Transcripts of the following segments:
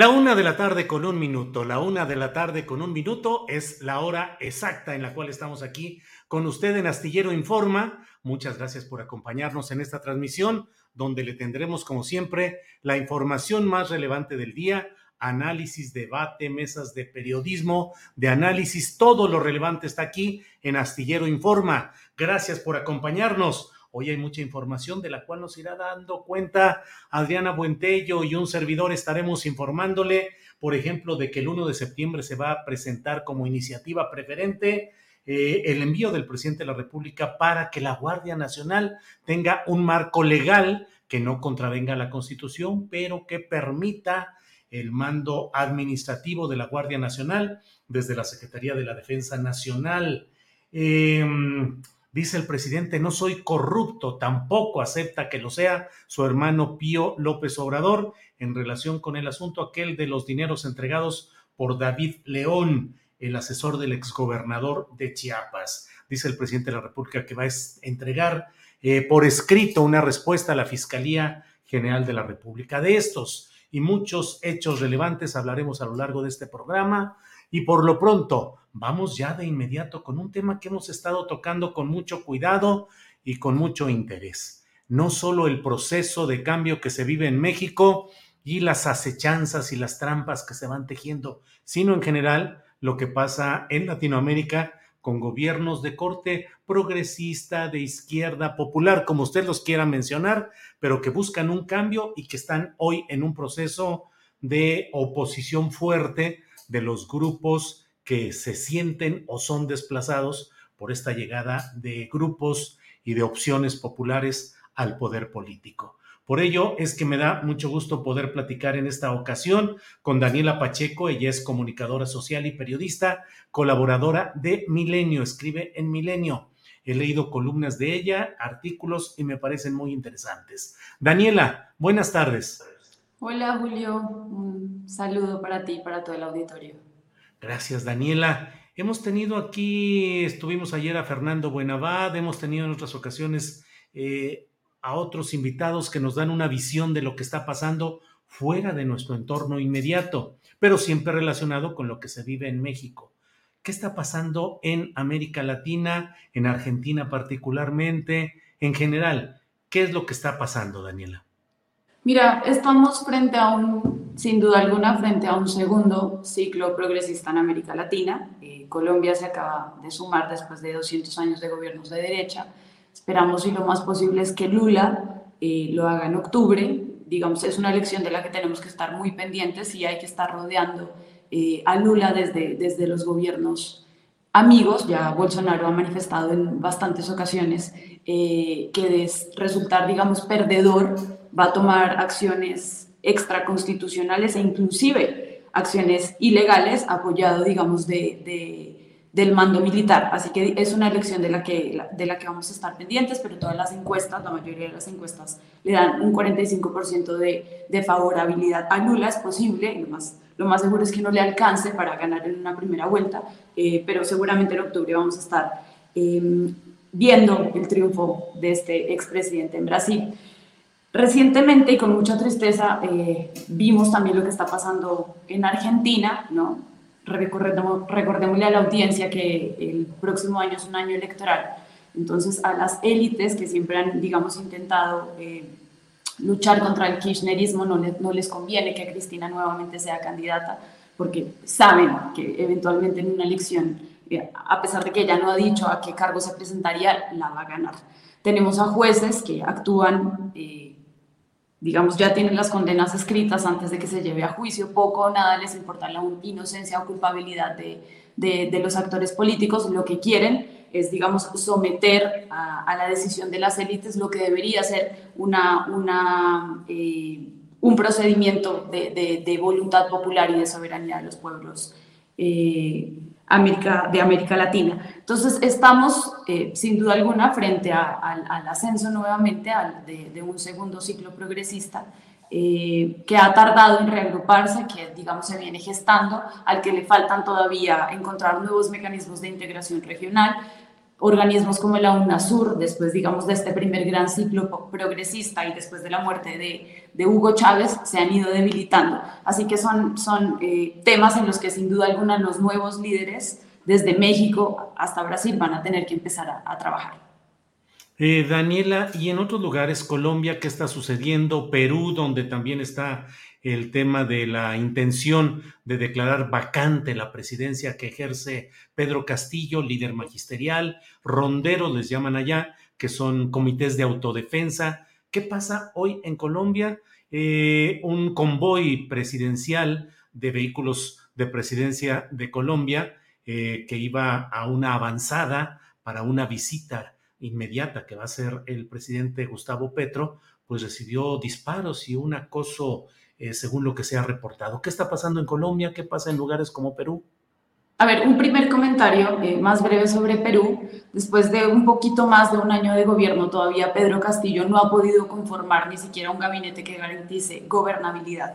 La una de la tarde con un minuto, la una de la tarde con un minuto es la hora exacta en la cual estamos aquí con usted en Astillero Informa. Muchas gracias por acompañarnos en esta transmisión, donde le tendremos, como siempre, la información más relevante del día, análisis, debate, mesas de periodismo, de análisis, todo lo relevante está aquí en Astillero Informa. Gracias por acompañarnos. Hoy hay mucha información de la cual nos irá dando cuenta Adriana Buentello y un servidor estaremos informándole, por ejemplo, de que el 1 de septiembre se va a presentar como iniciativa preferente eh, el envío del presidente de la República para que la Guardia Nacional tenga un marco legal que no contravenga la Constitución, pero que permita el mando administrativo de la Guardia Nacional desde la Secretaría de la Defensa Nacional. Eh, Dice el presidente, no soy corrupto, tampoco acepta que lo sea su hermano Pío López Obrador en relación con el asunto aquel de los dineros entregados por David León, el asesor del exgobernador de Chiapas. Dice el presidente de la República que va a entregar eh, por escrito una respuesta a la Fiscalía General de la República. De estos y muchos hechos relevantes hablaremos a lo largo de este programa. Y por lo pronto, vamos ya de inmediato con un tema que hemos estado tocando con mucho cuidado y con mucho interés. No solo el proceso de cambio que se vive en México y las acechanzas y las trampas que se van tejiendo, sino en general lo que pasa en Latinoamérica con gobiernos de corte progresista, de izquierda, popular, como usted los quiera mencionar, pero que buscan un cambio y que están hoy en un proceso de oposición fuerte de los grupos que se sienten o son desplazados por esta llegada de grupos y de opciones populares al poder político. Por ello es que me da mucho gusto poder platicar en esta ocasión con Daniela Pacheco. Ella es comunicadora social y periodista, colaboradora de Milenio, escribe en Milenio. He leído columnas de ella, artículos y me parecen muy interesantes. Daniela, buenas tardes. Hola Julio, un saludo para ti y para todo el auditorio. Gracias Daniela. Hemos tenido aquí, estuvimos ayer a Fernando Buenavad, hemos tenido en otras ocasiones eh, a otros invitados que nos dan una visión de lo que está pasando fuera de nuestro entorno inmediato, pero siempre relacionado con lo que se vive en México. ¿Qué está pasando en América Latina, en Argentina particularmente, en general? ¿Qué es lo que está pasando, Daniela? Mira, estamos frente a un, sin duda alguna, frente a un segundo ciclo progresista en América Latina. Eh, Colombia se acaba de sumar después de 200 años de gobiernos de derecha. Esperamos y lo más posible es que Lula eh, lo haga en octubre. Digamos, es una elección de la que tenemos que estar muy pendientes y hay que estar rodeando eh, a Lula desde, desde los gobiernos amigos, ya Bolsonaro ha manifestado en bastantes ocasiones eh, que de resultar, digamos, perdedor, va a tomar acciones extraconstitucionales e inclusive acciones ilegales apoyado, digamos, de del mando militar. Así que es una elección de la, que, de la que vamos a estar pendientes, pero todas las encuestas, la mayoría de las encuestas, le dan un 45% de, de favorabilidad a Lula. Es posible, lo más, lo más seguro es que no le alcance para ganar en una primera vuelta, eh, pero seguramente en octubre vamos a estar em, viendo el triunfo de este expresidente en Brasil. Recientemente y con mucha tristeza eh, vimos también lo que está pasando en Argentina, ¿no? recordemos, recordémosle a la audiencia que el próximo año es un año electoral. Entonces, a las élites que siempre han, digamos, intentado eh, luchar contra el kirchnerismo, no, no les conviene que Cristina nuevamente sea candidata, porque saben que eventualmente en una elección, eh, a pesar de que ella no ha dicho a qué cargo se presentaría, la va a ganar. Tenemos a jueces que actúan digamos, ya tienen las condenas escritas antes de que se lleve a juicio, poco o nada les importa la inocencia o culpabilidad de, de, los actores políticos, lo que quieren es, digamos, someter a, la decisión de las élites lo que debería ser una, una, eh, un procedimiento de, de, voluntad popular y de soberanía de los pueblos. Eh, América, de América Latina. Entonces, estamos eh, sin duda alguna frente al ascenso nuevamente de, un segundo ciclo progresista eh, que ha tardado en reagruparse, que digamos se viene gestando, al que le faltan todavía encontrar nuevos mecanismos de integración regional, organismos como la UNASUR, después, digamos, de este primer gran ciclo progresista y después de la muerte de, Hugo Chávez, se han ido debilitando. Así que son, son eh, temas en los que sin duda alguna los nuevos líderes, desde México hasta Brasil, van a tener que empezar a, trabajar. Eh, Daniela, y en otros lugares, Colombia, ¿qué está sucediendo? Perú, donde también está el tema de la intención de declarar vacante la presidencia que ejerce Pedro Castillo, líder magisterial, ronderos les llaman allá, que son comités de autodefensa. ¿Qué pasa hoy en Colombia? Eh, un convoy presidencial de vehículos de presidencia de Colombia eh, que iba a una avanzada para una visita inmediata que va a ser el presidente Gustavo Petro, pues recibió disparos y un acoso eh, según lo que se ha reportado. ¿Qué está pasando en Colombia? ¿Qué pasa en lugares como Perú? A ver, un primer comentario eh, más breve sobre Perú. Después de un poquito más de un año de gobierno, todavía Pedro Castillo no ha podido conformar ni siquiera un gabinete que garantice gobernabilidad.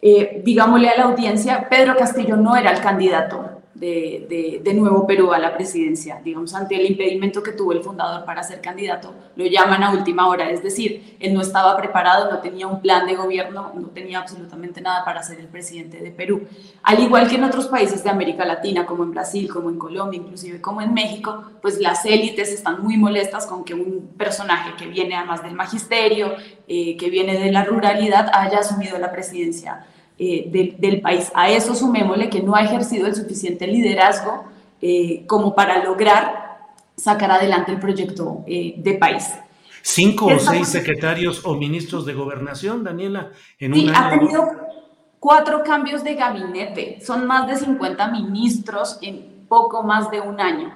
Eh, digámosle a la audiencia, Pedro Castillo no era el candidato de, de, Nuevo Perú a la presidencia, digamos, ante el impedimento que tuvo el fundador para ser candidato, lo llaman a última hora, es decir, él no estaba preparado, no tenía un plan de gobierno, no tenía absolutamente nada para ser el presidente de Perú. Al igual que en otros países de América Latina, como en Brasil, como en Colombia, inclusive como en México, pues las élites están muy molestas con que un personaje que viene además del magisterio, eh, que viene de la ruralidad, haya asumido la presidencia eh, del país. A eso sumémosle que no ha ejercido el suficiente liderazgo eh, como para lograr sacar adelante el proyecto eh, de país. Cinco o seis secretarios o ministros de gobernación, Daniela, en sí, ha tenido cuatro cambios de gabinete. Son más de 50 ministros en poco más de un año.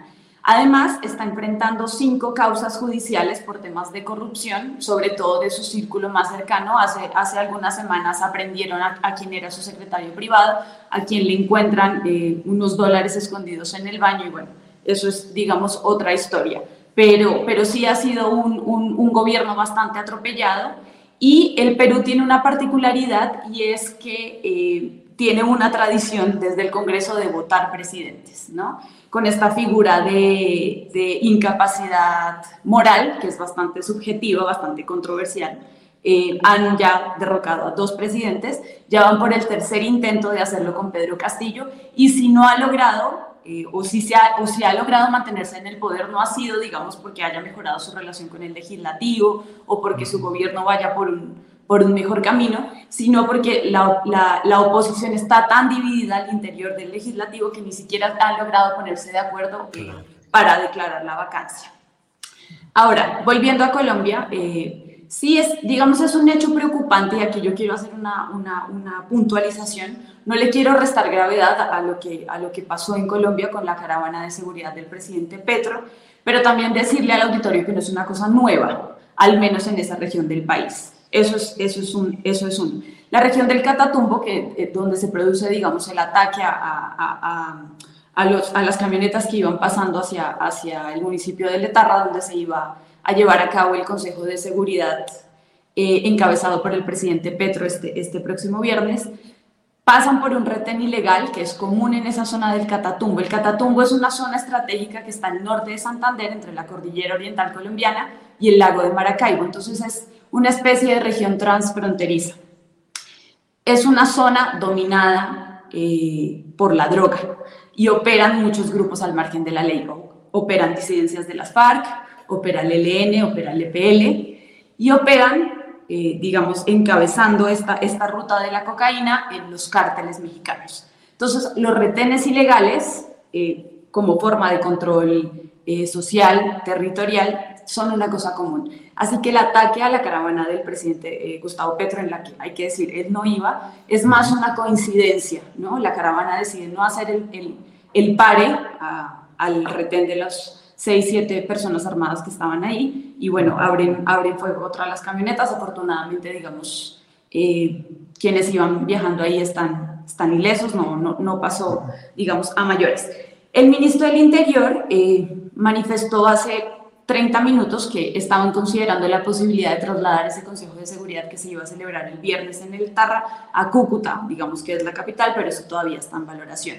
Además, está enfrentando cinco causas judiciales por temas de corrupción, sobre todo de su círculo más cercano. Hace, hace algunas semanas aprendieron a, quien era su secretario privado, a quien le encuentran eh, unos dólares escondidos en el baño y bueno, eso es, digamos, otra historia. Pero, pero sí ha sido un, un, gobierno bastante atropellado y el Perú tiene una particularidad y es que eh, tiene una tradición desde el Congreso de votar presidentes, ¿no? Con esta figura de, incapacidad moral, que es bastante subjetiva, bastante controversial. Eh, han ya derrocado a dos presidentes, ya van por el tercer intento de hacerlo con Pedro Castillo, y si no ha logrado, eh, o, si se ha, o si ha logrado mantenerse en el poder, no ha sido, digamos, porque haya mejorado su relación con el legislativo o porque su gobierno vaya por un, por un mejor camino, sino porque la, la, oposición está tan dividida al interior del legislativo que ni siquiera han logrado ponerse de acuerdo eh, para declarar la vacancia. Ahora, volviendo a Colombia, eh, sí es, digamos, es un hecho preocupante y aquí yo quiero hacer una, una, una puntualización. No le quiero restar gravedad a lo que, a lo que pasó en Colombia con la caravana de seguridad del presidente Petro, pero también decirle al auditorio que no es una cosa nueva, al menos en esa región del país. Eso es, eso es, un, eso es un. La región del Catatumbo, que, eh, donde se produce, digamos, el ataque a, a, a, los, a, las camionetas que iban pasando hacia, hacia el municipio de Letarra, donde se iba a llevar a cabo el Consejo de Seguridad eh, encabezado por el presidente Petro este, este próximo viernes, pasan por un retén ilegal que es común en esa zona del Catatumbo. El Catatumbo es una zona estratégica que está al norte de Santander, entre la cordillera oriental colombiana y el lago de Maracaibo. Entonces es una especie de región transfronteriza. Es una zona dominada eh, por la droga y operan muchos grupos al margen de la ley. Operan disidencias de las FARC, opera el ELN, opera el EPL y operan eh, digamos, encabezando esta, esta ruta de la cocaína en los cárteles mexicanos. Entonces, los retenes ilegales, eh, como forma de control eh, social, territorial, son una cosa común. Así que el ataque a la caravana del presidente Gustavo Petro, en la que hay que decir, él no iba, es más una coincidencia, ¿no? La caravana decide no hacer el, el, el pare al retén de los seis, siete personas armadas que estaban ahí y bueno, abren, abren fuego otra de las camionetas. Afortunadamente, digamos, eh, quienes iban viajando ahí están, están ilesos, no, no, no pasó, digamos, a mayores. El ministro del Interior eh, manifestó hace 30 minutos que estaban considerando la posibilidad de trasladar ese Consejo de Seguridad que se iba a celebrar el viernes en el Tarra a Cúcuta, digamos que es la capital, pero eso todavía está en valoración.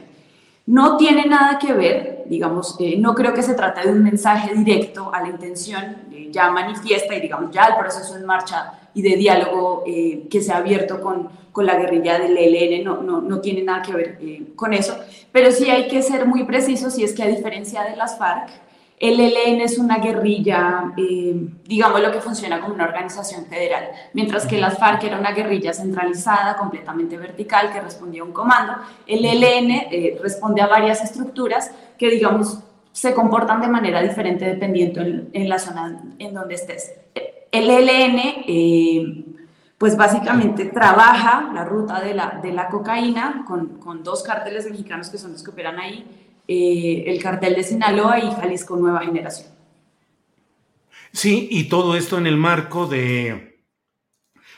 No tiene nada que ver, digamos, eh, no creo que se trate de un mensaje directo a la intención eh, ya manifiesta y digamos ya el proceso en marcha y de diálogo eh, que se ha abierto con, con la guerrilla del ELN, no, no, no tiene nada que ver con eso, pero sí hay que ser muy precisos y es que a diferencia de las FARC, el ELN es una guerrilla, eh, digamos lo que funciona como una organización federal, mientras que las FARC era una guerrilla centralizada, completamente vertical, que respondía a un comando. El ELN eh, responde a varias estructuras que, digamos, se comportan de manera diferente dependiendo en, la zona en donde estés. El ELN, eh, pues básicamente trabaja la ruta de la, de la cocaína con, con dos cárteles mexicanos que son los que operan ahí eh, el cartel de Sinaloa y Jalisco Nueva Generación. Sí, y todo esto en el marco de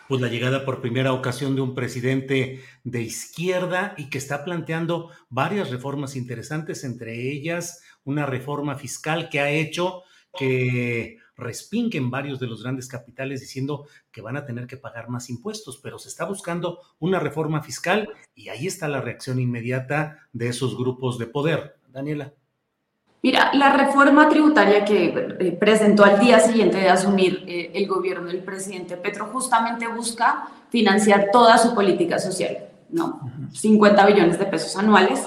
pues la llegada por primera ocasión de un presidente de izquierda y que está planteando varias reformas interesantes, entre ellas una reforma fiscal que ha hecho que respinguen varios de los grandes capitales diciendo que van a tener que pagar más impuestos, pero se está buscando una reforma fiscal y ahí está la reacción inmediata de esos grupos de poder. Daniela. Mira, la reforma tributaria que eh, presentó al día siguiente de asumir eh, el gobierno del presidente Petro justamente busca financiar toda su política social, ¿no? 50 billones de pesos anuales,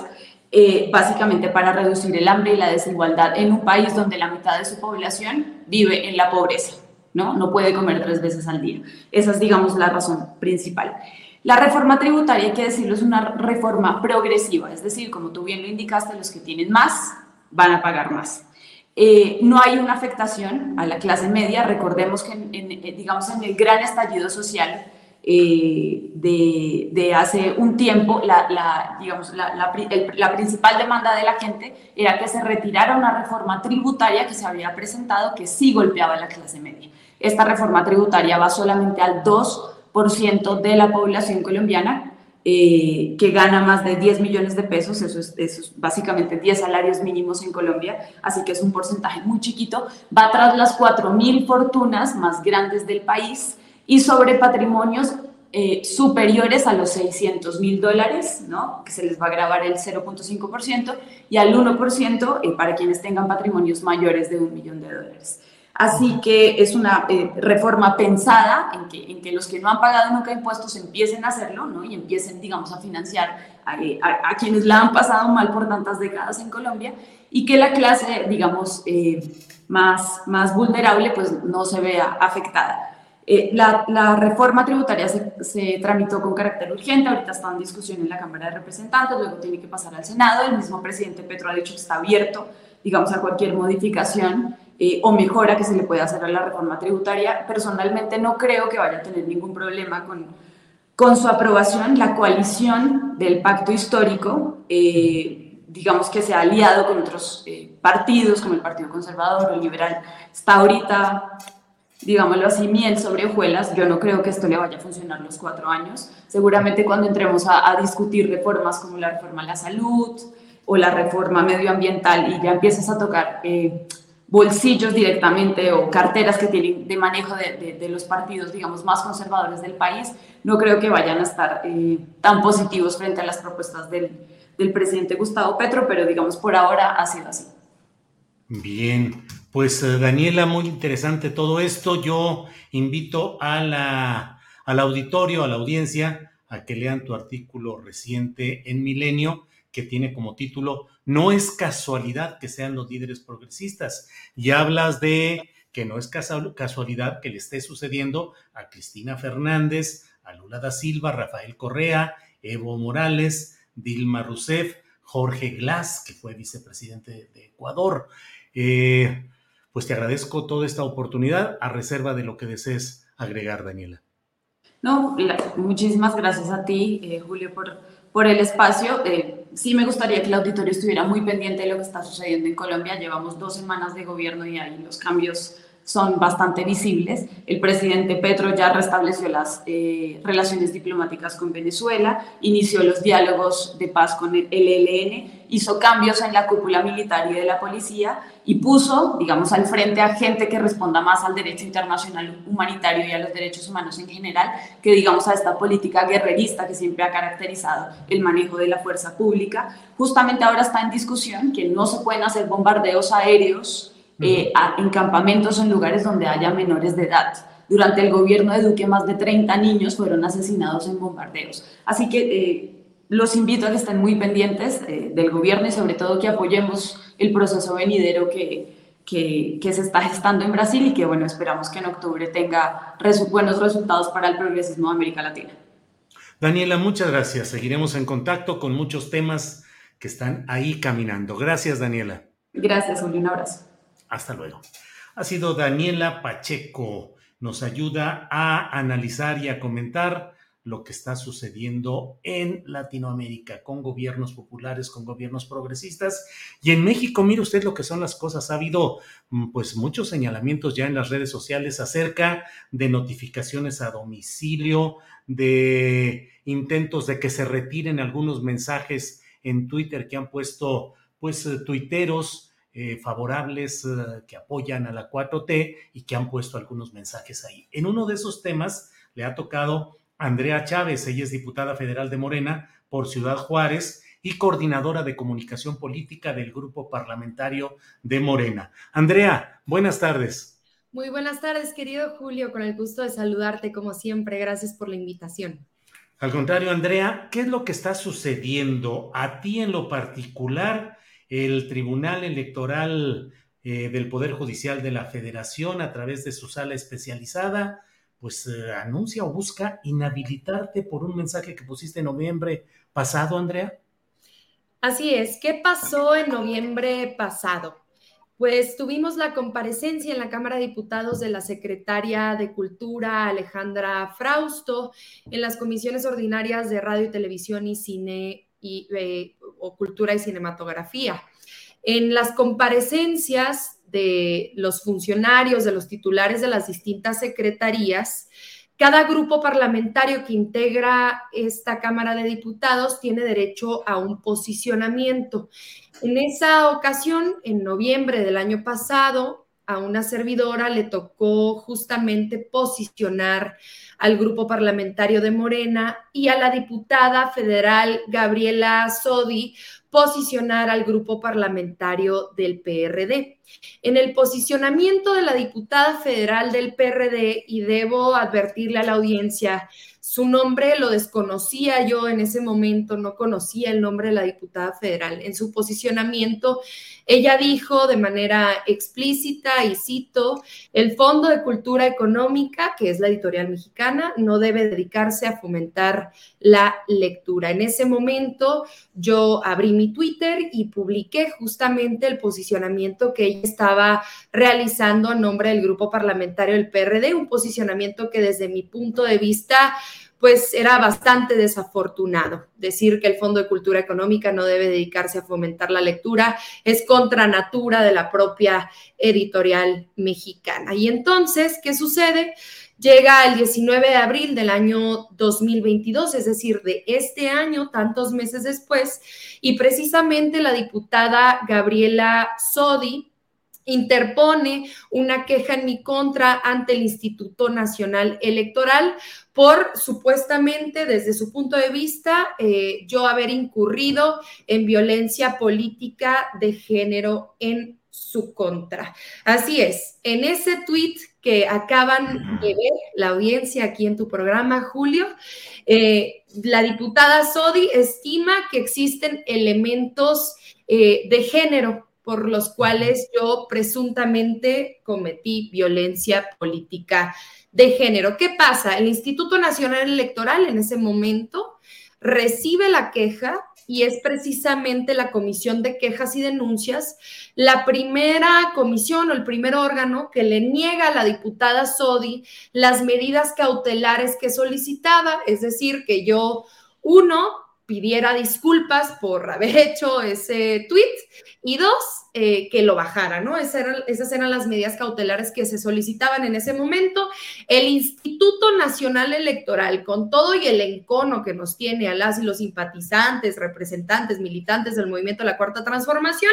eh, básicamente para reducir el hambre y la desigualdad en un país donde la mitad de su población vive en la pobreza, ¿no? No puede comer tres veces al día. Esa es, digamos, la razón principal. La reforma tributaria, hay que decirlo, es una reforma progresiva, es decir, como tú bien lo indicaste, los que tienen más van a pagar más. Eh, no hay una afectación a la clase media. Recordemos que, en, eh, digamos, en el gran estallido social eh, de, hace un tiempo, la, la, principal demanda de la gente era que se retirara una reforma tributaria que se había presentado que sí golpeaba a la clase media. Esta reforma tributaria va solamente al 2 de la población colombiana eh, que gana más de 10 millones de pesos, eso es, básicamente 10 salarios mínimos en Colombia, así que es un porcentaje muy chiquito, va tras las 4 mil fortunas más grandes del país y sobre patrimonios eh, superiores a los 600 mil dólares, ¿no? que se les va a grabar el 0.5%, y al 1% eh, para quienes tengan patrimonios mayores de un millón de dólares. Así que es una eh, reforma pensada en que, en que los que no han pagado nunca impuestos empiecen a hacerlo ¿no? y empiecen, digamos, a financiar a, a, quienes la han pasado mal por tantas décadas en Colombia y que la clase, digamos, eh, más, más vulnerable pues no se vea afectada. Eh, la, la, reforma tributaria se, se, tramitó con carácter urgente, ahorita está en discusión en la Cámara de Representantes, luego tiene que pasar al Senado, el mismo presidente Petro ha dicho que está abierto, digamos, a cualquier modificación eh, o mejora que se le puede hacer a la reforma tributaria. Personalmente no creo que vaya a tener ningún problema con, con su aprobación, la coalición del pacto histórico, eh, digamos que se ha aliado con otros eh, partidos, como el Partido Conservador o Liberal, está ahorita, digámoslo así, miel sobre hojuelas. Yo no creo que esto le vaya a funcionar los cuatro años. Seguramente cuando entremos a, discutir reformas como la reforma a la salud o la reforma medioambiental y ya empieces a tocar... Eh, bolsillos directamente o carteras que tienen de manejo de, los partidos, digamos, más conservadores del país, no creo que vayan a estar eh, tan positivos frente a las propuestas del, del presidente Gustavo Petro, pero digamos, por ahora ha sido así. Bien, pues eh, Daniela, muy interesante todo esto. Yo invito a la, al auditorio, a la audiencia, a que lean tu artículo reciente en Milenio, que tiene como título no es casualidad que sean los líderes progresistas. Y hablas de que no es casualidad que le esté sucediendo a Cristina Fernández, a Lula da Silva, Rafael Correa, Evo Morales, Dilma Rousseff, Jorge Glass, que fue vicepresidente de Ecuador. Eh, pues te agradezco toda esta oportunidad a reserva de lo que desees agregar, Daniela. No, muchísimas gracias a ti, eh, Julio, por, el espacio. Eh, sí me gustaría que el auditorio estuviera muy pendiente de lo que está sucediendo en Colombia. Llevamos dos semanas de gobierno y ahí los cambios son bastante visibles. El presidente Petro ya restableció las eh, relaciones diplomáticas con Venezuela, inició los diálogos de paz con el ELN, hizo cambios en la cúpula militar y de la policía y puso, digamos, al frente a gente que responda más al derecho internacional humanitario y a los derechos humanos en general, que digamos a esta política guerrerista que siempre ha caracterizado el manejo de la fuerza pública. Justamente ahora está en discusión que no se pueden hacer bombardeos aéreos eh, en campamentos en lugares donde haya menores de edad. Durante el gobierno de Duque, más de 30 niños fueron asesinados en bombardeos. Así que eh, los invito a que estén muy pendientes eh, del gobierno y sobre todo que apoyemos el proceso venidero que, que, que, se está gestando en Brasil y que, bueno, esperamos que en octubre tenga buenos resultados para el progresismo de América Latina. Daniela, muchas gracias. Seguiremos en contacto con muchos temas que están ahí caminando. Gracias, Daniela. Gracias, Julio. Un abrazo. Hasta luego. Ha sido Daniela Pacheco. Nos ayuda a analizar y a comentar lo que está sucediendo en Latinoamérica con gobiernos populares, con gobiernos progresistas. Y en México, mire usted lo que son las cosas. Ha habido mm, pues muchos señalamientos ya en las redes sociales acerca de notificaciones a domicilio, de intentos de que se retiren algunos mensajes en Twitter que han puesto pues eh, tuiteros eh, favorables eh, que apoyan a la 4T y que han puesto algunos mensajes ahí. En uno de esos temas le ha tocado Andrea Chávez, ella es diputada federal de Morena por Ciudad Juárez y coordinadora de comunicación política del grupo parlamentario de Morena. Andrea, buenas tardes. Muy buenas tardes, querido Julio, con el gusto de saludarte como siempre. Gracias por la invitación. Al contrario, Andrea, ¿qué es lo que está sucediendo a ti en lo particular? el Tribunal Electoral eh, del Poder Judicial de la Federación, a través de su sala especializada, pues eh, anuncia o busca inhabilitarte por un mensaje que pusiste en noviembre pasado, Andrea. Así es. ¿Qué pasó en noviembre pasado? Pues tuvimos la comparecencia en la Cámara de Diputados de la secretaria de Cultura, Alejandra Frausto, en las comisiones ordinarias de Radio y Televisión y Cine y, eh, o Cultura y Cinematografía. En las comparecencias de los funcionarios, de los titulares de las distintas secretarías, cada grupo parlamentario que integra esta Cámara de Diputados tiene derecho a un posicionamiento. En esa ocasión, en noviembre del año pasado, a una servidora le tocó justamente posicionar al grupo parlamentario de Morena y a la diputada federal Gabriela Sodi posicionar al grupo parlamentario del PRD. En el posicionamiento de la diputada federal del PRD, y debo advertirle a la audiencia, su nombre lo desconocía yo en ese momento, no conocía el nombre de la diputada federal. En su posicionamiento, ella dijo de manera explícita, y cito, el Fondo de Cultura Económica, que es la editorial mexicana, no debe dedicarse a fomentar la lectura. En ese momento yo abrí mi Twitter y publiqué justamente el posicionamiento que ella estaba realizando a nombre del grupo parlamentario del PRD, un posicionamiento que desde mi punto de vista pues era bastante desafortunado. Decir que el Fondo de Cultura Económica no debe dedicarse a fomentar la lectura es contra natura de la propia editorial mexicana. Y entonces, ¿qué sucede? Llega el 19 de abril del año 2022, es decir, de este año, tantos meses después, y precisamente la diputada Gabriela Sodi interpone una queja en mi contra ante el Instituto Nacional Electoral por supuestamente, desde su punto de vista, eh, yo haber incurrido en violencia política de género en su contra. Así es, en ese tweet que acaban de ver la audiencia aquí en tu programa, Julio, eh, la diputada Sodi estima que existen elementos eh, de género por los cuales yo presuntamente cometí violencia política de género. ¿Qué pasa? El Instituto Nacional Electoral en ese momento recibe la queja y es precisamente la Comisión de Quejas y Denuncias la primera comisión o el primer órgano que le niega a la diputada Sodi las medidas cautelares que solicitaba, es decir, que yo, uno, pidiera disculpas por haber hecho ese tweet y dos, eh, que lo bajara, ¿no? Esas eran, esas eran las medidas cautelares que se solicitaban en ese momento. El Instituto Nacional Electoral, con todo y el encono que nos tiene a las y los simpatizantes, representantes, militantes del movimiento de la Cuarta Transformación,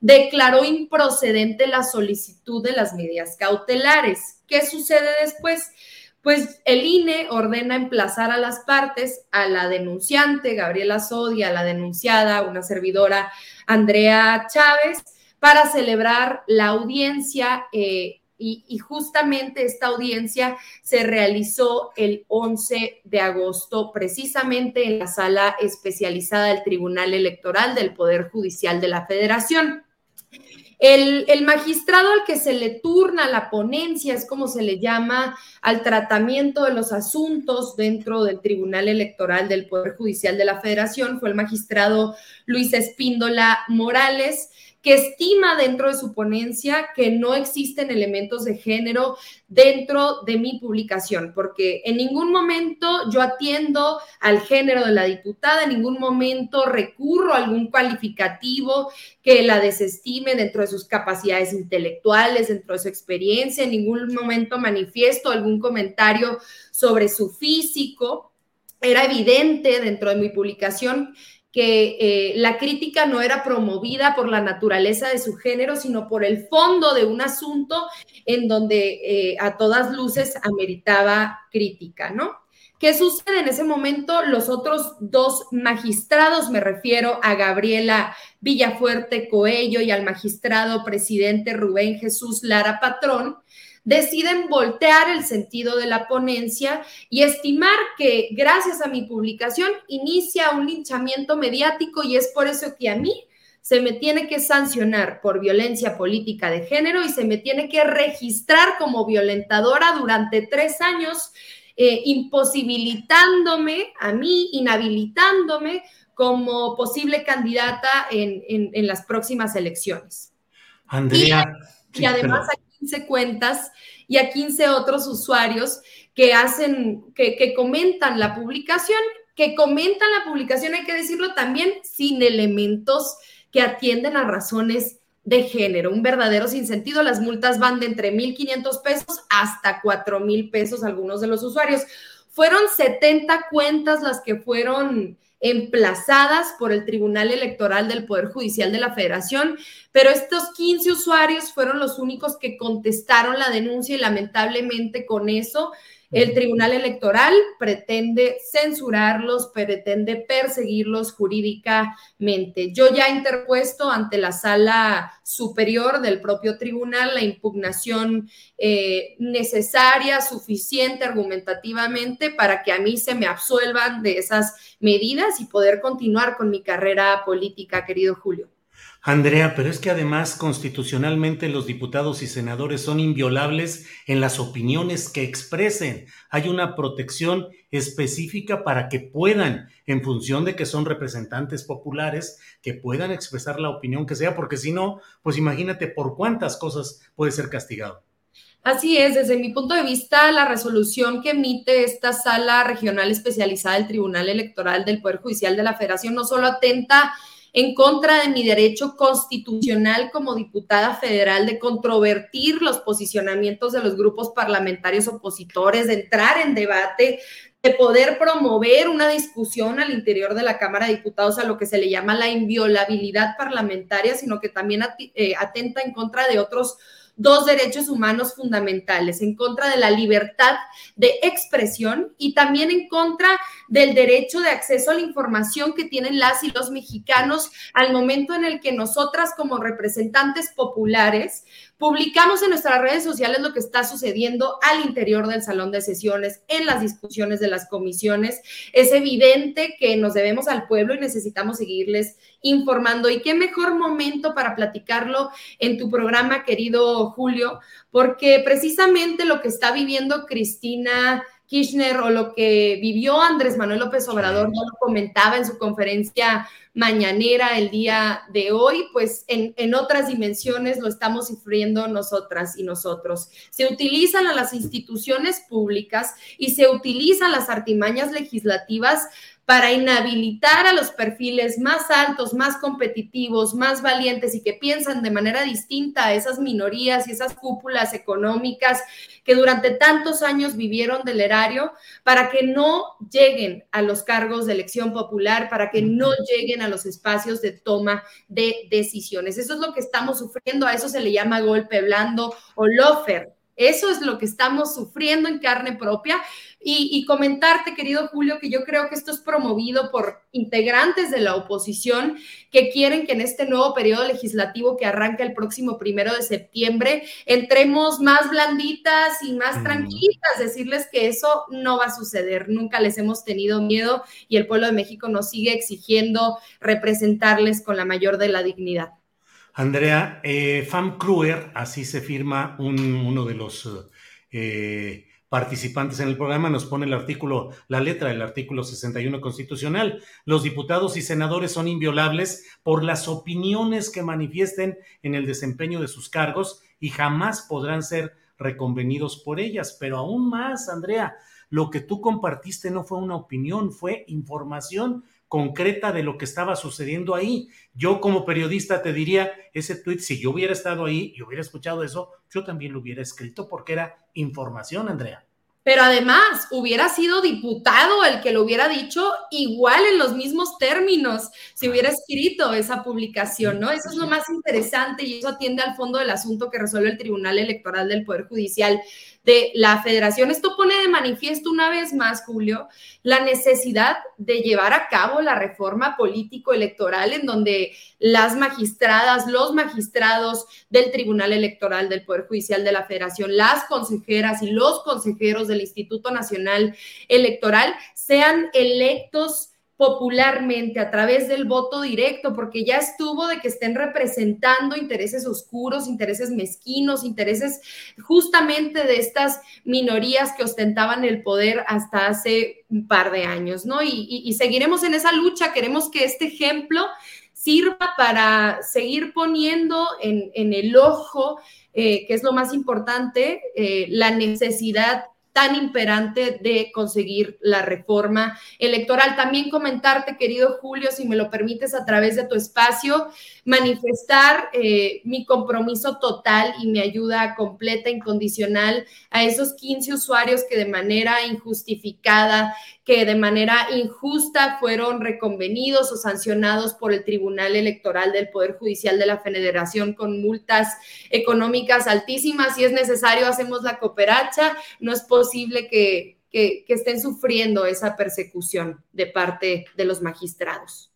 declaró improcedente la solicitud de las medidas cautelares. ¿Qué sucede después? Pues el INE ordena emplazar a las partes, a la denunciante Gabriela Sodi, a la denunciada, una servidora Andrea Chávez, para celebrar la audiencia eh, y, y, justamente esta audiencia se realizó el 11 de agosto, precisamente en la sala especializada del Tribunal Electoral del Poder Judicial de la Federación. El, magistrado al que se le turna la ponencia, es como se le llama al tratamiento de los asuntos dentro del Tribunal Electoral del Poder Judicial de la Federación, fue el magistrado Luis Espíndola Morales que estima dentro de su ponencia que no existen elementos de género dentro de mi publicación, porque en ningún momento yo atiendo al género de la diputada, en ningún momento recurro a algún calificativo que la desestime dentro de sus capacidades intelectuales, dentro de su experiencia, en ningún momento manifiesto algún comentario sobre su físico. Era evidente dentro de mi publicación que eh, la crítica no era promovida por la naturaleza de su género, sino por el fondo de un asunto en donde eh, a todas luces ameritaba crítica, ¿no? ¿Qué sucede en ese momento? Los otros dos magistrados, me refiero a Gabriela Villafuerte Coello y al magistrado presidente Rubén Jesús Lara Patrón, deciden voltear el sentido de la ponencia y estimar que gracias a mi publicación inicia un linchamiento mediático y es por eso que a mí se me tiene que sancionar por violencia política de género y se me tiene que registrar como violentadora durante tres años, eh, imposibilitándome a mí, inhabilitándome como posible candidata en, las próximas elecciones. Andrea. Y, además hay 15 cuentas y a 15 otros usuarios que hacen, que, que comentan la publicación, que comentan la publicación, hay que decirlo también, sin elementos que atienden a razones de género, un verdadero sinsentido. Las multas van de entre 1.500 pesos hasta 4.000 pesos algunos de los usuarios. Fueron 70 cuentas las que fueron emplazadas por el Tribunal Electoral del Poder Judicial de la Federación, pero estos 15 usuarios fueron los únicos que contestaron la denuncia y lamentablemente con eso el Tribunal Electoral pretende censurarlos, pretende perseguirlos jurídicamente. Yo ya he interpuesto ante la sala superior del propio tribunal la impugnación eh, necesaria, suficiente argumentativamente para que a mí se me absuelvan de esas medidas y poder continuar con mi carrera política, querido Julio. Andrea, pero es que además constitucionalmente los diputados y senadores son inviolables en las opiniones que expresen. Hay una protección específica para que puedan, en función de que son representantes populares, que puedan expresar la opinión que sea, porque si no, pues imagínate por cuántas cosas puede ser castigado. Así es, desde mi punto de vista, la resolución que emite esta sala regional especializada del Tribunal Electoral del Poder Judicial de la Federación no solo atenta en contra de mi derecho constitucional como diputada federal de controvertir los posicionamientos de los grupos parlamentarios opositores, de entrar en debate, de poder promover una discusión al interior de la Cámara de Diputados a lo que se le llama la inviolabilidad parlamentaria, sino que también eh, atenta en contra de otros dos derechos humanos fundamentales, en contra de la libertad de expresión y también en contra del derecho de acceso a la información que tienen las y los mexicanos al momento en el que nosotras como representantes populares Publicamos en nuestras redes sociales lo que está sucediendo al interior del salón de sesiones, en las discusiones de las comisiones. Es evidente que nos debemos al pueblo y necesitamos seguirles informando. Y qué mejor momento para platicarlo en tu programa, querido Julio, porque precisamente lo que está viviendo Cristina Kirchner o lo que vivió Andrés Manuel López Obrador, no lo comentaba en su conferencia mañanera el día de hoy, pues en, en, otras dimensiones lo estamos sufriendo nosotras y nosotros. Se utilizan a las instituciones públicas y se utilizan las artimañas legislativas para inhabilitar a los perfiles más altos, más competitivos, más valientes y que piensan de manera distinta a esas minorías y esas cúpulas económicas que durante tantos años vivieron del erario, para que no lleguen a los cargos de elección popular, para que no lleguen a los espacios de toma de decisiones. Eso es lo que estamos sufriendo, a eso se le llama golpe blando o lofer eso es lo que estamos sufriendo en carne propia. Y, comentarte, querido Julio, que yo creo que esto es promovido por integrantes de la oposición que quieren que en este nuevo periodo legislativo que arranca el próximo primero de septiembre entremos más blanditas y más tranquilas, decirles que eso no va a suceder. Nunca les hemos tenido miedo y el pueblo de México nos sigue exigiendo representarles con la mayor de la dignidad. Andrea, eh, Fam Kruer, así se firma uno de los eh, participantes en el programa, nos pone el artículo, la letra del artículo 61 constitucional. Los diputados y senadores son inviolables por las opiniones que manifiesten en el desempeño de sus cargos y jamás podrán ser reconvenidos por ellas. Pero aún más, Andrea, lo que tú compartiste no fue una opinión, fue información concreta de lo que estaba sucediendo ahí. Yo como periodista te diría, ese tweet, si yo hubiera estado ahí y hubiera escuchado eso, yo también lo hubiera escrito porque era información, Andrea. Pero además, hubiera sido diputado el que lo hubiera dicho igual en los mismos términos, si hubiera escrito esa publicación, ¿no? Eso es lo más interesante y eso atiende al fondo del asunto que resuelve el Tribunal Electoral del Poder Judicial de la federación. Esto pone de manifiesto una vez más, Julio, la necesidad de llevar a cabo la reforma político-electoral en donde las magistradas, los magistrados del Tribunal Electoral del Poder Judicial de la Federación, las consejeras y los consejeros del Instituto Nacional Electoral sean electos popularmente a través del voto directo, porque ya estuvo de que estén representando intereses oscuros, intereses mezquinos, intereses justamente de estas minorías que ostentaban el poder hasta hace un par de años, ¿no? Y, seguiremos en esa lucha, queremos que este ejemplo sirva para seguir poniendo en, el ojo, eh, que es lo más importante, eh, la necesidad tan imperante de conseguir la reforma electoral. También comentarte, querido Julio, si me lo permites a través de tu espacio, manifestar eh, mi compromiso total y mi ayuda completa, incondicional a esos 15 usuarios que de manera injustificada, que de manera injusta fueron reconvenidos o sancionados por el Tribunal Electoral del Poder Judicial de la Federación con multas económicas altísimas. Si es necesario, hacemos la cooperacha. No es posible que, que estén sufriendo esa persecución de parte de los magistrados.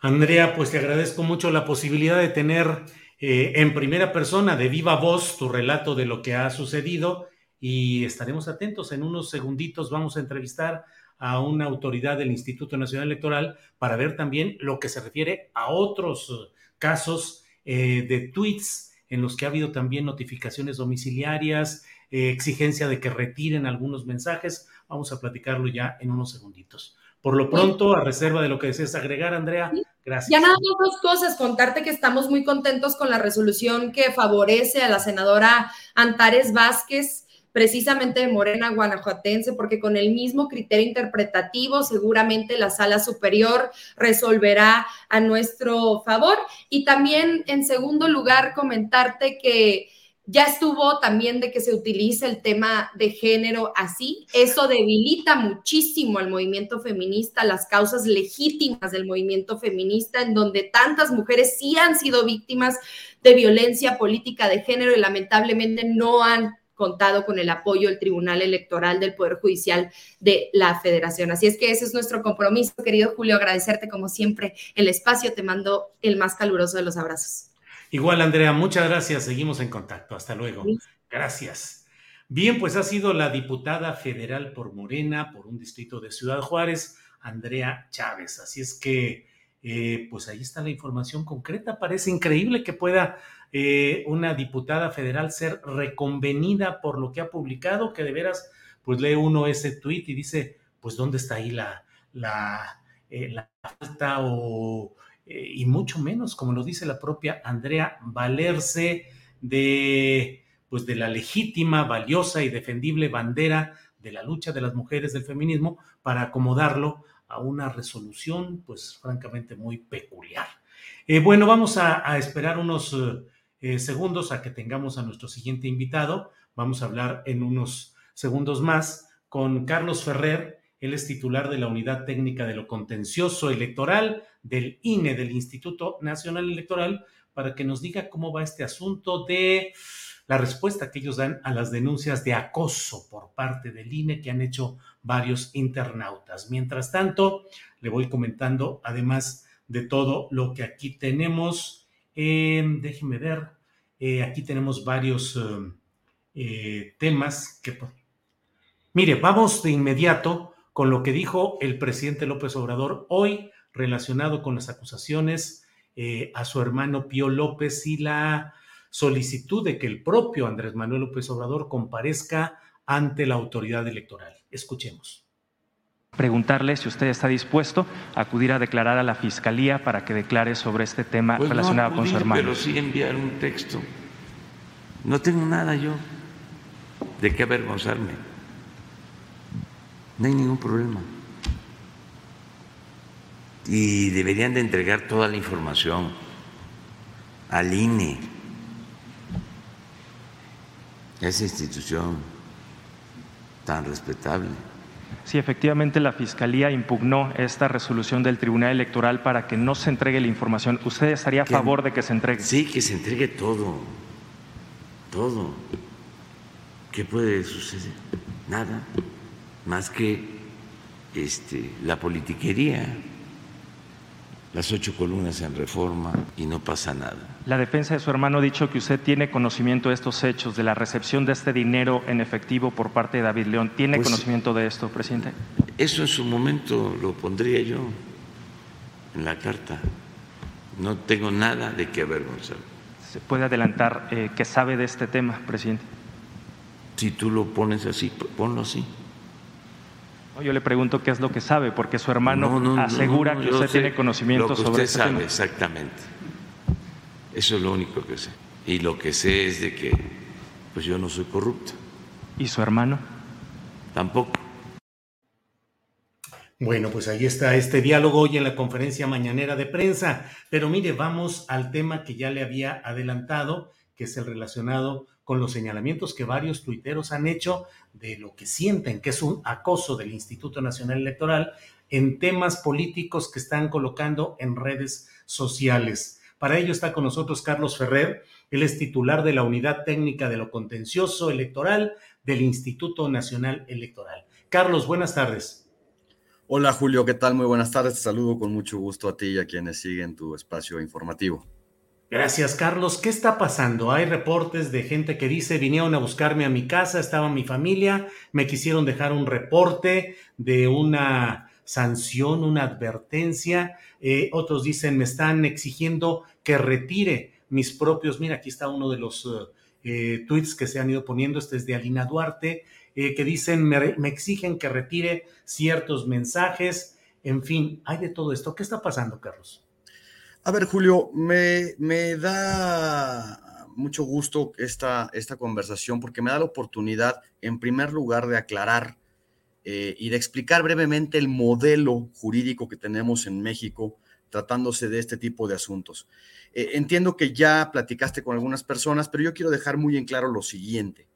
Andrea, pues te agradezco mucho la posibilidad de tener eh, en primera persona, de viva voz, tu relato de lo que ha sucedido y estaremos atentos. En unos segunditos vamos a entrevistar a una autoridad del Instituto Nacional Electoral para ver también lo que se refiere a otros eh, casos eh, de tweets en los que ha habido también notificaciones domiciliarias, exigencia de que retiren algunos mensajes. Vamos a platicarlo ya en unos segunditos. Por lo pronto, a reserva de lo que desees agregar, Andrea, Gracias. Ya nada más dos cosas, contarte que estamos muy contentos con la resolución que favorece a la senadora Antares Vázquez precisamente de Morena Guanajuatense, porque con el mismo criterio interpretativo seguramente la sala superior resolverá a nuestro favor. Y también, en segundo lugar, comentarte que ya estuvo también de que se utilice el tema de género así. Eso debilita muchísimo al movimiento feminista, las causas legítimas del movimiento feminista, en donde tantas mujeres sí han sido víctimas de violencia política de género y lamentablemente no han contado con el apoyo del Tribunal Electoral del Poder Judicial de la Federación. Así es que ese es nuestro compromiso, querido Julio, agradecerte como siempre el espacio. Te mando el más caluroso de los abrazos. Igual, Andrea, muchas gracias. Seguimos en contacto. Hasta luego. Gracias. Bien, pues ha sido la diputada federal por Morena, por un distrito de Ciudad Juárez, Andrea Chávez. Así es que, eh, pues ahí está la información concreta. Parece increíble que pueda eh, una diputada federal ser reconvenida por lo que ha publicado, que de veras, pues lee uno ese tuit y dice, pues dónde está ahí la, la, eh, la falta o, y mucho menos, como lo dice la propia Andrea, valerse de, pues de la legítima, valiosa y defendible bandera de la lucha de las mujeres del feminismo para acomodarlo a una resolución, pues francamente muy peculiar. bueno, vamos a, esperar unos eh, segundos a que tengamos a nuestro siguiente invitado. Vamos a hablar en unos segundos más con Carlos Ferrer. Él es titular de la Unidad Técnica de lo Contencioso Electoral del INE, del Instituto Nacional Electoral, para que nos diga cómo va este asunto de la respuesta que ellos dan a las denuncias de acoso por parte del INE que han hecho varios internautas. Mientras tanto, le voy comentando, además de todo lo que aquí tenemos, eh, déjeme ver, eh, aquí tenemos varios um, eh, temas que... Mire, vamos de inmediato con lo que dijo el presidente López Obrador hoy relacionado con las acusaciones a su hermano Pío López y la solicitud de que el propio Andrés Manuel López Obrador comparezca ante la autoridad electoral. Escuchemos preguntarle si usted está dispuesto a acudir a declarar a la Fiscalía para que declare sobre este tema pues relacionado con su hermano. Pero sí enviar un texto. No tengo nada yo de qué avergonzarme. No hay ningún problema. Y deberían de entregar toda la información al INE, esa institución tan respetable. Sí, efectivamente la Fiscalía impugnó esta resolución del Tribunal Electoral para que no se entregue la información. ¿Usted estaría a favor de que se entregue? Sí, que se entregue todo, todo. ¿Qué puede suceder? Nada, más que este, la politiquería las ocho columnas en reforma y no pasa nada. La defensa de su hermano ha dicho que usted tiene conocimiento de estos hechos, de la recepción de este dinero en efectivo por parte de David León. ¿Tiene pues, conocimiento de esto, presidente? Eso en su momento lo pondría yo en la carta. No tengo nada de qué avergonzar. ¿Se puede adelantar eh, que sabe de este tema, presidente? Si tú lo pones así, ponlo así. Yo le pregunto qué es lo que sabe, porque su hermano asegura que usted tiene conocimiento sobre usted sabe, Exactamente. Eso es lo único que sé. Y lo que sé es de que pues yo no soy corrupto. ¿Y su hermano? Tampoco. Bueno, pues ahí está este diálogo hoy en la conferencia mañanera de prensa. Pero mire, vamos al tema que ya le había adelantado, que es el relacionado con los señalamientos que varios tuiteros han hecho de lo que sienten que es un acoso del Instituto Nacional Electoral en temas políticos que están colocando en redes sociales. Para ello está con nosotros Carlos Ferrer, él es titular de la Unidad Técnica de lo Contencioso Electoral del Instituto Nacional Electoral. Carlos, buenas tardes. Hola Julio, ¿qué tal? Muy buenas tardes. Te saludo con mucho gusto a ti y a quienes siguen tu espacio informativo. Gracias, Carlos. ¿Qué está pasando? Hay reportes de gente que dice, vinieron a buscarme a mi casa, estaba mi familia, me quisieron dejar un reporte de una sanción, una advertencia. Eh, otros dicen, me están exigiendo que retire mis propios, mira, aquí está uno de los eh, tweets que se han ido poniendo, este es de Alina Duarte, eh, que dicen, me exigen que retire ciertos mensajes. En fin, hay de todo esto. ¿Qué está pasando, Carlos? A ver, Julio, me, me da mucho gusto esta, esta conversación porque me da la oportunidad, en primer lugar, de aclarar eh, y de explicar brevemente el modelo jurídico que tenemos en México tratándose de este tipo de asuntos. Eh, entiendo que ya platicaste con algunas personas, pero yo quiero dejar muy en claro lo siguiente.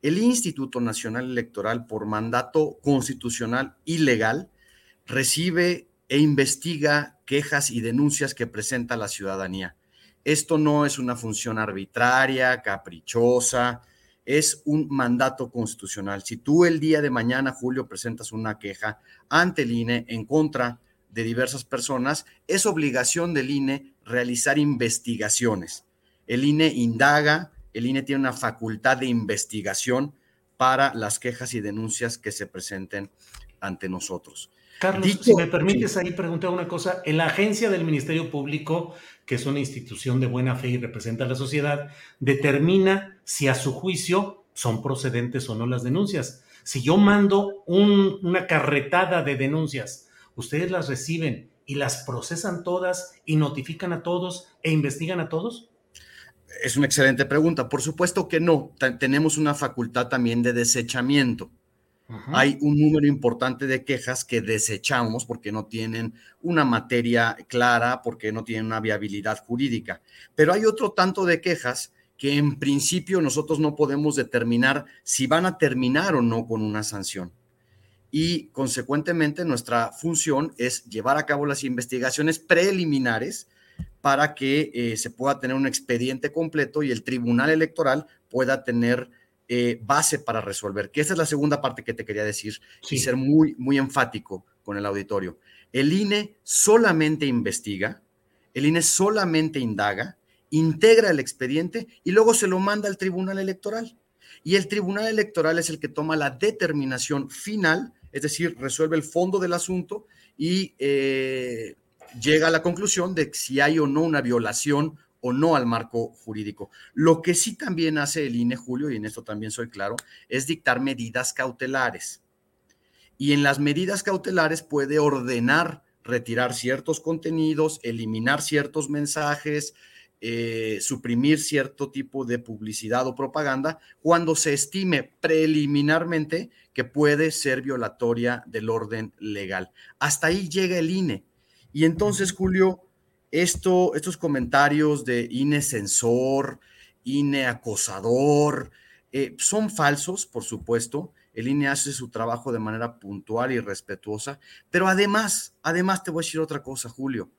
El Instituto Nacional Electoral, por mandato constitucional y legal, recibe e investiga quejas y denuncias que presenta la ciudadanía. Esto no es una función arbitraria, caprichosa, es un mandato constitucional. Si tú el día de mañana, Julio, presentas una queja ante el INE en contra de diversas personas, es obligación del INE realizar investigaciones. El INE indaga, el INE tiene una facultad de investigación para las quejas y denuncias que se presenten ante nosotros. Carlos, si me permites ahí preguntar una cosa, en la agencia del Ministerio Público, que es una institución de buena fe y representa a la sociedad, determina si a su juicio son procedentes o no las denuncias. Si yo mando una carretada de denuncias, ustedes las reciben y las procesan todas y notifican a todos e investigan a todos. Es una excelente pregunta. Por supuesto que no. tenemos una facultad también de desechamiento. Hay un número importante de quejas que desechamos porque no tienen una materia clara, porque no tienen una viabilidad jurídica. Pero hay otro tanto de quejas que en principio nosotros no podemos determinar si van a terminar o no con una sanción. Y consecuentemente nuestra función es llevar a cabo las investigaciones preliminares para que eh, se pueda tener un expediente completo y el Tribunal Electoral pueda tener eh, base para resolver, que esa es la segunda parte que te quería decir y ser muy, muy enfático con el auditorio. El INE solamente investiga, el INE solamente indaga, integra el expediente y luego se lo manda al Tribunal Electoral. Y el Tribunal Electoral es el que toma la determinación final, es decir, resuelve el fondo del asunto y eh, llega a la conclusión de si hay o no una violación o no al marco jurídico. Lo que sí también hace el INE, Julio, y en esto también soy claro, es dictar medidas cautelares. Y en las medidas cautelares puede ordenar retirar ciertos contenidos, eliminar ciertos mensajes, eh, suprimir cierto tipo de publicidad o propaganda cuando se estime preliminarmente que puede ser violatoria del orden legal. Hasta ahí llega el INE. Y entonces, Julio, esto, estos comentarios de INE censor, INE acosador, eh, son falsos, por supuesto. El INE hace su trabajo de manera puntual y respetuosa, pero además, además te voy a decir otra cosa, Julio.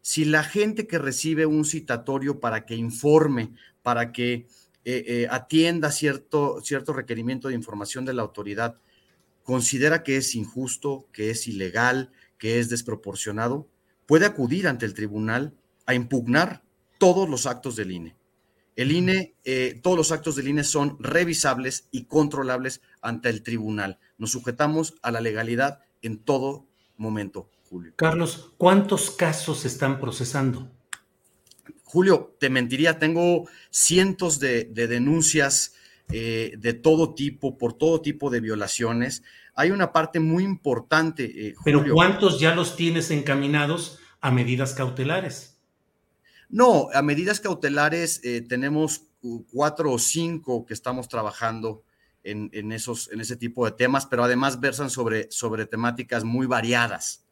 Si la gente que recibe un citatorio para que informe, para que eh, eh, atienda cierto, cierto requerimiento de información de la autoridad, considera que es injusto, que es ilegal, que es desproporcionado, puede acudir ante el tribunal a impugnar todos los actos del INE. El INE, eh, todos los actos del INE son revisables y controlables ante el tribunal. Nos sujetamos a la legalidad en todo momento, Julio. Carlos, ¿cuántos casos están procesando? Julio, te mentiría, tengo cientos de, denuncias eh, de todo tipo, por todo tipo de violaciones hay una parte muy importante. Eh, Pero ¿cuántos ya los tienes encaminados a medidas cautelares? No, a medidas cautelares eh, tenemos cuatro o cinco que estamos trabajando en, esos, en ese tipo de temas, pero además versan sobre, sobre temáticas muy variadas.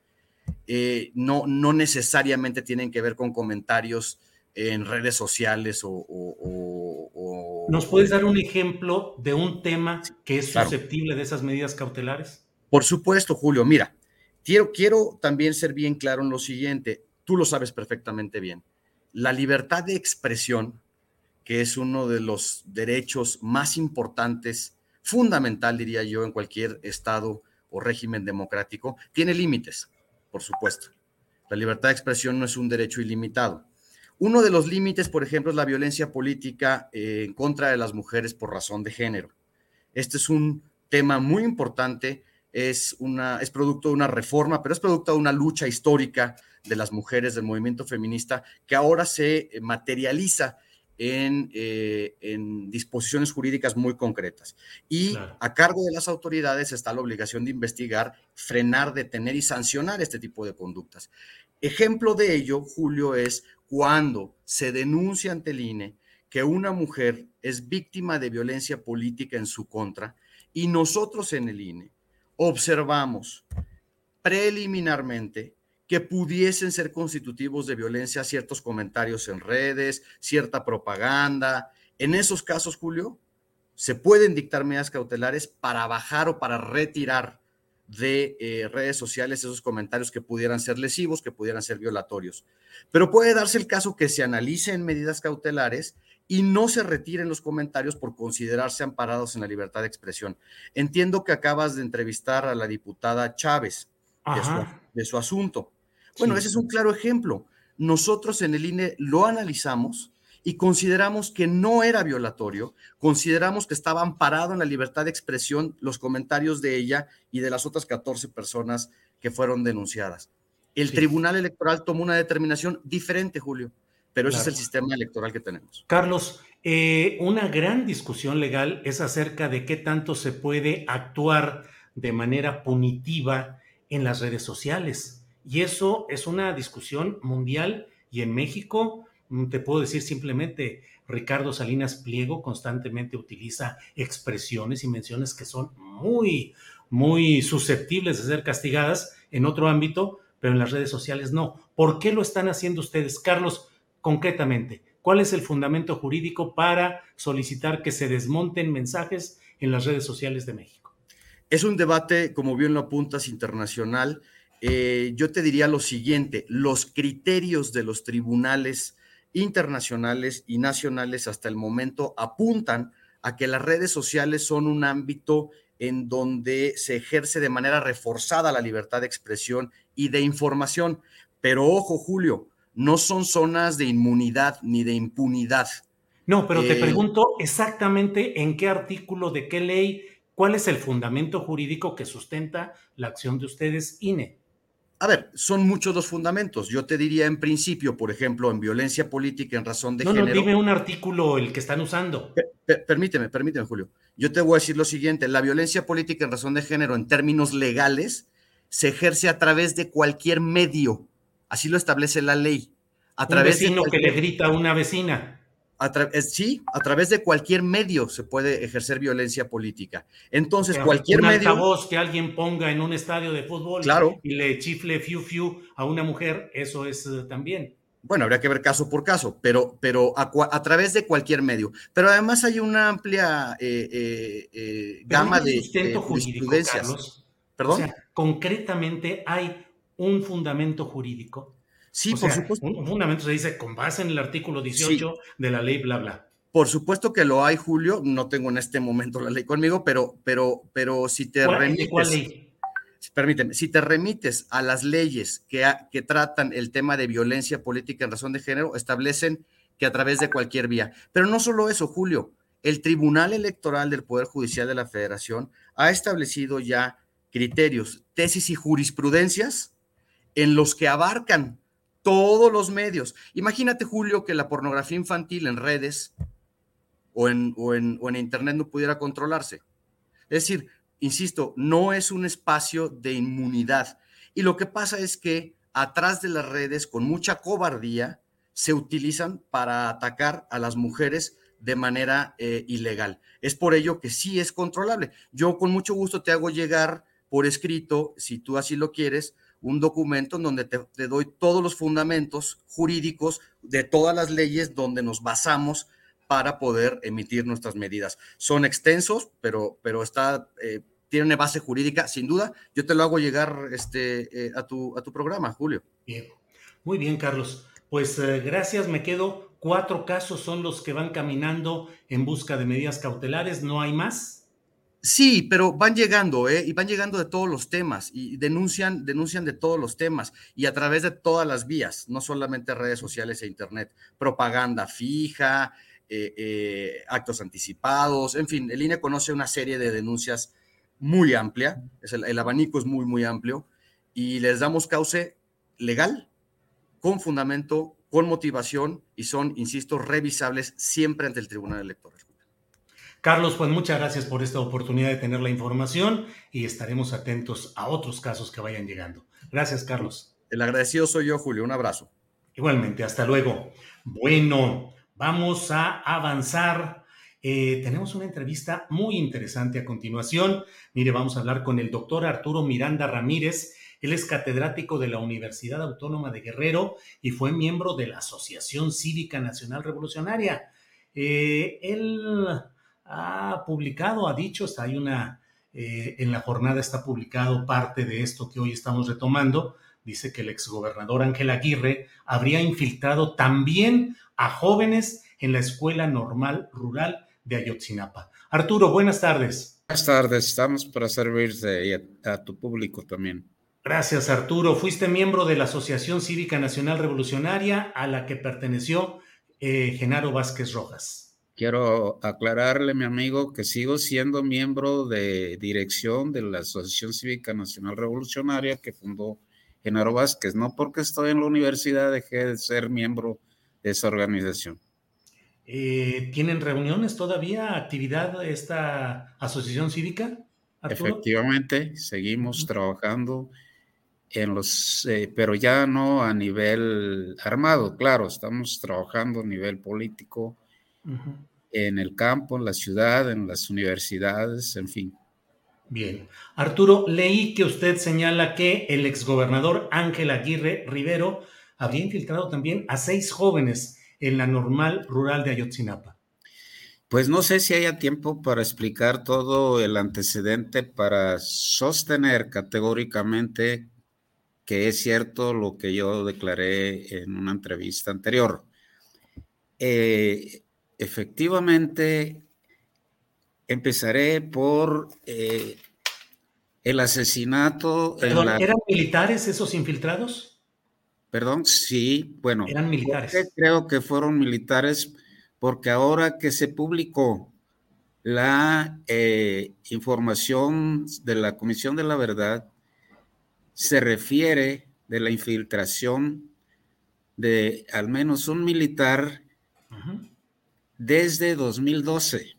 Eh, no, no necesariamente tienen que ver con comentarios en redes sociales o, ¿Nos puedes dar un ejemplo de un tema que es susceptible de esas medidas cautelares? Por supuesto, Julio. Mira, quiero, también ser bien claro en lo siguiente. Tú lo sabes perfectamente bien. La libertad de expresión, que es uno de los derechos más importantes, fundamental, diría yo, en cualquier estado o régimen democrático, tiene límites, por supuesto. La libertad de expresión no es un derecho ilimitado. Uno de los límites, por ejemplo, es la violencia política eh, en contra de las mujeres por razón de género. Este es un tema muy importante, es, una, es producto de una reforma, pero es producto de una lucha histórica de las mujeres del movimiento feminista que ahora se materializa en, eh, en, disposiciones jurídicas muy concretas. Y a cargo de las autoridades está la obligación de investigar, frenar, detener y sancionar este tipo de conductas. Ejemplo de ello, Julio, es cuando se denuncia ante el INE que una mujer es víctima de violencia política en su contra y nosotros en el INE observamos preliminarmente que pudiesen ser constitutivos de violencia ciertos comentarios en redes, cierta propaganda. En esos casos, Julio, se pueden dictar medidas cautelares para bajar o para retirar de eh, redes sociales esos comentarios que pudieran ser lesivos, que pudieran ser violatorios. Pero puede darse el caso que se analicen medidas cautelares y no se retiren los comentarios por considerarse amparados en la libertad de expresión. Entiendo que acabas de entrevistar a la diputada Chávez de su, asunto. Bueno, ese es un claro ejemplo. Nosotros en el INE lo analizamos y consideramos que no era violatorio, consideramos que estaba amparado en la libertad de expresión los comentarios de ella y de las otras 14 personas que fueron denunciadas. El Tribunal Electoral tomó una determinación diferente, Julio pero ese es el sistema electoral que tenemos. Carlos, eh, una gran discusión legal es acerca de qué tanto se puede actuar de manera punitiva en las redes sociales. Y eso es una discusión mundial y en México, mm, te puedo decir simplemente, Ricardo Salinas Pliego constantemente utiliza expresiones y menciones que son muy, muy susceptibles de ser castigadas en otro ámbito, pero en las redes sociales no. ¿Por qué lo están haciendo ustedes? Carlos, concretamente, ¿cuál es el fundamento jurídico para solicitar que se desmonten mensajes en las redes sociales de México? Es un debate, como bien lo apuntas, internacional. Eh, yo te diría lo siguiente, los criterios de los tribunales internacionales y nacionales hasta el momento apuntan a que las redes sociales son un ámbito en donde se ejerce de manera reforzada la libertad de expresión y de información. Pero ojo, Julio, no son zonas de inmunidad ni de impunidad. No, pero te eh, pregunto exactamente en qué artículo de qué ley, cuál es el fundamento jurídico que sustenta la acción de ustedes, INE. A ver, son muchos los fundamentos. Yo te diría en principio, por ejemplo, en violencia política en razón de género. No, dime un artículo el que están usando. permíteme, permíteme, Julio. Yo te voy a decir lo siguiente: la violencia política en razón de género, en términos legales, se ejerce a través de cualquier medio Así lo establece la ley. A través Un vecino que le grita a una vecina. sí, a través de cualquier medio se puede ejercer violencia política. Entonces, cualquier medio. voz que alguien ponga en un estadio de fútbol claro. y le chifle fiu fiu a una mujer, eso es eh, también. Bueno, habría que ver caso por caso, pero, pero a, través de cualquier medio. Pero además hay una amplia eh, eh, gama de, sustento jurídico, Carlos. Perdón. concretamente hay un fundamento jurídico. Sí, por supuesto. Un, fundamento se dice con base en el artículo 18 de la ley, bla, bla. Por supuesto que lo hay, Julio. No tengo en este momento la ley conmigo, pero, pero, pero si te remites. ¿Cuál ley? Permíteme, si te remites a las leyes que, que tratan el tema de violencia política en razón de género, establecen que a través de cualquier vía. Pero no solo eso, Julio. El Tribunal Electoral del Poder Judicial de la Federación ha establecido ya criterios, tesis y jurisprudencias en los que abarcan todos los medios. Imagínate, Julio, que la pornografía infantil en redes o en, o en, Internet no pudiera controlarse. Es decir, insisto, no es un espacio de inmunidad. Y lo que pasa es que atrás de las redes, con mucha cobardía, se utilizan para atacar a las mujeres de manera eh, ilegal. Es por ello que sí es controlable. Yo con mucho gusto te hago llegar por escrito, si tú así lo quieres, un documento en donde te, doy todos los fundamentos jurídicos de todas las leyes donde nos basamos para poder emitir nuestras medidas. Son extensos, pero, pero está, eh, tiene base jurídica, sin duda. Yo te lo hago llegar este, eh, a, tu, a tu programa, Julio. Bien. Muy bien, Carlos. Pues eh, gracias, me quedo. Cuatro casos son los que van caminando en busca de medidas cautelares, ¿no hay más? Sí, pero van llegando, ¿eh? Y van llegando de todos los temas y denuncian, denuncian de todos los temas y a través de todas las vías, no solamente redes sociales e internet, propaganda fija, eh, eh, actos anticipados, en fin, el INE conoce una serie de denuncias muy amplia, es el, el abanico es muy, muy amplio y les damos cauce legal, con fundamento, con motivación y son, insisto, revisables siempre ante el Tribunal Electoral. Carlos, pues muchas gracias por esta oportunidad de tener la información y estaremos atentos a otros casos que vayan llegando. Gracias, Carlos. El agradecido soy yo, Julio. Un abrazo. Igualmente, hasta luego. Bueno, vamos a avanzar. Eh, tenemos una entrevista muy interesante a continuación. Mire, vamos a hablar con el doctor Arturo Miranda Ramírez. Él es catedrático de la Universidad Autónoma de Guerrero y fue miembro de la Asociación Cívica Nacional Revolucionaria. Eh, él ha publicado, ha dicho, está hay una, eh, en la jornada está publicado parte de esto que hoy estamos retomando. Dice que el exgobernador Ángel Aguirre habría infiltrado también a jóvenes en la Escuela Normal Rural de Ayotzinapa. Arturo, buenas tardes. Buenas tardes, estamos para servirte a, a tu público también. Gracias, Arturo. Fuiste miembro de la Asociación Cívica Nacional Revolucionaria a la que perteneció eh, Genaro Vázquez Rojas. Quiero aclararle, mi amigo, que sigo siendo miembro de dirección de la Asociación Cívica Nacional Revolucionaria que fundó Genaro Vázquez. No porque estoy en la universidad dejé de ser miembro de esa organización. Eh, ¿Tienen reuniones todavía, actividad esta asociación cívica? Efectivamente, seguimos trabajando en los, eh, pero ya no a nivel armado, claro, estamos trabajando a nivel político, en el campo, en la ciudad, en las universidades, en fin. Bien. Arturo, leí que usted señala que el exgobernador Ángel Aguirre Rivero habría infiltrado también a seis jóvenes en la normal rural de Ayotzinapa. Pues no sé si haya tiempo para explicar todo el antecedente para sostener categóricamente que es cierto lo que yo declaré en una entrevista anterior. Eh, efectivamente, empezaré por eh, el asesinato. ¿Eran militares esos infiltrados? Perdón, sí, bueno. Eran militares. Creo que fueron militares porque ahora que se publicó la eh, información de la Comisión de la Verdad, se refiere de la infiltración de al menos un militar desde 2012,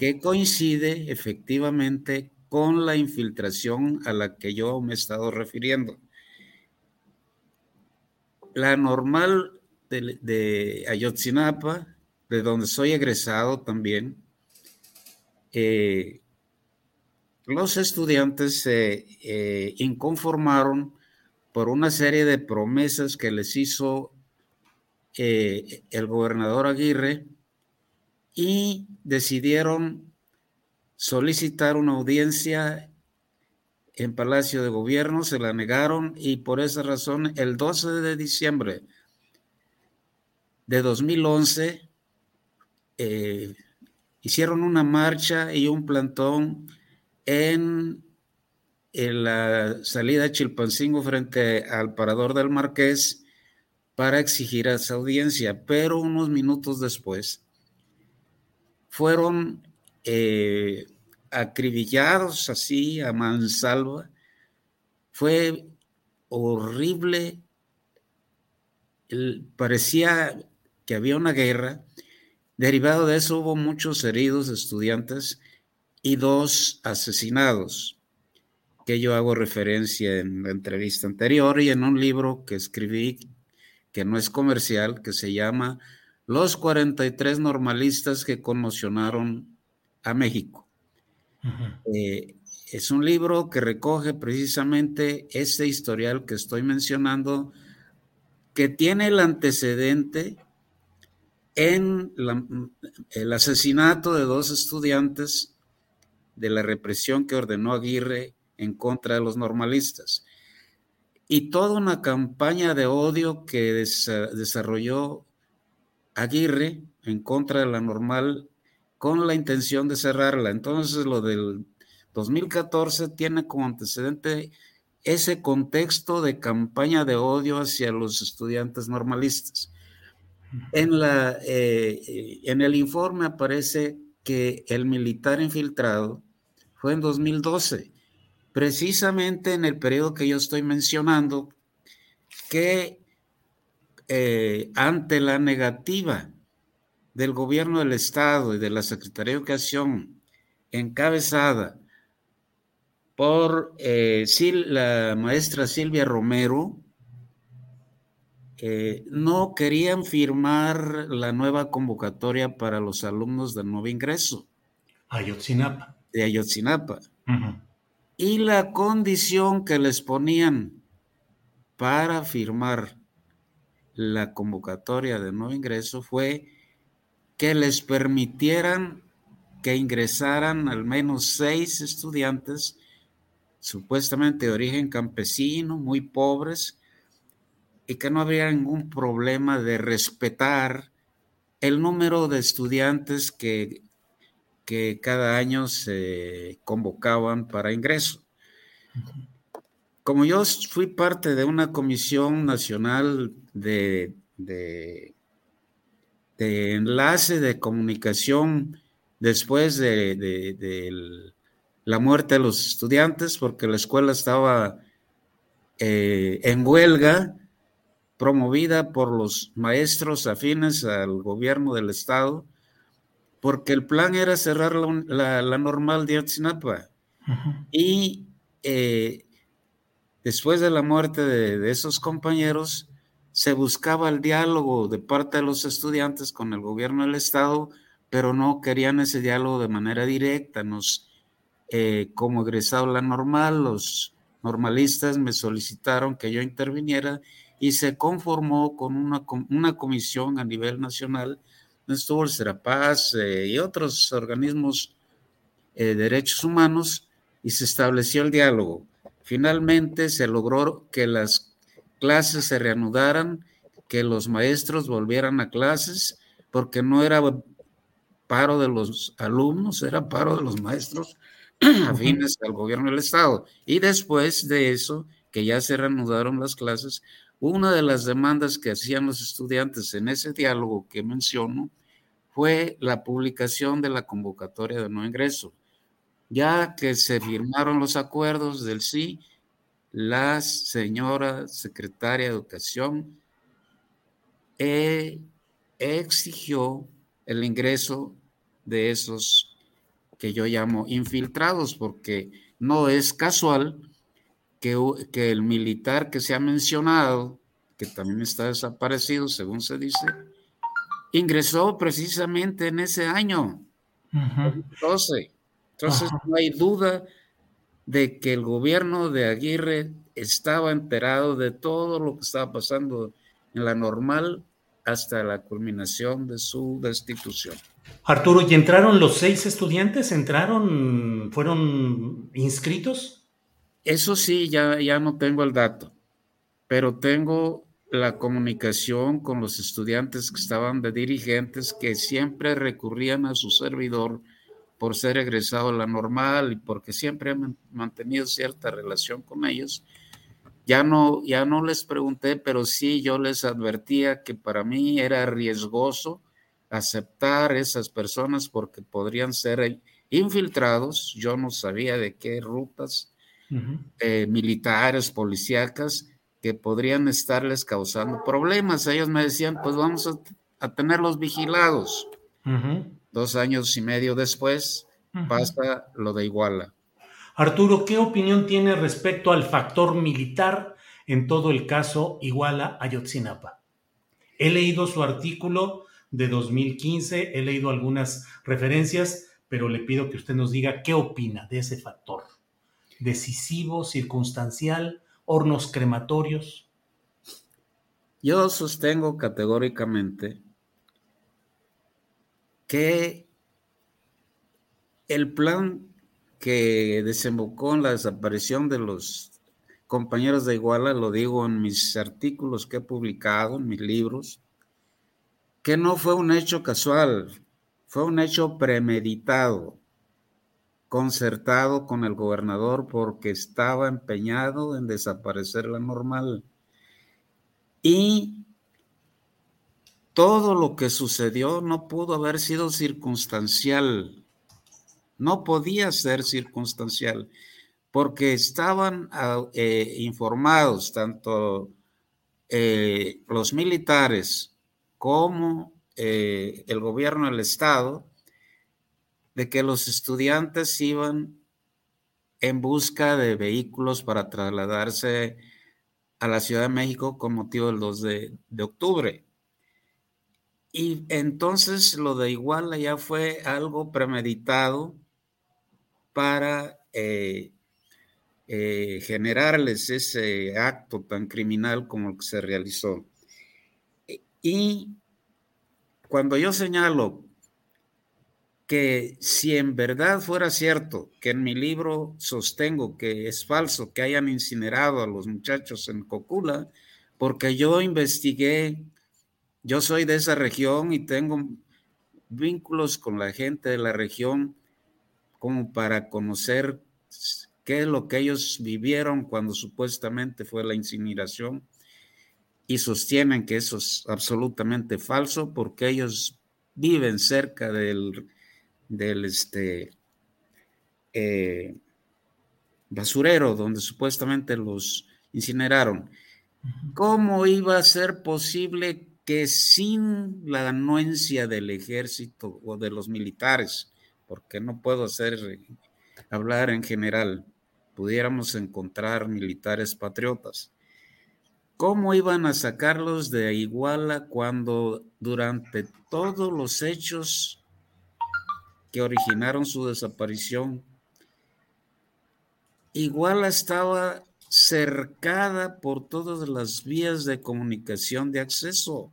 que coincide efectivamente con la infiltración a la que yo me he estado refiriendo. La normal de, Ayotzinapa, de donde soy egresado también, eh, los estudiantes se eh, inconformaron por una serie de promesas que les hizo eh, el gobernador Aguirre y decidieron solicitar una audiencia en Palacio de Gobierno, se la negaron y por esa razón el 12 de diciembre de 2011 eh, hicieron una marcha y un plantón en, la salida de Chilpancingo frente al parador del Marqués para exigir esa audiencia, pero unos minutos después fueron eh, acribillados así a mansalva. Fue horrible. parecía que había una guerra. Derivado de eso hubo muchos heridos estudiantes y dos asesinados, que yo hago referencia en la entrevista anterior y en un libro que escribí que no es comercial, que se llama Los 43 normalistas que conmocionaron a México. Eh, es un libro que recoge precisamente ese historial que estoy mencionando, que tiene el antecedente en el asesinato de dos estudiantes de la represión que ordenó Aguirre en contra de los normalistas. Y toda una campaña de odio que desarrolló Aguirre en contra de la normal con la intención de cerrarla. Entonces lo del 2014 tiene como antecedente ese contexto de campaña de odio hacia los estudiantes normalistas. En, la, eh, en el informe aparece que el militar infiltrado fue en 2012, precisamente en el periodo que yo estoy mencionando, que eh, ante la negativa del gobierno del Estado y de la Secretaría de Educación, encabezada por eh, la maestra Silvia Romero, eh, no querían firmar la nueva convocatoria para los alumnos del nuevo ingreso. Ayotzinapa. De Ayotzinapa. Y la condición que les ponían para firmar la convocatoria de nuevo ingreso fue que les permitieran que ingresaran al menos seis estudiantes supuestamente de origen campesino, muy pobres, y que no habría ningún problema de respetar el número de estudiantes que, que cada año se convocaban para ingreso. Como yo fui parte de una comisión nacional de, de, enlace de comunicación después de, la muerte de los estudiantes, porque la escuela estaba eh, en huelga, promovida por los maestros afines al gobierno del estado, porque el plan era cerrar la, normal de Atzinapa. Y eh, después de la muerte de, esos compañeros, se buscaba el diálogo de parte de los estudiantes con el gobierno del estado, pero no querían ese diálogo de manera directa. Nos, eh, como egresado la normal, los normalistas me solicitaron que yo interviniera y se conformó con una, una comisión a nivel nacional, estuvo el Serapaz eh, y otros organismos eh, de derechos humanos y se estableció el diálogo. Finalmente se logró que las clases se reanudaran, que los maestros volvieran a clases, porque no era paro de los alumnos, era paro de los maestros afines al gobierno del Estado. Y después de eso, que ya se reanudaron las clases, una de las demandas que hacían los estudiantes en ese diálogo que menciono fue la publicación de la convocatoria de no ingreso. Ya que se firmaron los acuerdos del sí, la señora secretaria de Educación eh, exigió el ingreso de esos que yo llamo infiltrados, porque no es casual que, el militar que se ha mencionado, que también está desaparecido, según se dice, ingresó precisamente en ese año, Entonces, no hay duda de que el gobierno de Aguirre estaba enterado de todo lo que estaba pasando en la normal hasta la culminación de su destitución. Arturo, ¿y entraron los seis estudiantes? ¿Entraron, fueron inscritos? Eso sí, ya, ya no tengo el dato, pero tengo la comunicación con los estudiantes que estaban de dirigentes que siempre recurrían a su servidor por ser egresado a la normal y porque siempre he mantenido cierta relación con ellos. Ya no, ya no les pregunté, pero sí yo les advertía que para mí era riesgoso aceptar esas personas porque podrían ser infiltrados. Yo no sabía de qué rutas eh, militares, policíacas, que podrían estarles causando problemas. Ellos me decían, pues vamos a, tenerlos vigilados. Dos años y medio después pasa lo de Iguala. Arturo, ¿qué opinión tiene respecto al factor militar en todo el caso Iguala Ayotzinapa? He leído su artículo de 2015, he leído algunas referencias, pero le pido que usted nos diga qué opina de ese factor decisivo, circunstancial, hornos crematorios? Yo sostengo categóricamente que el plan que desembocó en la desaparición de los compañeros de Iguala, lo digo en mis artículos que he publicado, en mis libros, que no fue un hecho casual, fue un hecho premeditado concertado con el gobernador porque estaba empeñado en desaparecer la normal. Y todo lo que sucedió no pudo haber sido circunstancial, no podía ser circunstancial, porque estaban ah, eh, informados tanto eh, los militares como eh, el gobierno del Estado de que los estudiantes iban en busca de vehículos para trasladarse a la Ciudad de México con motivo del 2 de, octubre. Y entonces lo de Iguala ya fue algo premeditado para eh, eh, generarles ese acto tan criminal como el que se realizó. Y cuando yo señalo que si en verdad fuera cierto que en mi libro sostengo que es falso que hayan incinerado a los muchachos en Cocula, porque yo investigué, yo soy de esa región y tengo vínculos con la gente de la región como para conocer qué es lo que ellos vivieron cuando supuestamente fue la incineración y sostienen que eso es absolutamente falso porque ellos viven cerca del, del este, eh, basurero donde supuestamente los incineraron. ¿Cómo iba a ser posible que sin la anuencia del ejército o de los militares, porque no puedo hacer hablar en general, pudiéramos encontrar militares patriotas? ¿Cómo iban a sacarlos de Iguala cuando durante todos los hechos que originaron su desaparición, Iguala estaba cercada por todas las vías de comunicación de acceso?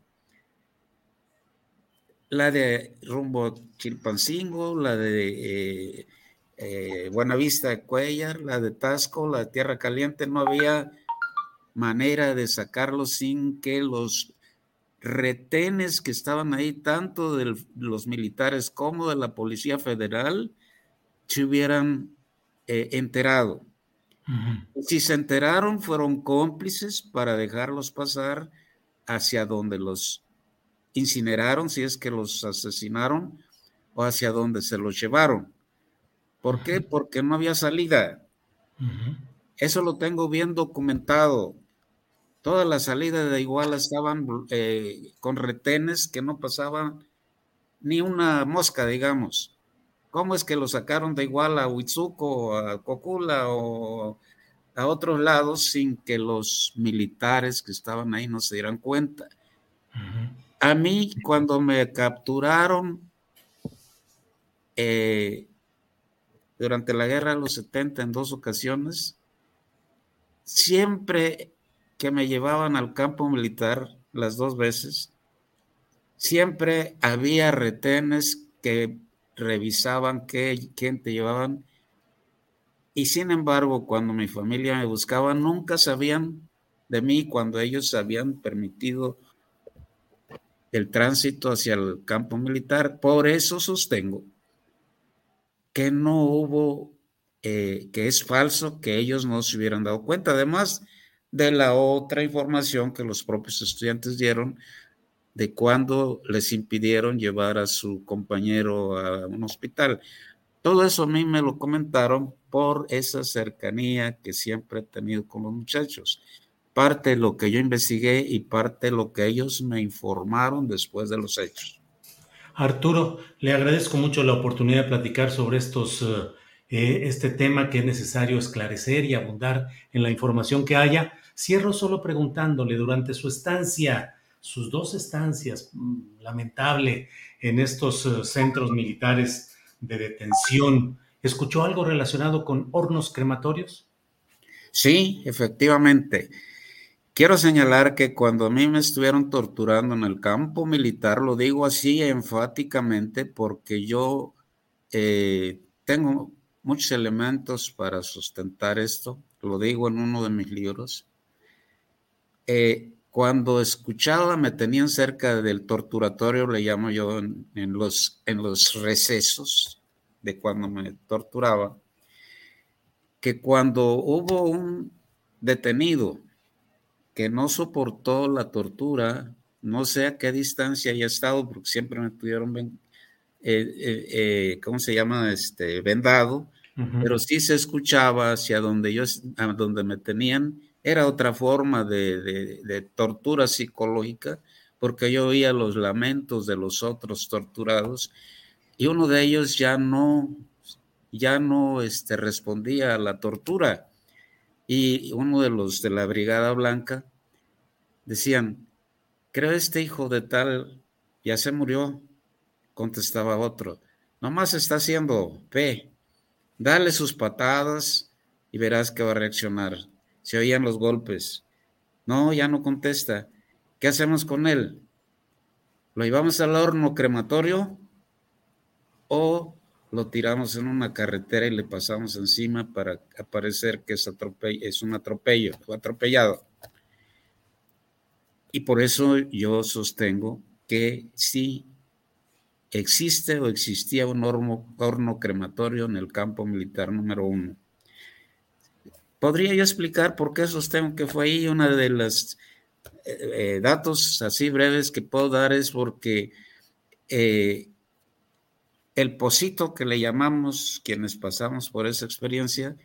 La de rumbo Chilpancingo, la de eh, eh, Buenavista de Cuellar, la de Tasco, la de Tierra Caliente, no había manera de sacarlo sin que los retenes que estaban ahí, tanto de los militares como de la Policía Federal, se hubieran eh, enterado. Si se enteraron, fueron cómplices para dejarlos pasar hacia donde los incineraron, si es que los asesinaron, o hacia donde se los llevaron. ¿Por qué? Porque no había salida. Eso lo tengo bien documentado. Todas las salidas de Iguala estaban eh, con retenes que no pasaban ni una mosca, digamos. ¿Cómo es que lo sacaron de Iguala a Huizuco, a Cocula o a otros lados sin que los militares que estaban ahí no se dieran cuenta? A mí, cuando me capturaron eh, durante la guerra de los 70 en dos ocasiones, siempre que me llevaban al campo militar las dos veces, siempre había retenes que revisaban qué, quién te llevaban. Y sin embargo, cuando mi familia me buscaba, nunca sabían de mí cuando ellos habían permitido el tránsito hacia el campo militar. Por eso sostengo que no hubo, eh, que es falso que ellos no se hubieran dado cuenta. Además, de la otra información que los propios estudiantes dieron de cuando les impidieron llevar a su compañero a un hospital. Todo eso a mí me lo comentaron por esa cercanía que siempre he tenido con los muchachos. Parte de lo que yo investigué y parte de lo que ellos me informaron después de los hechos. Arturo, le agradezco mucho la oportunidad de platicar sobre estos, eh, eh, este tema que es necesario esclarecer y abundar en la información que haya. Cierro solo preguntándole, durante su estancia, sus dos estancias, mm, lamentable, en estos eh, centros militares de detención, ¿escuchó algo relacionado con hornos crematorios? Sí, efectivamente. Quiero señalar que cuando a mí me estuvieron torturando en el campo militar, lo digo así enfáticamente porque yo eh, tengo muchos elementos para sustentar esto, lo digo en uno de mis libros. Eh, cuando escuchaba, me tenían cerca del torturatorio, le llamo yo, en, los, en los recesos de cuando me torturaba, que cuando hubo un detenido que no soportó la tortura, no sé a qué distancia haya estado, porque siempre me tuvieron, eh, eh, ¿cómo se llama? Este, vendado, pero sí se escuchaba hacia donde yo, a donde me tenían, era otra forma de, tortura psicológica, porque yo oía los lamentos de los otros torturados y uno de ellos ya no ya no este, respondía a la tortura. Y uno de los de la Brigada Blanca decían, creo este hijo de tal ya se murió, contestaba otro, nomás está haciendo P, dale sus patadas y verás que va a reaccionar. Se oían los golpes. No, ya no contesta. ¿Qué hacemos con él? ¿Lo llevamos al horno crematorio o lo tiramos en una carretera y le pasamos encima para aparecer que es, es un atropello, fue atropellado? Y por eso yo sostengo que sí existe o existía un horno, crematorio en el campo militar número uno. ¿Podría yo explicar por qué sostengo que fue ahí? Una de las eh, eh, datos así breves que puedo dar es porque eh, el pocito que le llamamos quienes pasamos por esa experiencia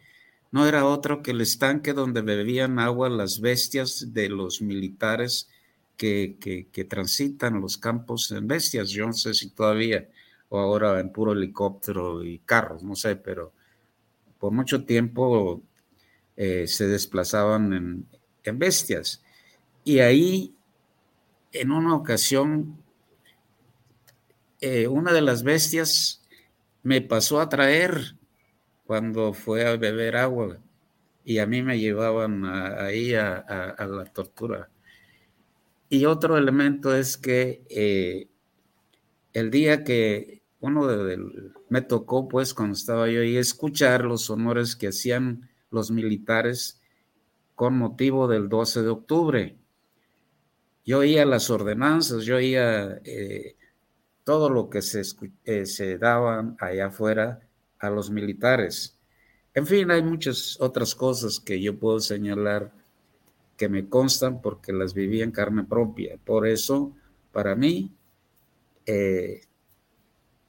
no era otro que el estanque donde bebían agua las bestias de los militares que, que, transitan los campos en bestias. Yo no sé si todavía o ahora en puro helicóptero y carros, no sé, pero por mucho tiempo se desplazaban en, bestias. Y ahí, en una ocasión, eh, una de las bestias me pasó a traer cuando fue a beber agua y a mí me llevaban ahí a, la tortura. Y otro elemento es que eh, el día que uno me tocó, pues cuando estaba yo ahí, escuchar los honores que hacían los militares con motivo del 12 de octubre. Yo oía las ordenanzas, yo oía eh, todo lo que se, eh, se daban allá afuera a los militares. En fin, hay muchas otras cosas que yo puedo señalar que me constan porque las viví en carne propia. Por eso, para mí, eh,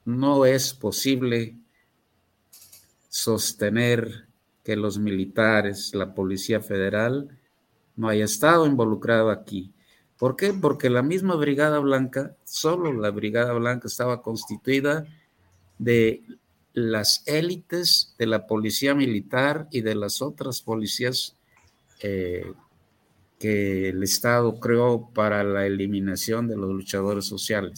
no es posible sostener que los militares, la Policía Federal, no haya estado involucrado aquí. ¿Por qué? Porque la misma Brigada Blanca, solo la Brigada Blanca estaba constituida de las élites de la policía militar y de las otras policías eh, que el Estado creó para la eliminación de los luchadores sociales.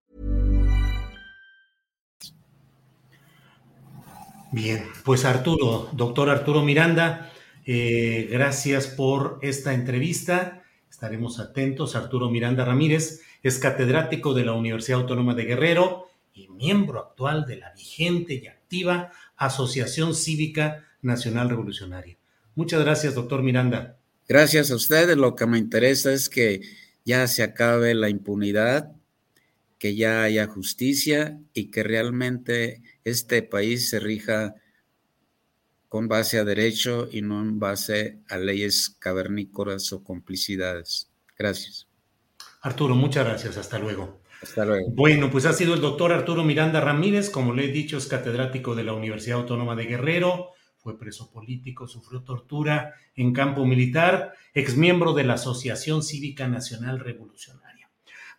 Bien, pues Arturo, doctor Arturo Miranda, eh, gracias por esta entrevista. Estaremos atentos. Arturo Miranda Ramírez es catedrático de la Universidad Autónoma de Guerrero y miembro actual de la vigente y activa Asociación Cívica Nacional Revolucionaria. Muchas gracias, doctor Miranda. Gracias a ustedes. Lo que me interesa es que ya se acabe la impunidad, que ya haya justicia y que realmente este país se rija con base a derecho y no en base a leyes cavernícolas o complicidades. Gracias. Arturo, muchas gracias. Hasta luego. Hasta luego. Bueno, pues ha sido el doctor Arturo Miranda Ramírez, como le he dicho, es catedrático de la Universidad Autónoma de Guerrero, fue preso político, sufrió tortura en campo militar, exmiembro de la Asociación Cívica Nacional Revolucionaria.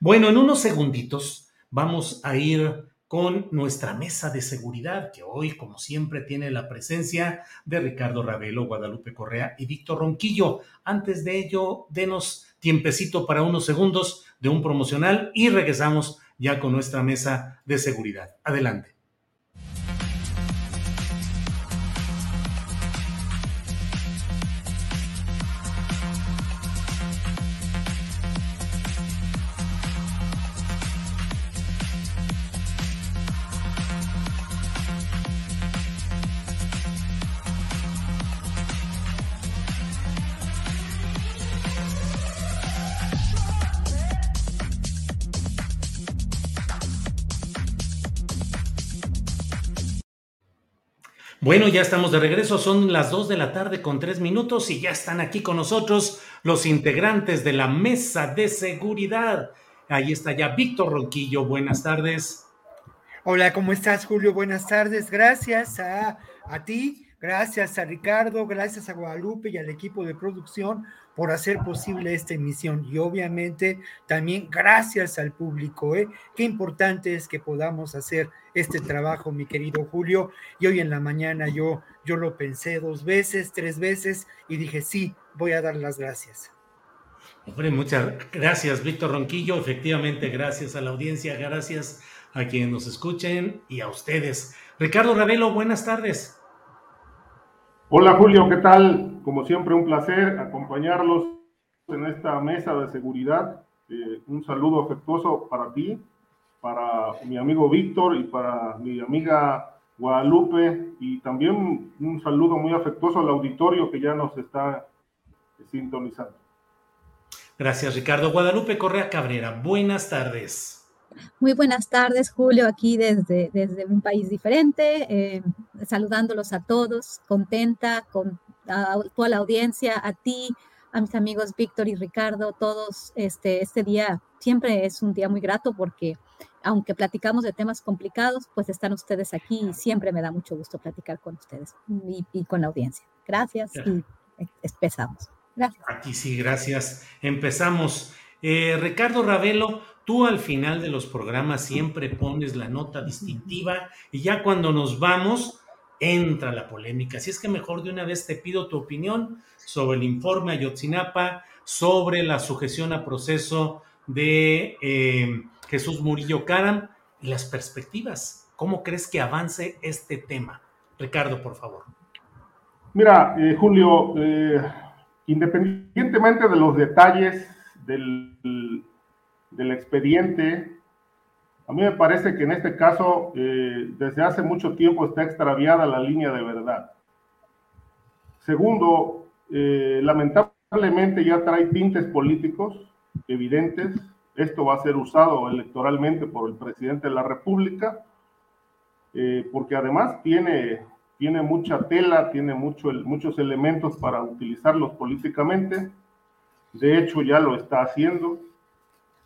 Bueno, en unos segunditos vamos a ir con nuestra mesa de seguridad, que hoy, como siempre, tiene la presencia de Ricardo Ravelo, Guadalupe Correa y Víctor Ronquillo. Antes de ello, denos tiempecito para unos segundos de un promocional y regresamos ya con nuestra mesa de seguridad. Adelante. Bueno, ya estamos de regreso, son las 2 de la tarde con 3 minutos y ya están aquí con nosotros los integrantes de la mesa de seguridad. Ahí está ya Víctor Ronquillo, buenas tardes. Hola, ¿cómo estás Julio? Buenas tardes, gracias a, a ti, gracias a Ricardo, gracias a Guadalupe y al equipo de producción por hacer posible esta emisión y obviamente también gracias al público. ¿eh? Qué importante es que podamos hacer este trabajo, mi querido Julio. Y hoy en la mañana yo, yo lo pensé dos veces, tres veces y dije, sí, voy a dar las gracias. Hombre, muchas gracias, Víctor Ronquillo. Efectivamente, gracias a la audiencia, gracias a quienes nos escuchen y a ustedes. Ricardo Ravelo, buenas tardes. Hola Julio, ¿qué tal? Como siempre, un placer acompañarlos en esta mesa de seguridad. Eh, un saludo afectuoso para ti, para mi amigo Víctor y para mi amiga Guadalupe y también un saludo muy afectuoso al auditorio que ya nos está sintonizando. Gracias, Ricardo. Guadalupe Correa Cabrera, buenas tardes. Muy buenas tardes, Julio, aquí desde, desde un país diferente, eh, saludándolos a todos, contenta con toda la audiencia, a ti, a mis amigos Víctor y Ricardo, todos, este, este día siempre es un día muy grato porque aunque platicamos de temas complicados, pues están ustedes aquí y siempre me da mucho gusto platicar con ustedes y, con la audiencia. Gracias y empezamos. Gracias. Aquí sí, gracias. Empezamos. Eh, Ricardo Ravelo, tú al final de los programas siempre pones la nota distintiva y ya cuando nos vamos entra la polémica. Así es que mejor de una vez te pido tu opinión sobre el informe Ayotzinapa, sobre la sujeción a proceso de eh, Jesús Murillo Caram y las perspectivas. ¿Cómo crees que avance este tema? Ricardo, por favor. Mira, eh, Julio, eh, independientemente de los detalles del, del, expediente, a mí me parece que en este caso, eh, desde hace mucho tiempo está extraviada la línea de verdad. Segundo, eh, lamentablemente ya trae tintes políticos evidentes. Esto va a ser usado electoralmente por el presidente de la República, eh, porque además tiene tiene mucha tela, tiene mucho, muchos elementos para utilizarlos políticamente. De hecho, ya lo está haciendo.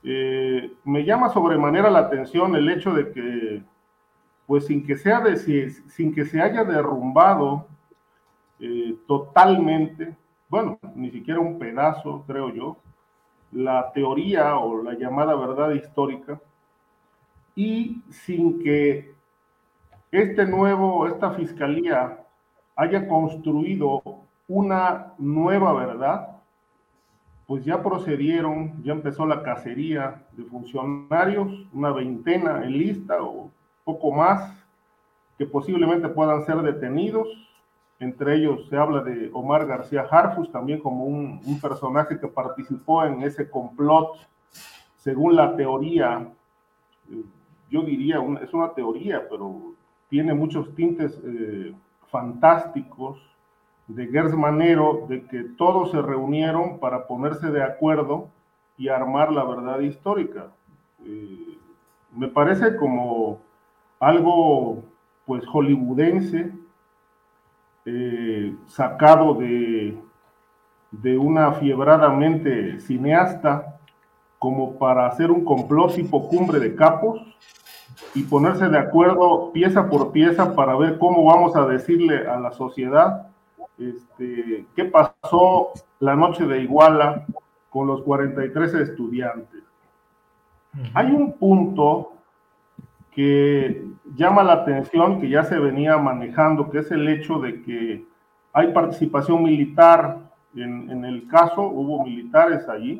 Eh, me llama sobremanera la atención el hecho de que, pues sin que, sea de, sin que se haya derrumbado eh, totalmente, bueno, ni siquiera un pedazo, creo yo, la teoría o la llamada verdad histórica, y sin que este nuevo, esta fiscalía haya construido una nueva verdad, pues ya procedieron, ya empezó la cacería de funcionarios, una veintena en lista o poco más, que posiblemente puedan ser detenidos. Entre ellos se habla de Omar García Harfus, también como un, personaje que participó en ese complot, según la teoría, yo diría, es una teoría, pero tiene muchos tintes eh, fantásticos de Gers Manero, de que todos se reunieron para ponerse de acuerdo y armar la verdad histórica. Eh, me parece como algo pues hollywoodense, eh, sacado de, de una fiebradamente cineasta, como para hacer un complot tipo cumbre de capos, y ponerse de acuerdo pieza por pieza para ver cómo vamos a decirle a la sociedad este, qué pasó la noche de Iguala con los 43 estudiantes. Hay un punto que llama la atención, que ya se venía manejando, que es el hecho de que hay participación militar. En, en el caso, hubo militares allí,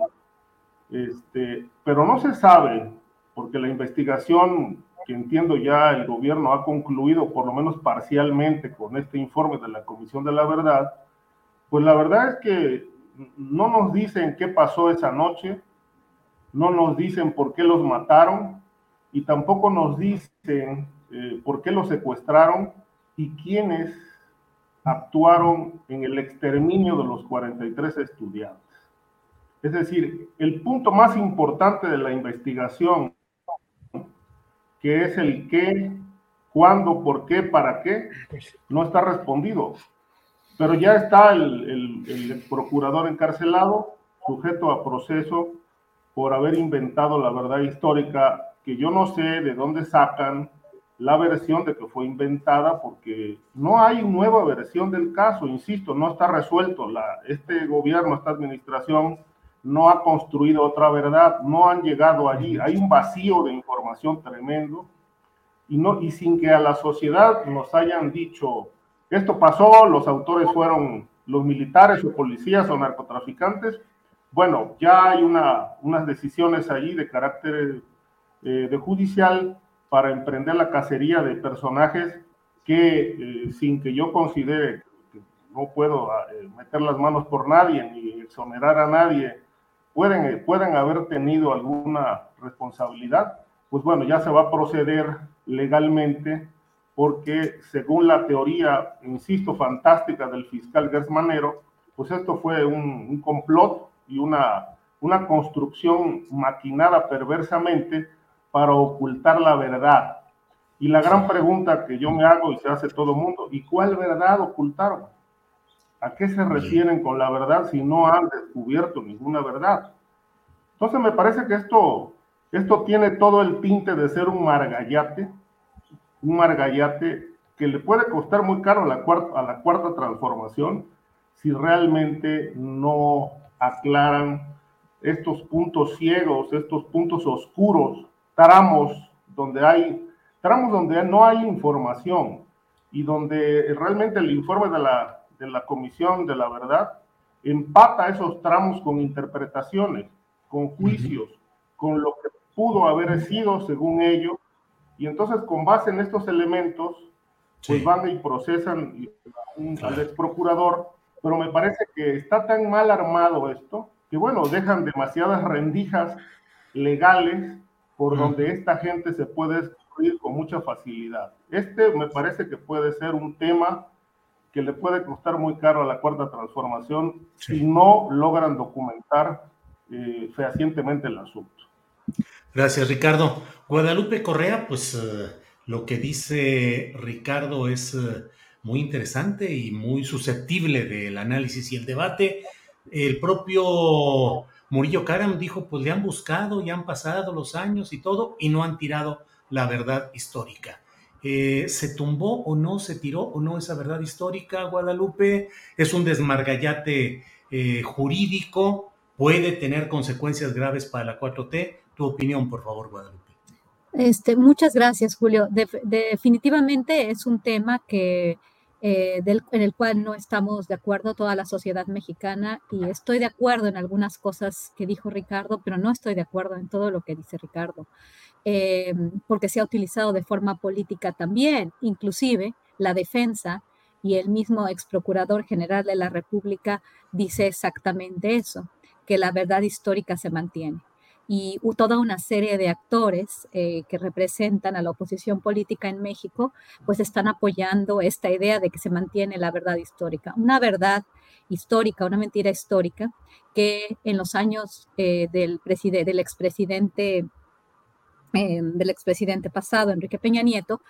este, pero no se sabe, porque la investigación que entiendo ya el gobierno ha concluido, por lo menos parcialmente, con este informe de la Comisión de la Verdad, pues la verdad es que no nos dicen qué pasó esa noche, no nos dicen por qué los mataron y tampoco nos dicen eh, por qué los secuestraron y quiénes actuaron en el exterminio de los 43 estudiantes. Es decir, el punto más importante de la investigación que es el qué, cuándo, por qué, para qué, no está respondido. Pero ya está el, el, procurador encarcelado, sujeto a proceso por haber inventado la verdad histórica, que yo no sé de dónde sacan la versión de que fue inventada, porque no hay nueva versión del caso, insisto, no está resuelto. La, este gobierno, esta administración, no ha construido otra verdad, no han llegado allí. Hay un vacío de información tremendo. Y, no, y sin que a la sociedad nos hayan dicho, esto pasó, los autores fueron los militares o policías o narcotraficantes, bueno, ya hay una, unas decisiones allí de carácter eh, de judicial para emprender la cacería de personajes que eh, sin que yo considere que no puedo eh, meter las manos por nadie ni exonerar a nadie, pueden, pueden haber tenido alguna responsabilidad, pues bueno, ya se va a proceder legalmente porque según la teoría, insisto, fantástica del fiscal Gersmanero, pues esto fue un, complot y una, una construcción maquinada perversamente para ocultar la verdad. Y la gran pregunta que yo me hago y se hace todo el mundo, ¿y cuál verdad ocultaron? ¿A qué se refieren con la verdad si no han descubierto ninguna verdad? Entonces me parece que esto, esto tiene todo el tinte de ser un margallate, un margallate que le puede costar muy caro a la cuarta, a la cuarta transformación si realmente no aclaran estos puntos ciegos, estos puntos oscuros, tramos donde hay, tramos donde no hay información y donde realmente el informe de la, de la Comisión de la Verdad empata esos tramos con interpretaciones, con juicios, con lo que pudo haber sido según ellos y entonces, con base en estos elementos, pues van y procesan al ex procurador, pero me parece que está tan mal armado esto, que bueno, dejan demasiadas rendijas legales por donde esta gente se puede destruir con mucha facilidad. Este me parece que puede ser un tema que le puede costar muy caro a la cuarta transformación si no logran documentar eh, fehacientemente el asunto. Gracias, Ricardo. Guadalupe Correa, pues eh, lo que dice Ricardo es eh, muy interesante y muy susceptible del análisis y el debate. El propio Murillo Karam dijo, pues le han buscado, ya han pasado los años y todo, y no han tirado la verdad histórica. Eh, ¿Se tumbó o no, se tiró o no esa verdad histórica, Guadalupe? ¿Es un desmargallate jurídico? ¿Puede tener consecuencias graves para la 4T? tu opinión, por favor, Guadalupe. Este, muchas gracias, Julio. definitivamente es un tema que, eh, en el cual no estamos de acuerdo toda la sociedad mexicana y estoy de acuerdo en algunas cosas que dijo Ricardo, pero no estoy de acuerdo en todo lo que dice Ricardo, eh, porque se ha utilizado de forma política también, inclusive la defensa y el mismo ex procurador general de la República dice exactamente eso, que la verdad histórica se mantiene y toda una serie de actores eh, que representan a la oposición política en México, pues están apoyando esta idea de que se mantiene la verdad histórica. Una verdad histórica, una mentira histórica, que en los años eh, del, del expresidente eh, del expresidente pasado, Enrique Peña Nieto,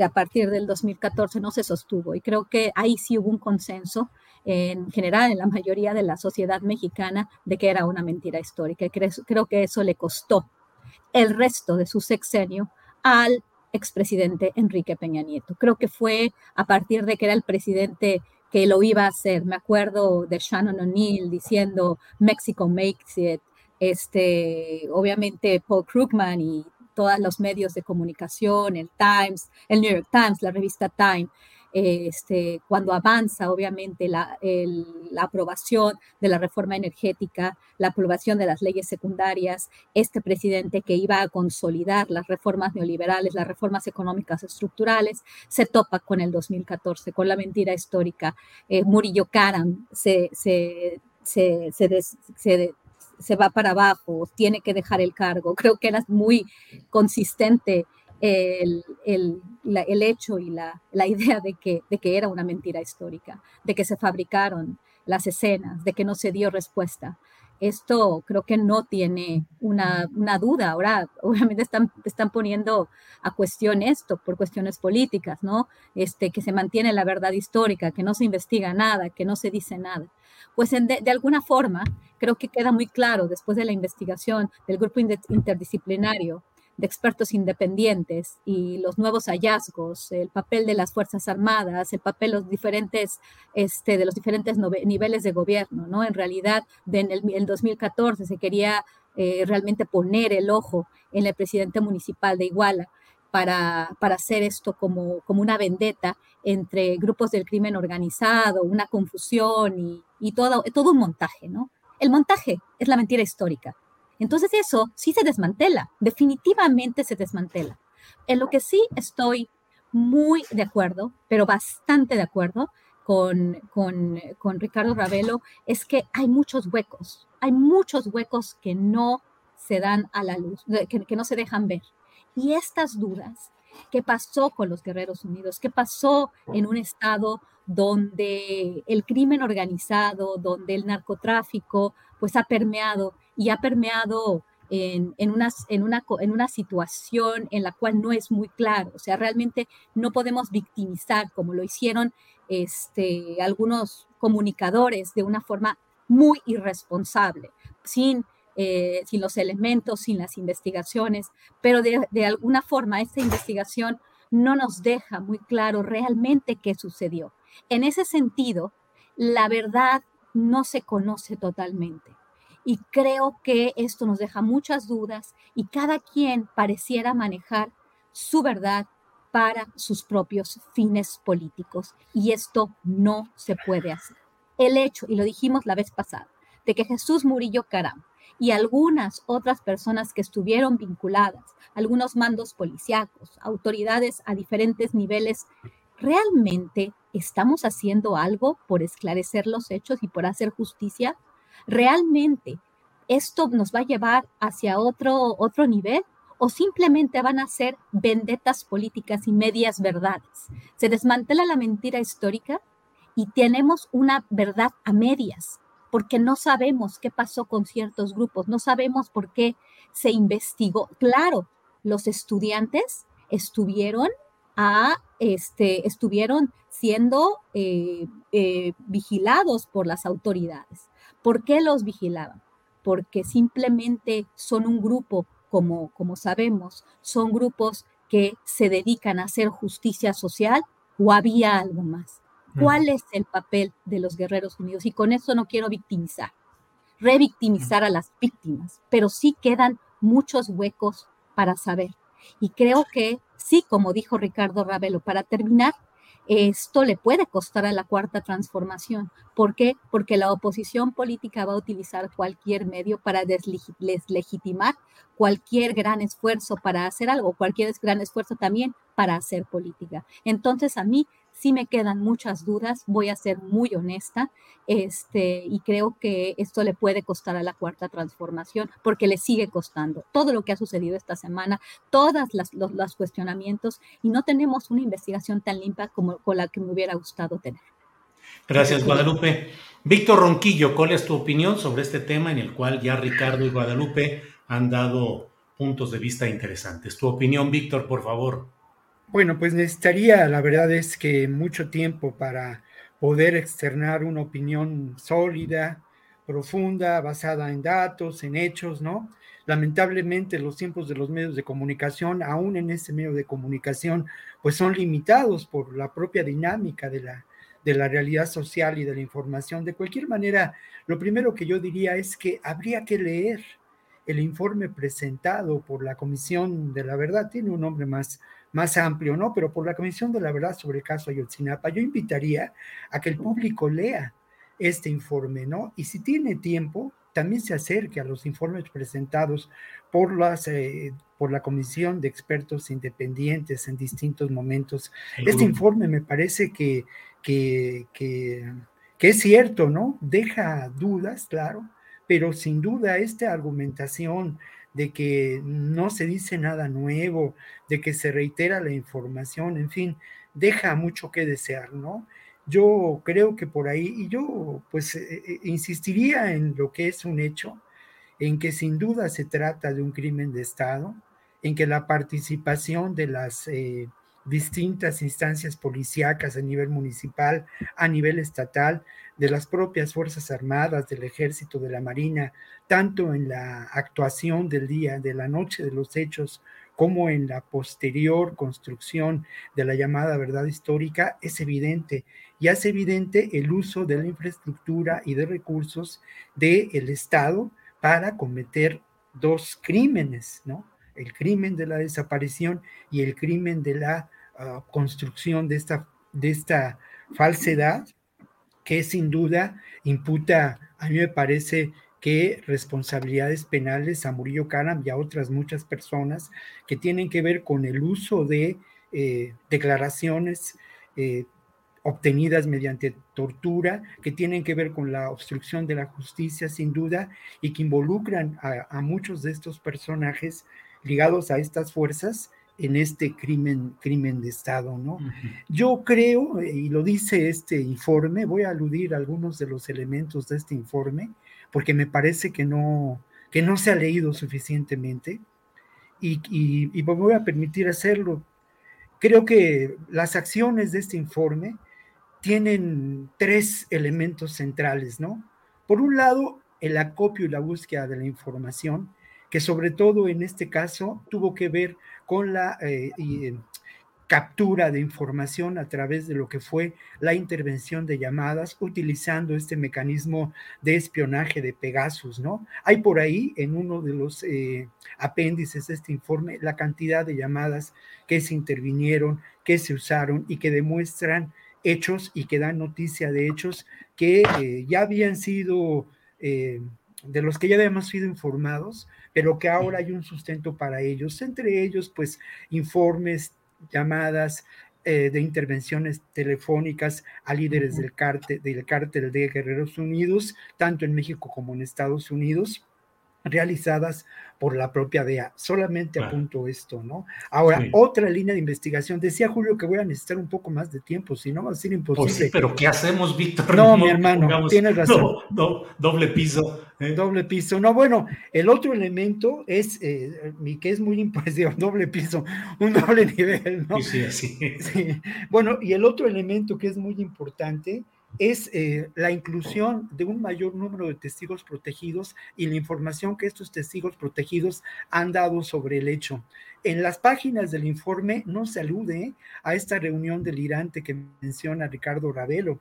a partir del 2014 no se sostuvo. Y creo que ahí sí hubo un consenso en general en la mayoría de la sociedad mexicana de que era una mentira histórica. Y creo, que eso le costó el resto de su sexenio al expresidente Enrique Peña Nieto. Creo que fue a partir de que era el presidente que lo iba a hacer. Me acuerdo de Shannon O'Neill diciendo Mexico makes it. Este, obviamente Paul Krugman y todos los medios de comunicación, el Times, el New York Times, la revista Time, este, cuando avanza obviamente la, aprobación de la reforma energética, la aprobación de las leyes secundarias, este presidente que iba a consolidar las reformas neoliberales, las reformas económicas estructurales, se topa con el 2014, con la mentira histórica. Eh, Murillo Karam se, se, se, se va para abajo, tiene que dejar el cargo. Creo que era muy consistente el, el, hecho y la, la idea de que, de que era una mentira histórica, de que se fabricaron las escenas, de que no se dio respuesta. esto creo que no tiene una, duda. Ahora, obviamente están, están poniendo a cuestión esto por cuestiones políticas, ¿no? Este, que se mantiene la verdad histórica, que no se investiga nada, que no se dice nada. Pues de, alguna forma, creo que queda muy claro después de la investigación del grupo interdisciplinario de expertos independientes y los nuevos hallazgos, el papel de las Fuerzas Armadas, el papel los diferentes, este, de los diferentes niveles de gobierno, ¿no? En realidad, en el, 2014 se quería eh, realmente poner el ojo en el presidente municipal de Iguala para, para hacer esto como, como una vendetta entre grupos del crimen organizado, una confusión y, y todo, todo un montaje, ¿no? El montaje es la mentira histórica entonces eso sí se desmantela, definitivamente se desmantela. En lo que sí estoy muy de acuerdo, pero bastante de acuerdo con, con, Ricardo Ravelo, es que hay muchos huecos, hay muchos huecos que no se dan a la luz, que, que no se dejan ver. Y estas dudas, ¿qué pasó con los Guerreros Unidos? ¿Qué pasó en un estado donde el crimen organizado, donde el narcotráfico, pues ha permeado y ha permeado en, en, una, en, una, en una situación en la cual no es muy claro. O sea, realmente no podemos victimizar como lo hicieron este, algunos comunicadores de una forma muy irresponsable, sin, eh, sin los elementos, sin las investigaciones, pero de, de alguna forma esta investigación no nos deja muy claro realmente qué sucedió. En ese sentido, la verdad no se conoce totalmente. Y creo que esto nos deja muchas dudas y cada quien pareciera manejar su verdad para sus propios fines políticos. Y esto no se puede hacer. El hecho, y lo dijimos la vez pasada, de que Jesús Murillo Caram y algunas otras personas que estuvieron vinculadas, algunos mandos policíacos, autoridades a diferentes niveles, ¿realmente estamos haciendo algo por esclarecer los hechos y por hacer justicia? ¿Realmente esto nos va a llevar hacia otro, otro nivel? ¿O simplemente van a ser vendetas políticas y medias verdades? Se desmantela la mentira histórica y tenemos una verdad a medias, porque no sabemos qué pasó con ciertos grupos, no sabemos por qué se investigó. Claro, los estudiantes estuvieron a, este, estuvieron siendo eh, eh, vigilados por las autoridades. ¿Por qué los vigilaban? Porque simplemente son un grupo, como, como sabemos, son grupos que se dedican a hacer justicia social o había algo más. ¿Cuál es el papel de los Guerreros Unidos? Y con eso no quiero victimizar, revictimizar a las víctimas, pero sí quedan muchos huecos para saber. Y creo que sí, como dijo Ricardo Ravelo, para terminar, esto le puede costar a la cuarta transformación. ¿Por qué? Porque la oposición política va a utilizar cualquier medio para deslegitimar cualquier gran esfuerzo para hacer algo, cualquier gran esfuerzo también para hacer política. Entonces a mí sí me quedan muchas dudas, voy a ser muy honesta, este, y creo que esto le puede costar a la cuarta transformación, porque le sigue costando todo lo que ha sucedido esta semana, todos los, cuestionamientos, y no tenemos una investigación tan limpia como con la que me hubiera gustado tener. Gracias, Guadalupe. Víctor Ronquillo, ¿cuál es tu opinión sobre este tema en el cual ya Ricardo y Guadalupe han dado puntos de vista interesantes? Tu opinión, Víctor, por favor. Bueno, pues necesitaría, la verdad es que mucho tiempo para poder externar una opinión sólida, profunda, basada en datos, en hechos, ¿no? Lamentablemente los tiempos de los medios de comunicación, aún en ese medio de comunicación, pues son limitados por la propia dinámica de la, de la realidad social y de la información. De cualquier manera, lo primero que yo diría es que habría que leer el informe presentado por la Comisión de la Verdad, tiene un nombre más, más amplio, ¿no? Pero por la Comisión de la Verdad sobre el caso Ayotzinapa, yo invitaría a que el público lea este informe, ¿no? Y si tiene tiempo, también se acerque a los informes presentados por, las, eh, por la Comisión de Expertos Independientes en distintos momentos. Este informe me parece que, que, que, que es cierto, ¿no? Deja dudas, claro, pero sin duda esta argumentación de que no se dice nada nuevo, de que se reitera la información, en fin, deja mucho que desear, ¿no? yo creo que por ahí, y yo pues eh, eh, insistiría en lo que es un hecho, en que sin duda se trata de un crimen de Estado, en que la participación de las eh, distintas instancias policíacas a nivel municipal, a nivel estatal, de las propias Fuerzas Armadas, del Ejército, de la Marina, tanto en la actuación del día, de la noche de los hechos, como en la posterior construcción de la llamada verdad histórica, es evidente. Y hace evidente el uso de la infraestructura y de recursos del Estado para cometer dos crímenes, ¿no? El crimen de la desaparición y el crimen de la construcción de esta, de esta falsedad que sin duda imputa, a mí me parece que responsabilidades penales a Murillo Karam y a otras muchas personas que tienen que ver con el uso de eh, declaraciones eh, obtenidas mediante tortura, que tienen que ver con la obstrucción de la justicia, sin duda, y que involucran a muchos de estos personajes ligados a estas fuerzas en este crimen, crimen de Estado, ¿no? Yo creo, y lo dice este informe, voy a aludir a algunos de los elementos de este informe, porque me parece que no, que no se ha leído suficientemente, y, y, me voy a permitir hacerlo. Creo que las acciones de este informe tienen tres elementos centrales, ¿no? Por un lado, el acopio y la búsqueda de la información, que sobre todo en este caso tuvo que ver con la eh, eh, captura de información a través de lo que fue la intervención de llamadas utilizando este mecanismo de espionaje de Pegasus, ¿no? Hay por ahí en uno de los eh, apéndices de este informe la cantidad de llamadas que se intervinieron, que se usaron y que demuestran hechos y que dan noticia de hechos que ya habían sido de los que ya habíamos sido informados, pero que ahora hay un sustento para ellos, entre ellos pues informes, llamadas eh, de intervenciones telefónicas a líderes del cártel, del cártel de Guerreros Unidos, tanto en México como en Estados Unidos, realizadas por la propia DEA. Solamente apunto esto, ¿no? Ahora, otra línea de investigación. Decía Julio que voy a necesitar un poco más de tiempo, si no va a ser pues imposible. sí, pero ¿qué hacemos, Víctor? No, mi hermano, tienes razón. No, doble piso. Doble piso. No, bueno, el otro elemento es, eh, que es muy importante, doble piso, un doble nivel, ¿no? Sí, sí, sí. Bueno, y el otro elemento que es muy importante es eh, la inclusión de un mayor número de testigos protegidos y la información que estos testigos protegidos han dado sobre el hecho. En las páginas del informe no se alude a esta reunión delirante que menciona Ricardo Ravelo.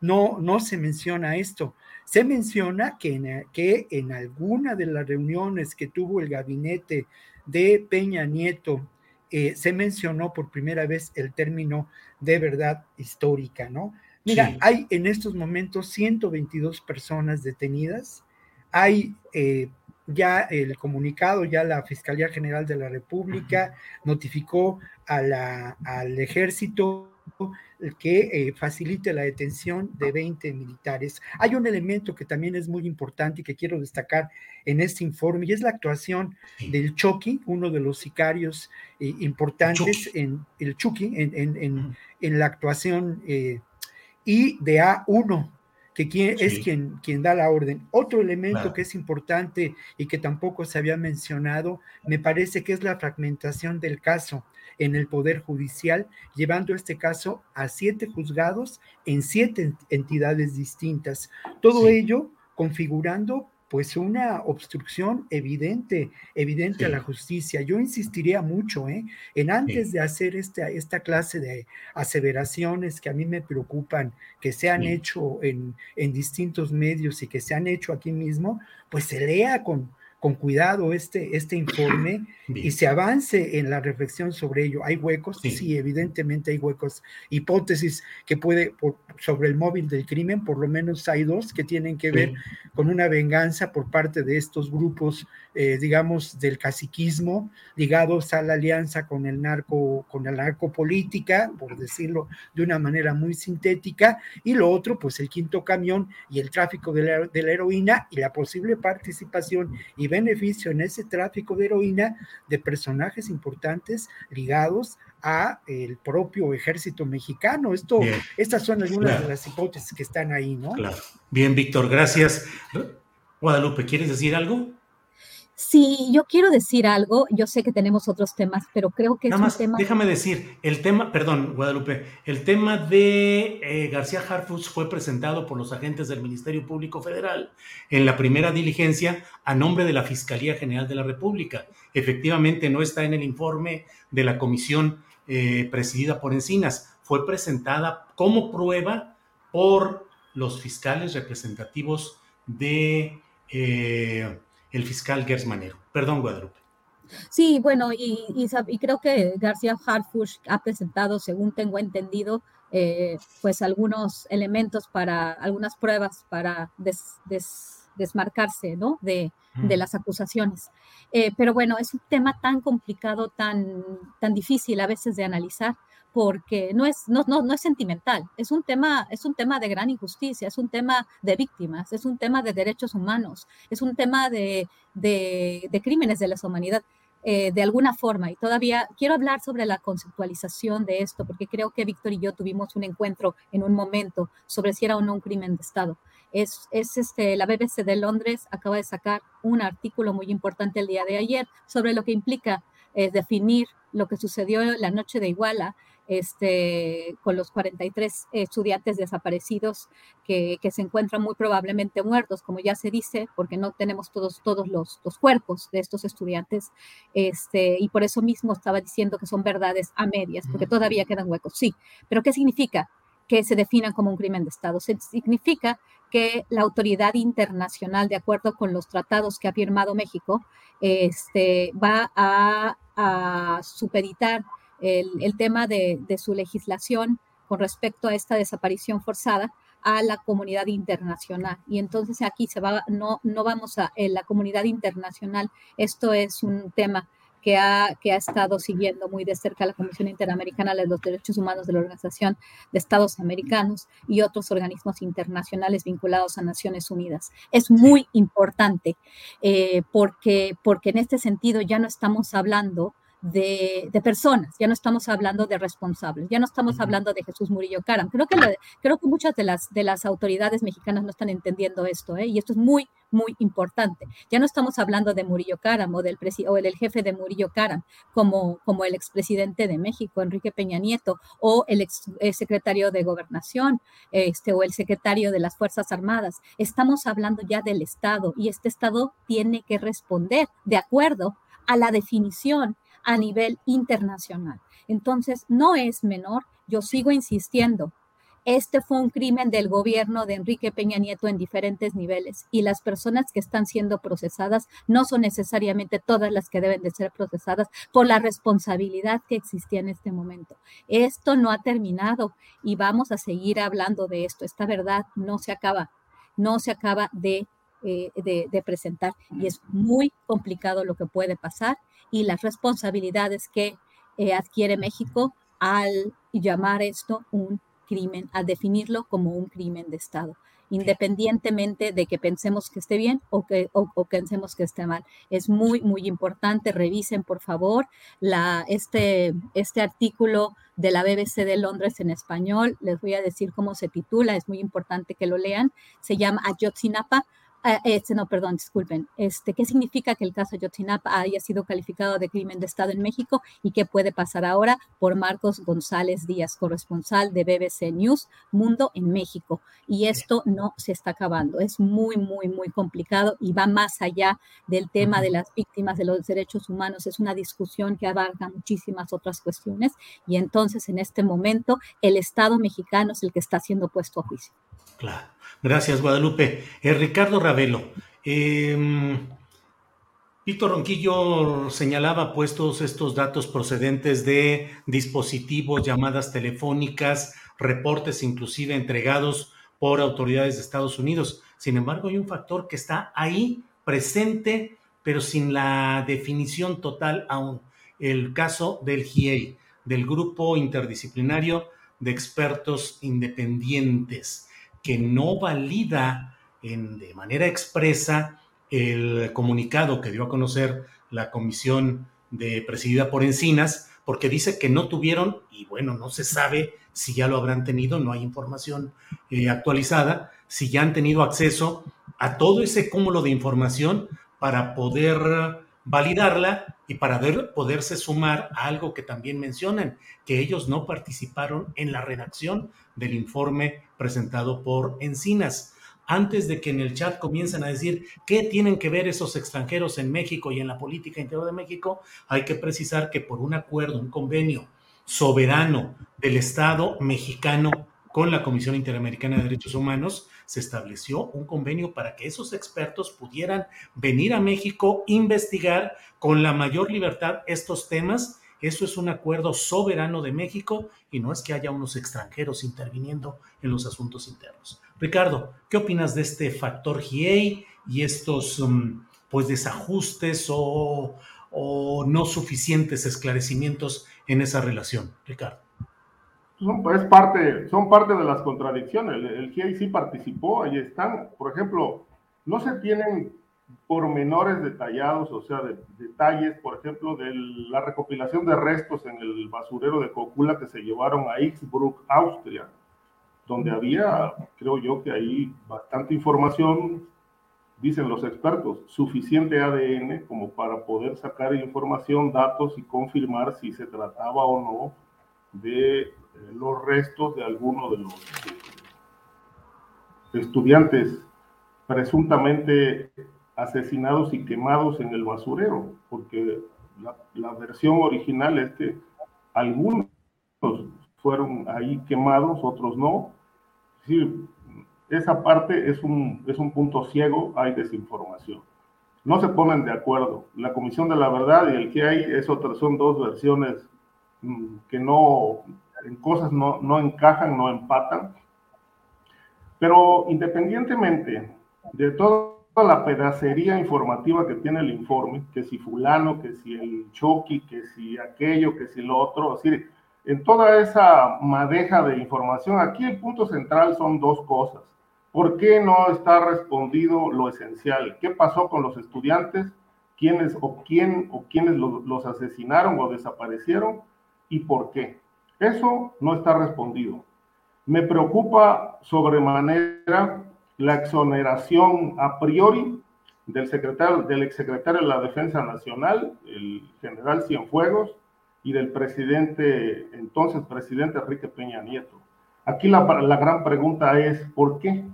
No, no se menciona esto. Se menciona que en, que en alguna de las reuniones que tuvo el gabinete de Peña Nieto eh, se mencionó por primera vez el término de verdad histórica, ¿no? Mira, hay en estos momentos 122 personas detenidas. Hay eh, ya el comunicado, ya la Fiscalía General de la República notificó a la, al ejército que eh, facilite la detención de 20 militares. Hay un elemento que también es muy importante y que quiero destacar en este informe y es la actuación del Chucky, uno de los sicarios eh, importantes en el Chucky, en, en, la actuación y de A1, que es quien, quien da la orden. Otro elemento que es importante y que tampoco se había mencionado, me parece que es la fragmentación del caso en el Poder Judicial, llevando este caso a siete juzgados en siete entidades distintas. Todo ello configurando pues una obstrucción evidente, evidente a la justicia. Yo insistiría mucho ¿eh? en antes de hacer esta, esta clase de aseveraciones que a mí me preocupan, que se han hecho en, en distintos medios y que se han hecho aquí mismo, pues se lea con, con cuidado este, este informe y se avance en la reflexión sobre ello. ¿Hay huecos? Sí, evidentemente hay huecos. Hipótesis que puede, sobre el móvil del crimen, por lo menos hay dos que tienen que ver con una venganza por parte de estos grupos, eh, digamos, del caciquismo, ligados a la alianza con el narco, con la narcopolítica, por decirlo de una manera muy sintética, y lo otro, pues el quinto camión y el tráfico de la, de la heroína y la posible participación y beneficio en ese tráfico de heroína de personajes importantes ligados a el propio ejército mexicano. Esto, estas son algunas de las hipótesis que están ahí, ¿no? Claro. Bien, Víctor, gracias. Guadalupe, ¿quieres decir algo? Sí, yo quiero decir algo. Yo sé que tenemos otros temas, pero creo que Nada más, Déjame decir, el tema, perdón, Guadalupe, el tema de eh, García Harfuch fue presentado por los agentes del Ministerio Público Federal en la primera diligencia a nombre de la Fiscalía General de la República. Efectivamente, no está en el informe de la comisión eh, presidida por Encinas. Fue presentada como prueba por los fiscales representativos de. Eh, el fiscal Gersmanero. Perdón, Guadalupe. Sí, bueno, y, y, creo que García Harfush ha presentado, según tengo entendido, eh, pues algunos elementos para, algunas pruebas para desmarcarse, ¿no? De, de, las acusaciones. Eh, pero bueno, es un tema tan complicado, tan, tan difícil a veces de analizar, porque no es, no, no, no es sentimental, es un, tema, es un tema de gran injusticia, es un tema de víctimas, es un tema de derechos humanos, es un tema de, de, de crímenes de la humanidad. Eh, de alguna forma. Y todavía quiero hablar sobre la conceptualización de esto, porque creo que Víctor y yo tuvimos un encuentro en un momento sobre si era o no un crimen de Estado. Es, es este, la BBC de Londres acaba de sacar un artículo muy importante el día de ayer sobre lo que implica eh, definir lo que sucedió la noche de Iguala este, con los 43 estudiantes desaparecidos que, se encuentran muy probablemente muertos, como ya se dice, porque no tenemos todos, todos los, cuerpos de estos estudiantes. Este, y por eso mismo estaba diciendo que son verdades a medias, porque todavía quedan huecos. Sí, pero ¿qué significa? que se definan como un crimen de Estado. significa que la autoridad internacional, de acuerdo con los tratados que ha firmado México, este, va a, a supeditar el, tema de, su legislación con respecto a esta desaparición forzada a la comunidad internacional. Y entonces aquí se va, no, no vamos a en la comunidad internacional. Esto es un tema que ha, que ha estado siguiendo muy de cerca la Comisión Interamericana de los Derechos Humanos de la Organización de Estados Americanos y otros organismos internacionales vinculados a Naciones Unidas. Es muy importante eh, porque, porque en este sentido ya no estamos hablando de, personas, ya no estamos hablando de responsables, ya no estamos hablando de Jesús Murillo Caram. Creo que, creo que muchas de las, de las autoridades mexicanas no están entendiendo esto, ¿eh? y esto es muy, muy importante. Ya no estamos hablando de Murillo Caram o del, o el, jefe de Murillo Caram, como, como el expresidente de México, Enrique Peña Nieto, o el ex secretario de Gobernación, este, o el secretario de las Fuerzas Armadas. Estamos hablando ya del Estado, y este Estado tiene que responder de acuerdo a la definición a nivel internacional. Entonces, no es menor, yo sigo insistiendo, este fue un crimen del gobierno de Enrique Peña Nieto en diferentes niveles y las personas que están siendo procesadas no son necesariamente todas las que deben de ser procesadas por la responsabilidad que existía en este momento. Esto no ha terminado y vamos a seguir hablando de esto. Esta verdad no se acaba, no se acaba de, eh, de presentar y es muy complicado lo que puede pasar y las responsabilidades que eh, adquiere México al llamar esto un crimen, al definirlo como un crimen de Estado, independientemente de que pensemos que esté bien o que o, pensemos que esté mal. Es muy, muy importante. Revisen, por favor, la, este, este artículo de la BBC de Londres en español. Les voy a decir cómo se titula, es muy importante que lo lean. Se llama Ayotzinapa, este, no, perdón, disculpen. Este, ¿Qué significa que el caso Ayotzinapa haya sido calificado de crimen de Estado en México y qué puede pasar ahora por Marcos González Díaz, corresponsal de BBC News Mundo en México? Y esto no se está acabando. Es muy, muy, muy complicado y va más allá del tema de las víctimas de los derechos humanos. Es una discusión que abarca muchísimas otras cuestiones y entonces en este momento el Estado mexicano es el que está siendo puesto a juicio. Claro. Gracias, Guadalupe. Eh, Ricardo Ravelo. Em, Víctor Ronquillo señalaba pues todos estos datos procedentes de dispositivos, llamadas telefónicas, reportes inclusive entregados por autoridades de Estados Unidos. Sin embargo, hay un factor que está ahí presente, pero sin la definición total aún. El caso del GIEI, del Grupo Interdisciplinario de Expertos Independientes que no valida en, de manera expresa el comunicado que dio a conocer la comisión de, presidida por Encinas, porque dice que no tuvieron, y bueno, no se sabe si ya lo habrán tenido, no hay información eh, actualizada, si ya han tenido acceso a todo ese cúmulo de información para poder validarla y para poderse sumar a algo que también mencionan, que ellos no participaron en la redacción del informe presentado por Encinas. Antes de que en el chat comiencen a decir qué tienen que ver esos extranjeros en México y en la política interior de México, hay que precisar que por un acuerdo, un convenio soberano del Estado mexicano con la Comisión Interamericana de Derechos Humanos, se estableció un convenio para que esos expertos pudieran venir a México, investigar con la mayor libertad estos temas. Eso es un acuerdo soberano de México y no es que haya unos extranjeros interviniendo en los asuntos internos. Ricardo, ¿qué opinas de este factor GIEI y estos um, pues desajustes o, o no suficientes esclarecimientos en esa relación? Ricardo son, pues, parte, son parte de las contradicciones. El, el sí participó, ahí están. Por ejemplo, no se tienen pormenores detallados, o sea, de, detalles, por ejemplo, de la recopilación de restos en el basurero de Cocula que se llevaron a Innsbruck, Austria, donde había, creo yo que ahí bastante información, dicen los expertos, suficiente ADN como para poder sacar información, datos y confirmar si se trataba o no de los restos de algunos de los eh, estudiantes presuntamente asesinados y quemados en el basurero, porque la, versión original es que algunos fueron ahí quemados, otros no. esa parte es un, es un punto ciego, hay desinformación. No se ponen de acuerdo. La Comisión de la Verdad y el que hay es otra, son dos versiones mm, que no, en cosas no, no encajan, no empatan. Pero independientemente de toda la pedacería informativa que tiene el informe, que si fulano, que si el choqui, que si aquello, que si lo otro, es decir, en toda esa madeja de información, aquí el punto central son dos cosas. ¿Por qué no está respondido lo esencial? ¿Qué pasó con los estudiantes? ¿Quiénes o quién o quiénes los, los asesinaron o desaparecieron? ¿Y por qué? Eso no está respondido. Me preocupa sobremanera la exoneración a priori del secretario, del exsecretario de la Defensa Nacional, el general Cienfuegos, y del presidente, entonces presidente Enrique Peña Nieto. Aquí la, gran pregunta es, ¿por qué?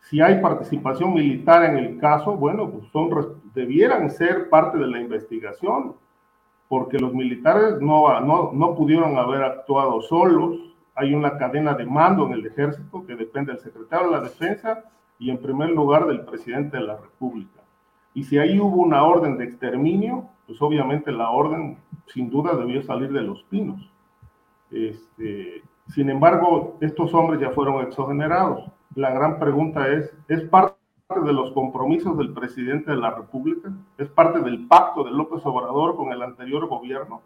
Si hay participación militar en el caso, bueno, pues debieran ser parte de la investigación porque los militares no, no, no pudieron haber actuado solos. Hay una cadena de mando en el ejército que depende del secretario de la defensa y en primer lugar del presidente de la República. Y si ahí hubo una orden de exterminio, pues obviamente la orden sin duda debió salir de los pinos. Este, sin embargo, estos hombres ya fueron exogenerados. La gran pregunta es, ¿es parte de los compromisos del presidente de la República, es parte del pacto de López Obrador con el anterior gobierno.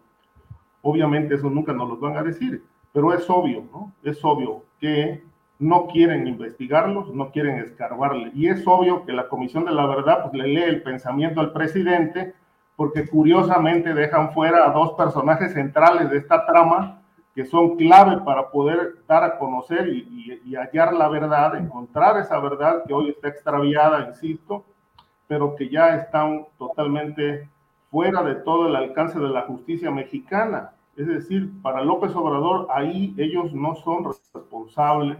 Obviamente eso nunca nos lo van a decir, pero es obvio, ¿no? Es obvio que no quieren investigarlos, no quieren escarbarle. Y es obvio que la Comisión de la Verdad pues, le lee el pensamiento al presidente, porque curiosamente dejan fuera a dos personajes centrales de esta trama, que son clave para poder dar a conocer y, hallar la verdad, encontrar esa verdad que hoy está extraviada, insisto, pero que ya están totalmente fuera de todo el alcance de la justicia mexicana. Es decir, para López Obrador, ahí ellos no son responsables,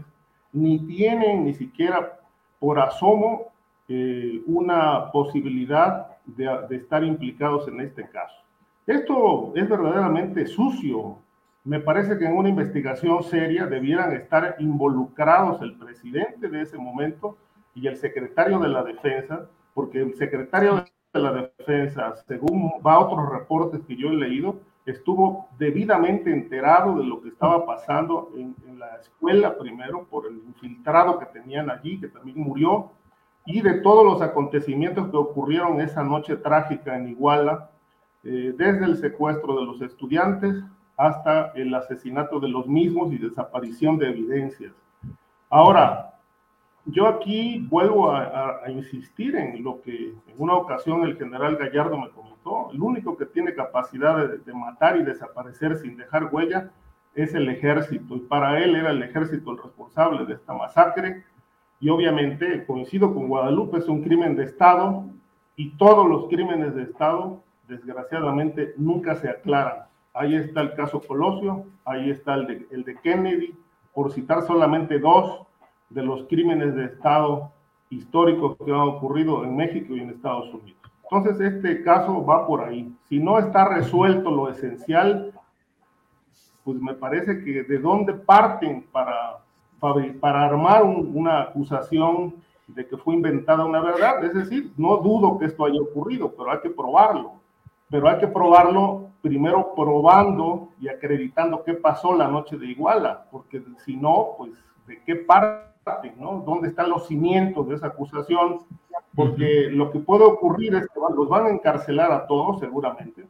ni tienen ni siquiera por asomo eh, una posibilidad de, de estar implicados en este caso. Esto es verdaderamente sucio, me parece que en una investigación seria debieran estar involucrados el presidente de ese momento y el secretario de la defensa, porque el secretario de la defensa, según va otros reportes que yo he leído, estuvo debidamente enterado de lo que estaba pasando en, la escuela primero por el infiltrado que tenían allí, que también murió, y de todos los acontecimientos que ocurrieron esa noche trágica en Iguala, eh, desde el secuestro de los estudiantes hasta el asesinato de los mismos y desaparición de evidencias. Ahora, yo aquí vuelvo a, insistir en lo que en una ocasión el general Gallardo me comentó. El único que tiene capacidad de, matar y desaparecer sin dejar huella es el ejército. Y para él era el ejército el responsable de esta masacre. Y obviamente, coincido con Guadalupe, es un crimen de Estado y todos los crímenes de Estado, desgraciadamente, nunca se aclaran. Ahí está el caso Colosio, ahí está el de, el de Kennedy, por citar solamente dos de los crímenes de Estado históricos que han ocurrido en México y en Estados Unidos. Entonces, este caso va por ahí. Si no está resuelto lo esencial, pues me parece que de dónde parten para, para armar una acusación de que fue inventada una verdad. Es decir, no dudo que esto haya ocurrido, pero hay que probarlo. Pero hay que probarlo primero probando y acreditando qué pasó la noche de Iguala, porque si no, pues de qué parte ¿no? ¿Dónde están los cimientos de esa acusación? Porque lo que puede ocurrir es que los van a encarcelar a todos seguramente,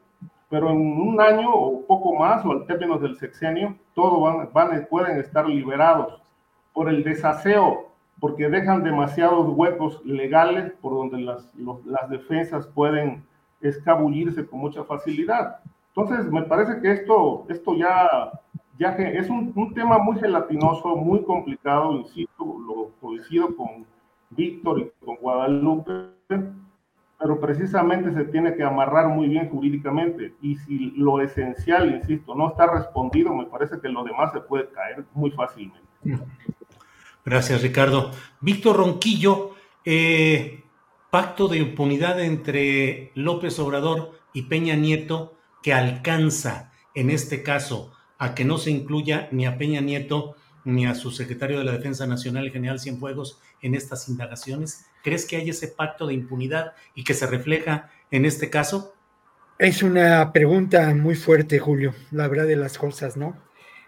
pero en un año o poco más, o al término del sexenio, todos van, van, pueden estar liberados por el desaseo, porque dejan demasiados huecos legales por donde las, las defensas pueden escabullirse con mucha facilidad. Entonces, me parece que esto, esto ya ya es un, un, tema muy gelatinoso, muy complicado, insisto, lo coincido con Víctor y con Guadalupe, pero precisamente se tiene que amarrar muy bien jurídicamente y si lo esencial, insisto, no está respondido, me parece que lo demás se puede caer muy fácilmente. Gracias, Ricardo. Víctor Ronquillo, eh, pacto de impunidad entre López Obrador y Peña Nieto que alcanza en este caso a que no se incluya ni a Peña Nieto ni a su secretario de la Defensa Nacional, el general Cienfuegos, en estas indagaciones? ¿Crees que hay ese pacto de impunidad y que se refleja en este caso? Es una pregunta muy fuerte, Julio, la verdad de las cosas, ¿no?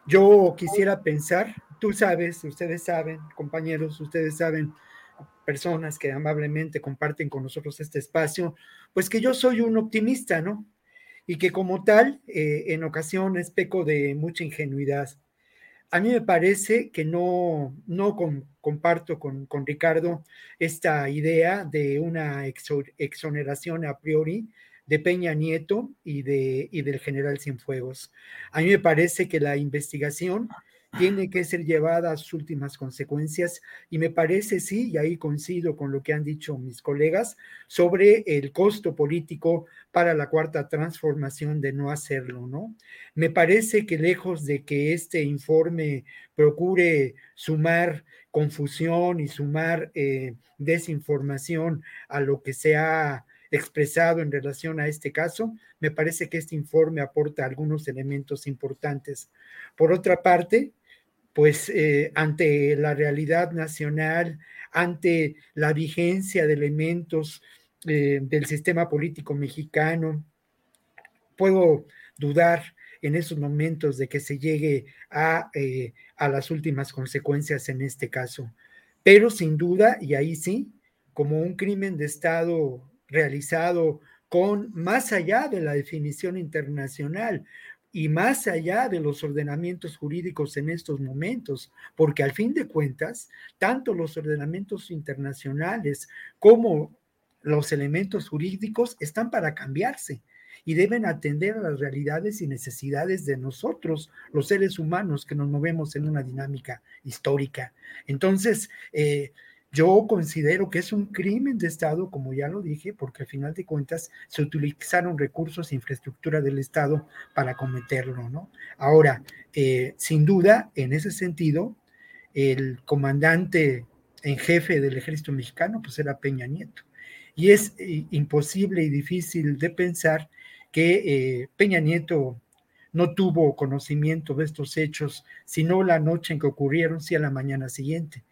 Yo quisiera pensar, tú sabes, ustedes saben, compañeros, ustedes saben, personas que amablemente comparten con nosotros este espacio, pues que yo soy un optimista, ¿no? y que como tal, eh, en ocasiones peco de mucha ingenuidad. A mí me parece que no, no comparto con, con, Ricardo esta idea de una exoneración a priori de Peña Nieto y, de, y del general Cienfuegos. A mí me parece que la investigación tiene que ser llevada a sus últimas consecuencias y me parece, sí, y ahí coincido con lo que han dicho mis colegas, sobre el costo político para la cuarta transformación de no hacerlo, ¿no? Me parece que lejos de que este informe procure sumar confusión y sumar eh, desinformación a lo que se ha expresado en relación a este caso, me parece que este informe aporta algunos elementos importantes. Por otra parte, pues eh, ante la realidad nacional, ante la vigencia de elementos eh, del sistema político mexicano, puedo dudar en esos momentos de que se llegue a, eh, a las últimas consecuencias en este caso. Pero sin duda, y ahí sí, como un crimen de Estado realizado con más allá de la definición internacional, y más allá de los ordenamientos jurídicos en estos momentos, porque al fin de cuentas, tanto los ordenamientos internacionales como los elementos jurídicos están para cambiarse y deben atender a las realidades y necesidades de nosotros, los seres humanos que nos movemos en una dinámica histórica. Entonces, eh, yo considero que es un crimen de Estado, como ya lo dije, porque al final de cuentas se utilizaron recursos e infraestructura del Estado para cometerlo, ¿no? Ahora, eh, sin duda, en ese sentido, el comandante en jefe del ejército mexicano, pues era Peña Nieto. Y es eh, imposible y difícil de pensar que eh, Peña Nieto no tuvo conocimiento de estos hechos, sino la noche en que ocurrieron, sí a la mañana siguiente.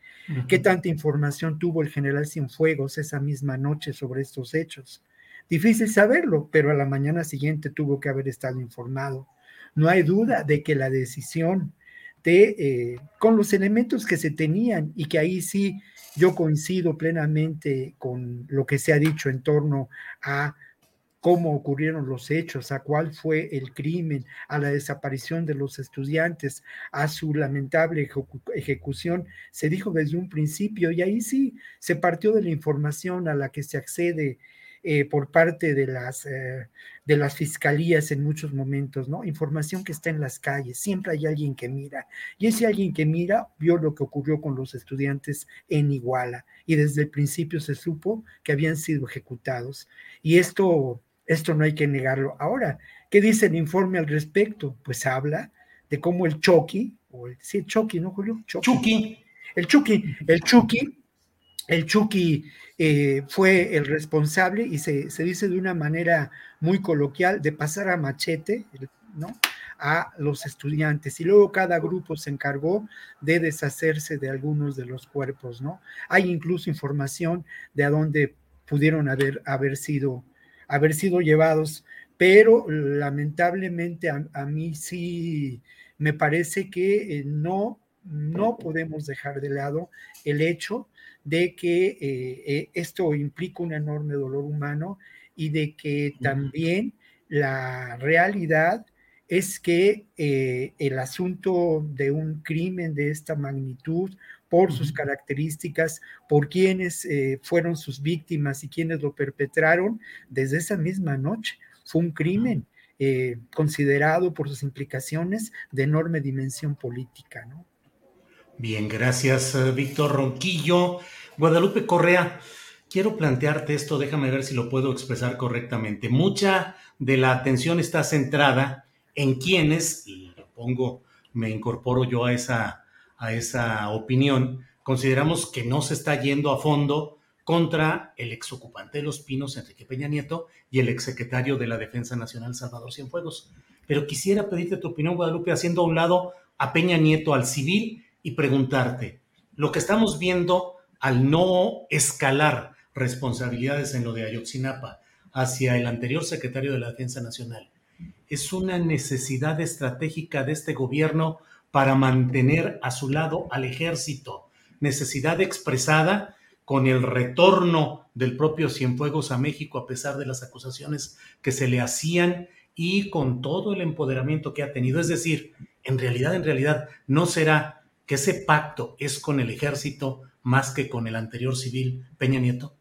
¿Qué tanta información tuvo el general Cienfuegos esa misma noche sobre estos hechos? Difícil saberlo, pero a la mañana siguiente tuvo que haber estado informado. No hay duda de que la decisión de, eh, con los elementos que se tenían y que ahí sí yo coincido plenamente con lo que se ha dicho en torno a cómo ocurrieron los hechos, a cuál fue el crimen, a la desaparición de los estudiantes, a su lamentable ejecución, se dijo desde un principio y ahí sí se partió de la información a la que se accede eh, por parte de las, eh, de las fiscalías en muchos momentos, ¿no? Información que está en las calles, siempre hay alguien que mira. Y ese alguien que mira vio lo que ocurrió con los estudiantes en Iguala y desde el principio se supo que habían sido ejecutados. Y esto, esto no hay que negarlo. Ahora, ¿qué dice el informe al respecto? Pues habla de cómo el Chucky, o el, sí, Chucky, ¿no, Julio? Chucky. El Chucky, el Chucky, el Chucky eh, fue el responsable y se, dice de una manera muy coloquial de pasar a machete, ¿no? a los estudiantes y luego cada grupo se encargó de deshacerse de algunos de los cuerpos, ¿no? Hay incluso información de a dónde pudieron haber, haber, sido, haber sido llevados, pero lamentablemente a, mí sí me parece que eh, no, no podemos dejar de lado el hecho de que eh, eh, esto implica un enorme dolor humano y de que también la realidad es que eh, el asunto de un crimen de esta magnitud, por sus características, por quienes fueron sus víctimas y quienes lo perpetraron, desde esa misma noche fue un crimen considerado por sus implicaciones de enorme dimensión política, ¿no? Bien, gracias, eh, Víctor Ronquillo. Guadalupe Correa, quiero plantearte esto, déjame ver si lo puedo expresar correctamente. Mucha de la atención está centrada en quienes, y lo pongo, me incorporo yo a esa, a esa opinión, consideramos que no se está yendo a fondo contra el exocupante de los Pinos, Enrique Peña Nieto, y el exsecretario de la Defensa Nacional, Salvador Cienfuegos. Pero quisiera pedirte tu opinión, Guadalupe, haciendo a un lado a Peña Nieto al civil y preguntarte, lo que estamos viendo al no escalar responsabilidades en lo de Ayotzinapa hacia el anterior secretario de la Defensa Nacional, es una necesidad estratégica de este gobierno para mantener a su lado al ejército, necesidad expresada con el retorno del propio Cienfuegos a México a pesar de las acusaciones que se le hacían y con todo el empoderamiento que ha tenido. Es decir, en realidad, en realidad, no será que ese pacto es con el ejército más que con el anterior civil Peña Nieto?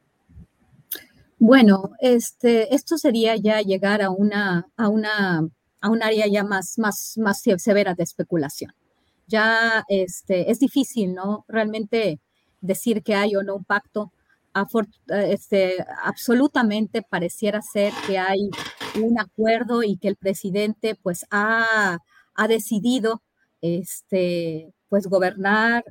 Bueno, este, esto sería ya llegar a una, a una, a un área ya más, más, más severa de especulación. Ya este, es difícil, ¿no? Realmente decir que hay o no un pacto. Este, absolutamente pareciera ser que hay un acuerdo y que el presidente pues ha, ha decidido este, pues gobernar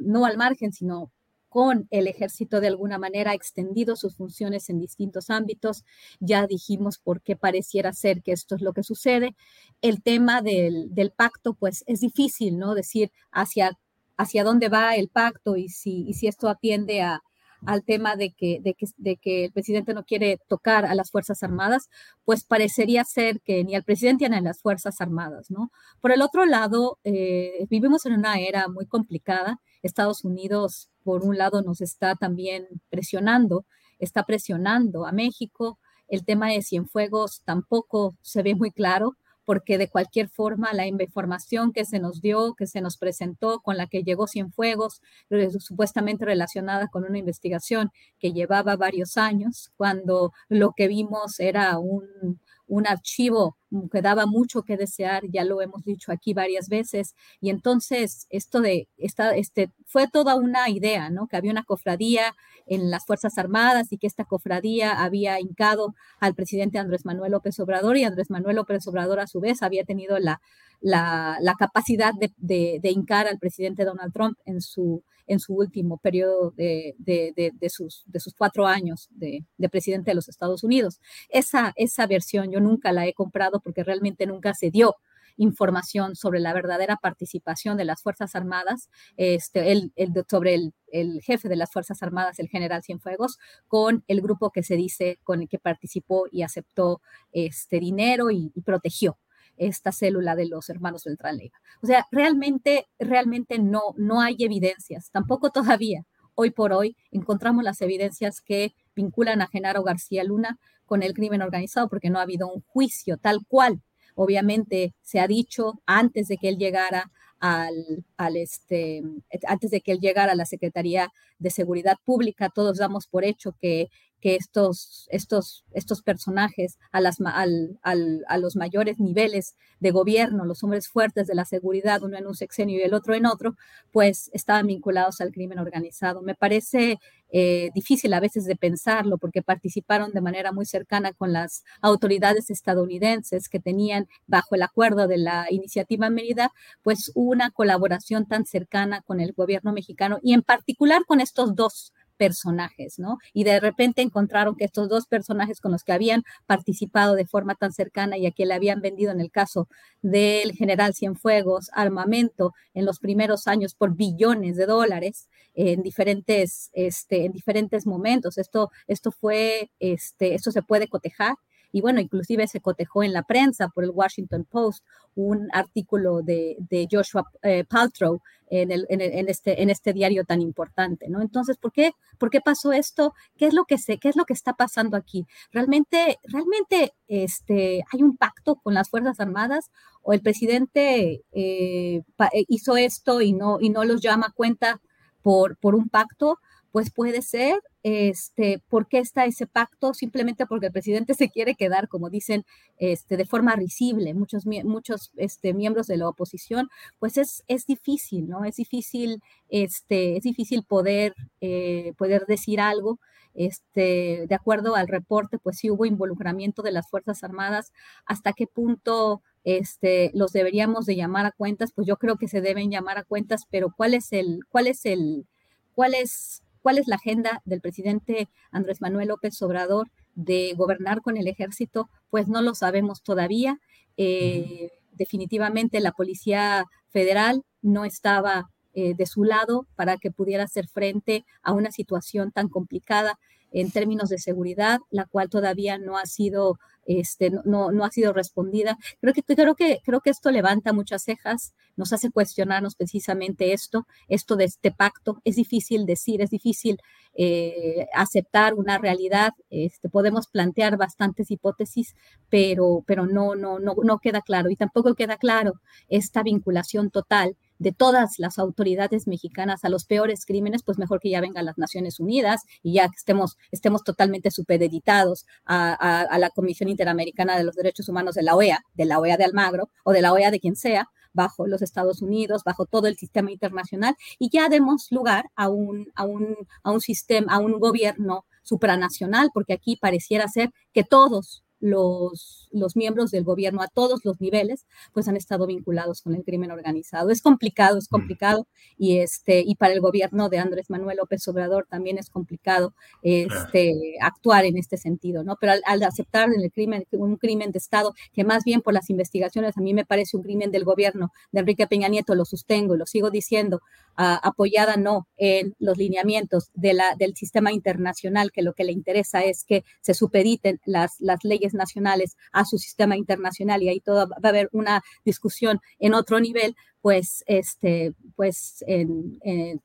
no al margen, sino con el ejército de alguna manera, ha extendido sus funciones en distintos ámbitos. Ya dijimos por qué pareciera ser que esto es lo que sucede. El tema del, pacto, pues es difícil, ¿no? Decir hacia, hacia dónde va el pacto y si, y si esto atiende a, al tema de que, de, que, de que el presidente no quiere tocar a las Fuerzas Armadas, pues parecería ser que ni al presidente ni a las Fuerzas Armadas, ¿no? Por el otro lado, eh, vivimos en una era muy complicada. Estados Unidos, por un lado, nos está también presionando, está presionando a México. El tema de Cienfuegos tampoco se ve muy claro porque de cualquier forma la información que se nos dio, que se nos presentó, con la que llegó Cienfuegos, supuestamente relacionada con una investigación que llevaba varios años, cuando lo que vimos era un, un archivo que daba mucho que desear, ya lo hemos dicho aquí varias veces, y entonces esto de, esta, este, fue toda una idea, ¿no? Que había una cofradía en las Fuerzas Armadas y que esta cofradía había hincado al presidente Andrés Manuel López Obrador y Andrés Manuel López Obrador a su vez había tenido la, la, capacidad de, de, de hincar al presidente Donald Trump en su en su último periodo de, sus, de sus cuatro años de, presidente de los Estados Unidos. Esa, esa versión yo nunca la he comprado porque realmente nunca se dio información sobre la verdadera participación de las Fuerzas Armadas, este, el, sobre el, jefe de las Fuerzas Armadas, el general Cienfuegos, con el grupo que se dice con el que participó y aceptó este dinero y protegió esta célula de los hermanos Beltrán Leiva. O sea, realmente, realmente no, no hay evidencias, tampoco todavía. Hoy por hoy encontramos las evidencias que vinculan a Genaro García Luna con el crimen organizado porque no ha habido un juicio tal cual. Obviamente se ha dicho antes de que él llegara al, al, este, antes de que él llegara a la Secretaría de Seguridad Pública, todos damos por hecho que que estos, estos, estos personajes a, las, al, a los mayores niveles de gobierno, los hombres fuertes de la seguridad, uno en un sexenio y el otro en otro, pues estaban vinculados al crimen organizado. Me parece eh, difícil a veces de pensarlo porque participaron de manera muy cercana con las autoridades estadounidenses que tenían bajo el acuerdo de la iniciativa Mérida, pues una colaboración tan cercana con el gobierno mexicano y en particular con estos dos personajes, ¿no? Y de repente encontraron que estos dos personajes con los que habían participado de forma tan cercana y a que le habían vendido en el caso del general Cienfuegos armamento en los primeros años por billones de dólares en diferentes, este, en diferentes momentos. Esto, esto fue, este, esto se puede cotejar y bueno, inclusive se cotejó en la prensa por el Washington Post un artículo de, Joshua eh, Paltrow en, en, este, en este diario tan importante, ¿no? Entonces, ¿por qué, ¿por qué pasó esto? ¿Qué es lo que sé? ¿Qué es lo que está pasando aquí? ¿Realmente, realmente este, hay un pacto con las Fuerzas Armadas o el presidente eh, eh, hizo esto y no, y no los llama a cuenta por, por un pacto? Pues puede ser, este, ¿por qué está ese pacto? Simplemente porque el presidente se quiere quedar, como dicen, este, de forma risible. Muchos, muchos este, miembros de la oposición, pues es, es difícil, ¿no? Es difícil, este, es difícil poder, eh, poder decir algo. Este, de acuerdo al reporte, pues sí hubo involucramiento de las Fuerzas Armadas. ¿Hasta qué punto este, los deberíamos de llamar a cuentas? Pues yo creo que se deben llamar a cuentas, pero ¿cuál es el, cuál es el, cuál es ¿Cuál es la agenda del presidente Andrés Manuel López Obrador de gobernar con el ejército? Pues no lo sabemos todavía. Eh, definitivamente la Policía Federal no estaba eh, de su lado para que pudiera hacer frente a una situación tan complicada en términos de seguridad, la cual todavía no ha sido este, no, no ha sido respondida. Creo que, creo, que, creo que esto levanta muchas cejas, nos hace cuestionarnos precisamente esto, esto de este pacto. Es difícil decir, es difícil eh, aceptar una realidad. Este, podemos plantear bastantes hipótesis, pero, pero no, no, no, no queda claro. Y tampoco queda claro esta vinculación total de todas las autoridades mexicanas a los peores crímenes, pues mejor que ya vengan las Naciones Unidas y ya estemos, estemos totalmente supeditados a, la Comisión Interamericana de los Derechos Humanos de la OEA, de la OEA de Almagro o de la OEA de quien sea, bajo los Estados Unidos, bajo todo el sistema internacional, y ya demos lugar a un, a un, a un sistema, a un gobierno supranacional, porque aquí pareciera ser que todos los, los miembros del gobierno a todos los niveles, pues han estado vinculados con el crimen organizado. Es complicado, es mm. complicado, y, este, y para el gobierno de Andrés Manuel López Obrador también es complicado este, actuar en este sentido, ¿no? Pero al, aceptar el crimen, un crimen de Estado, que más bien por las investigaciones a mí me parece un crimen del gobierno de Enrique Peña Nieto, lo sostengo y lo sigo diciendo, apoyada no en los lineamientos de la, del sistema internacional, que lo que le interesa es que se supediten las, las leyes nacionales a su sistema internacional y ahí todo va a haber una discusión en otro nivel, pues, este, pues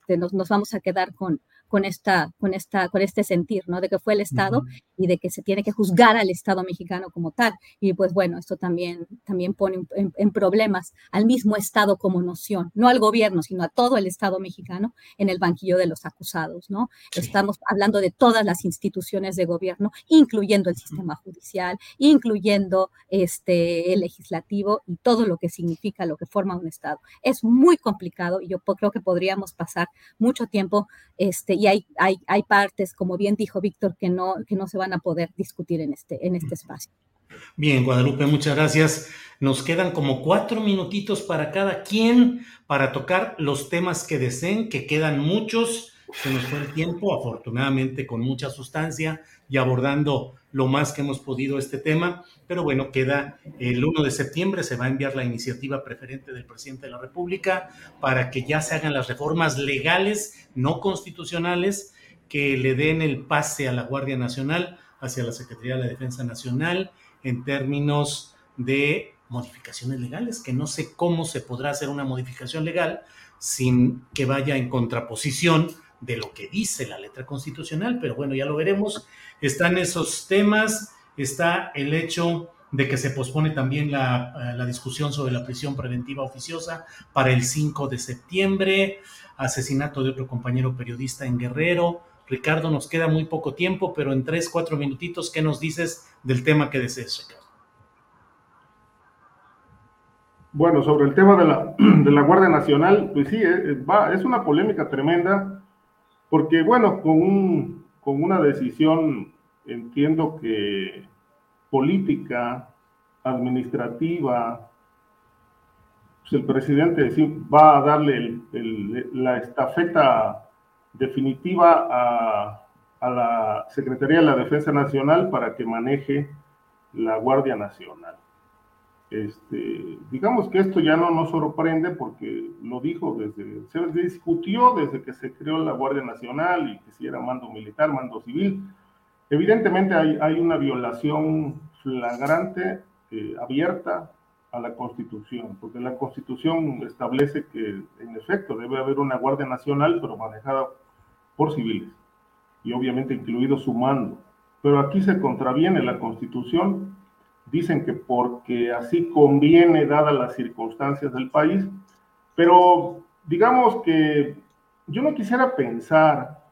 nos, nos, vamos a quedar con, con, esta, con, esta, con este sentir, ¿no? De que fue el Estado y de que se tiene que juzgar al Estado mexicano como tal. Y pues bueno, esto también, también pone en, problemas al mismo Estado como noción, no al gobierno, sino a todo el Estado mexicano en el banquillo de los acusados, ¿no? Estamos hablando de todas las instituciones de gobierno, incluyendo el sistema judicial, incluyendo este, el legislativo y todo lo que significa, lo que forma un Estado. Es muy complicado y yo creo que podríamos pasar mucho tiempo este, y hay, hay, hay partes, como bien dijo Víctor, que no, que no se van a poder discutir en este, en este espacio. Bien, Guadalupe, muchas gracias. Nos quedan como cuatro minutitos para cada quien para tocar los temas que deseen, que quedan muchos. Se nos fue el tiempo, afortunadamente con mucha sustancia y abordando lo más que hemos podido este tema. Pero bueno, queda el 1 de septiembre, se va a enviar la iniciativa preferente del presidente de la República para que ya se hagan las reformas legales, no constitucionales, que le den el pase a la Guardia Nacional hacia la Secretaría de la Defensa Nacional en términos de modificaciones legales, que no sé cómo se podrá hacer una modificación legal sin que vaya en contraposición de lo que dice la letra constitucional, pero bueno, ya lo veremos. Están esos temas, está el hecho de que se pospone también la, la, discusión sobre la prisión preventiva oficiosa para el 5 de septiembre, asesinato de otro compañero periodista en Guerrero. Ricardo, nos queda muy poco tiempo, pero en tres, cuatro minutitos, ¿qué nos dices del tema que desees, Ricardo? Bueno, sobre el tema de la, de la Guardia Nacional, pues sí, es, va, es una polémica tremenda, porque bueno, con, un, con una decisión, entiendo que política, administrativa, pues el presidente va a darle la estafeta definitiva a, a la Secretaría de la Defensa Nacional para que maneje la Guardia Nacional. Este, digamos que esto ya no nos sorprende porque lo dijo desde, se discutió desde que se creó la Guardia Nacional y que si era mando militar, mando civil. Evidentemente hay, hay una violación flagrante, eh, abierta a la Constitución, porque la Constitución establece que en efecto debe haber una Guardia Nacional, pero manejada por civiles, y obviamente incluido su mando. Pero aquí se contraviene la Constitución dicen que porque así conviene dadas las circunstancias del país, pero digamos que yo no quisiera pensar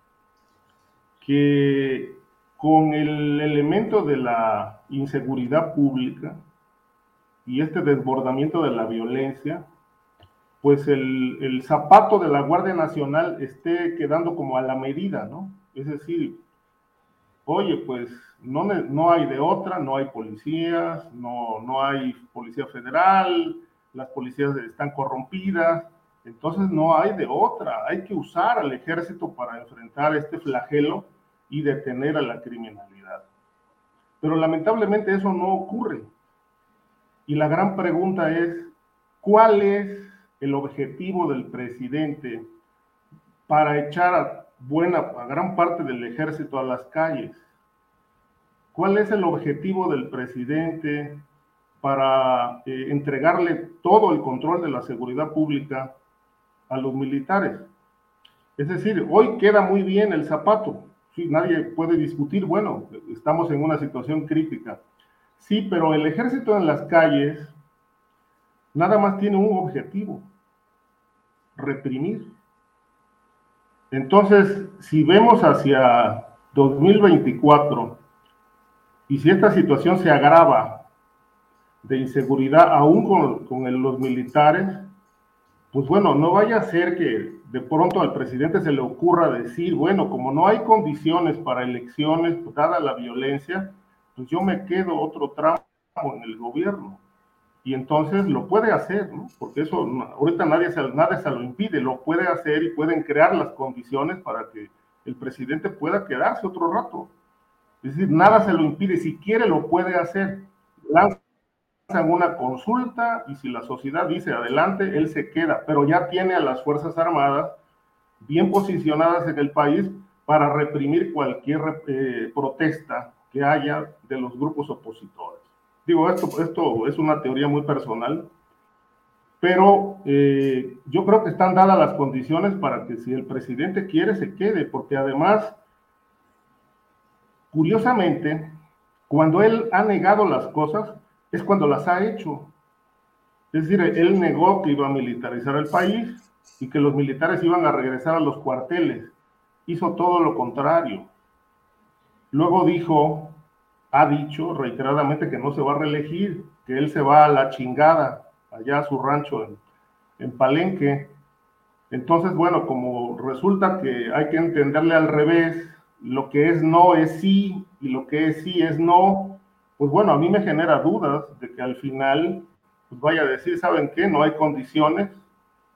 que con el elemento de la inseguridad pública y este desbordamiento de la violencia, pues el, el, zapato de la Guardia Nacional esté quedando como a la medida, ¿no? Es decir, oye, pues no, no hay de otra, no hay policías, no, no hay policía federal, las policías están corrompidas, entonces no hay de otra, hay que usar al ejército para enfrentar este flagelo y detener a la criminalidad. Pero lamentablemente eso no ocurre. Y la gran pregunta es, ¿cuál es el objetivo del presidente para echar a buena, a gran parte del ejército a las calles? ¿Cuál es el objetivo del presidente para eh, entregarle todo el control de la seguridad pública a los militares? Es decir, hoy queda muy bien el zapato. Sí, nadie puede discutir, bueno, estamos en una situación crítica. Sí, pero el ejército en las calles nada más tiene un objetivo, reprimir. Entonces, si vemos hacia 2024, y si esta situación se agrava de inseguridad aún con, los militares, pues bueno, no vaya a ser que de pronto al presidente se le ocurra decir, bueno, como no hay condiciones para elecciones, dada la violencia, pues yo me quedo otro tramo en el gobierno. Y entonces lo puede hacer, ¿no? Porque eso ahorita nadie se, nadie se lo impide, lo puede hacer y pueden crear las condiciones para que el presidente pueda quedarse otro rato. Es decir, nada se lo impide, si quiere lo puede hacer. Lanzan una consulta y si la sociedad dice adelante, él se queda, pero ya tiene a las Fuerzas Armadas bien posicionadas en el país para reprimir cualquier eh, protesta que haya de los grupos opositores. Digo, esto, esto es una teoría muy personal, pero eh, yo creo que están dadas las condiciones para que si el presidente quiere, se quede, porque además Curiosamente, cuando él ha negado las cosas, es cuando las ha hecho. Es decir, él negó que iba a militarizar el país y que los militares iban a regresar a los cuarteles. Hizo todo lo contrario. Luego dijo, ha dicho reiteradamente que no se va a reelegir, que él se va a la chingada, allá a su rancho en, en Palenque. Entonces, bueno, como resulta que hay que entenderle al revés, lo que es no es sí y lo que es sí es no, pues bueno, a mí me genera dudas de que al final pues vaya a decir, ¿saben qué? No hay condiciones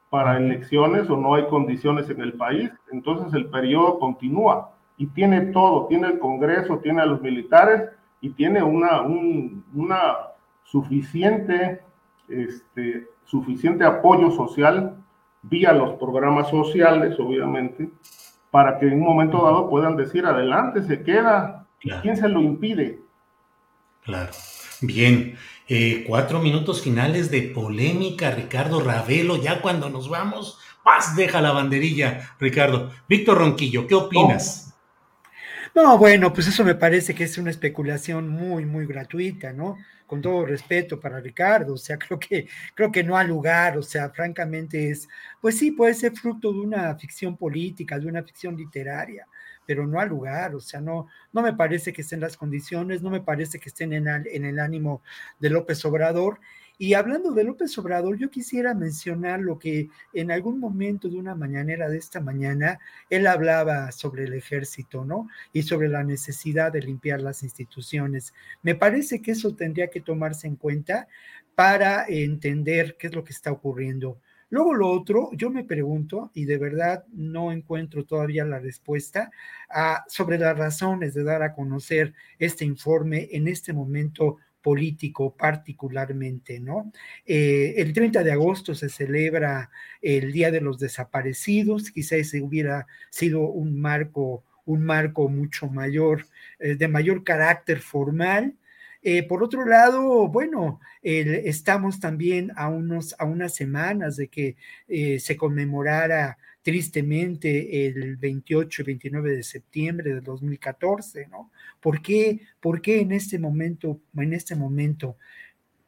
para elecciones o no hay condiciones en el país, entonces el periodo continúa y tiene todo, tiene el Congreso, tiene a los militares y tiene una, una suficiente, este, suficiente apoyo social vía los programas sociales, obviamente, para que en un momento dado puedan decir, adelante, se queda. ¿Quién se lo impide? Claro. Bien. Eh, cuatro minutos finales de polémica, Ricardo Ravelo, ya cuando nos vamos, paz, deja la banderilla, Ricardo. Víctor Ronquillo, ¿qué opinas? No, bueno, pues eso me parece que es una especulación muy, muy gratuita, ¿no? Con todo respeto para Ricardo, o sea, creo que, creo que no ha lugar, o sea, francamente es, pues sí, puede ser fruto de una ficción política, de una ficción literaria, pero no ha lugar, o sea, no, no me parece que estén las condiciones, no me parece que estén en, en el ánimo de López Obrador, y hablando de López Obrador, yo quisiera mencionar lo que en algún momento de una mañanera de esta mañana, él hablaba sobre el ejército, ¿no? Y sobre la necesidad de limpiar las instituciones. Me parece que eso tendría que tomarse en cuenta para entender qué es lo que está ocurriendo. Luego lo otro, yo me pregunto, y de verdad no encuentro todavía la respuesta, sobre las razones de dar a conocer este informe en este momento político particularmente, ¿no? Eh, el 30 de agosto se celebra el Día de los Desaparecidos, quizás ese hubiera sido un marco, un marco mucho mayor, eh, de mayor carácter formal, eh, por otro lado, bueno, estamos también a, unos, a unas semanas de que se conmemorara tristemente el 28 y 29 de septiembre de 2014, ¿no? ¿Por qué, ¿Por qué en este momento, en este momento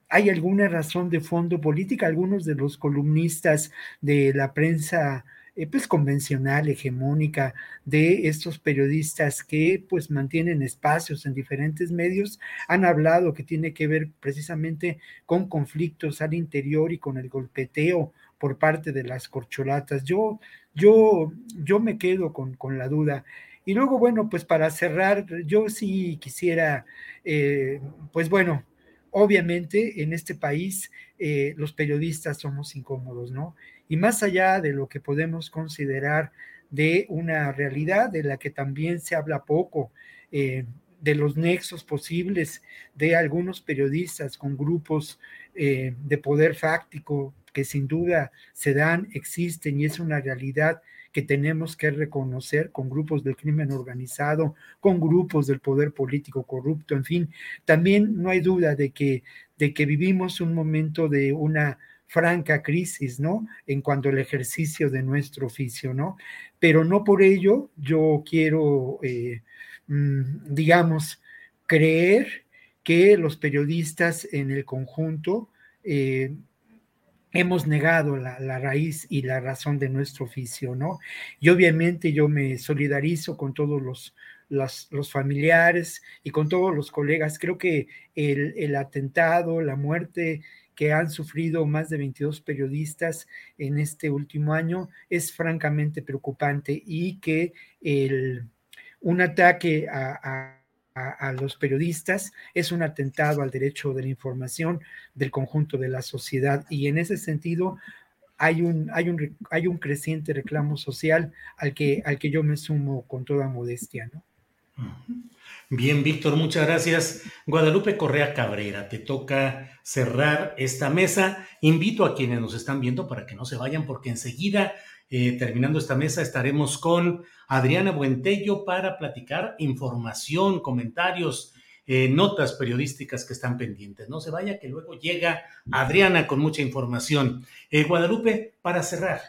hay alguna razón de fondo política? Algunos de los columnistas de la prensa eh, pues convencional, hegemónica de estos periodistas que pues mantienen espacios en diferentes medios, han hablado que tiene que ver precisamente con conflictos al interior y con el golpeteo por parte de las corcholatas. Yo, yo, yo me quedo con, con la duda. Y luego, bueno, pues para cerrar, yo sí quisiera, eh, pues bueno, obviamente en este país eh, los periodistas somos incómodos, ¿no? Y más allá de lo que podemos considerar de una realidad de la que también se habla poco, eh, de los nexos posibles de algunos periodistas con grupos de poder fáctico que sin duda se dan, existen y es una realidad que tenemos que reconocer con grupos del crimen organizado, con grupos del poder político corrupto, en fin, también no hay duda de que, de que vivimos un momento de una franca crisis, ¿no? En cuanto al ejercicio de nuestro oficio, ¿no? Pero no por ello yo quiero, eh, mm, digamos, creer que los periodistas en el conjunto eh, hemos negado la, raíz y la razón de nuestro oficio, ¿no? Y obviamente yo me solidarizo con todos los, los, familiares y con todos los colegas. Creo que el, el, atentado, la muerte que han sufrido más de 22 periodistas en este último año es francamente preocupante y que el, un ataque a, los periodistas, es un atentado al derecho de la información del conjunto de la sociedad y en ese sentido hay un, hay un, hay un creciente reclamo social al que, al que yo me sumo con toda modestia. ¿no? Bien, Víctor, muchas gracias. Guadalupe Correa Cabrera, te toca cerrar esta mesa. Invito a quienes nos están viendo para que no se vayan porque enseguida eh, terminando esta mesa, estaremos con Adriana Buentello para platicar información, comentarios, eh, notas periodísticas que están pendientes. No se vaya, que luego llega Adriana con mucha información. Eh, Guadalupe, para cerrar,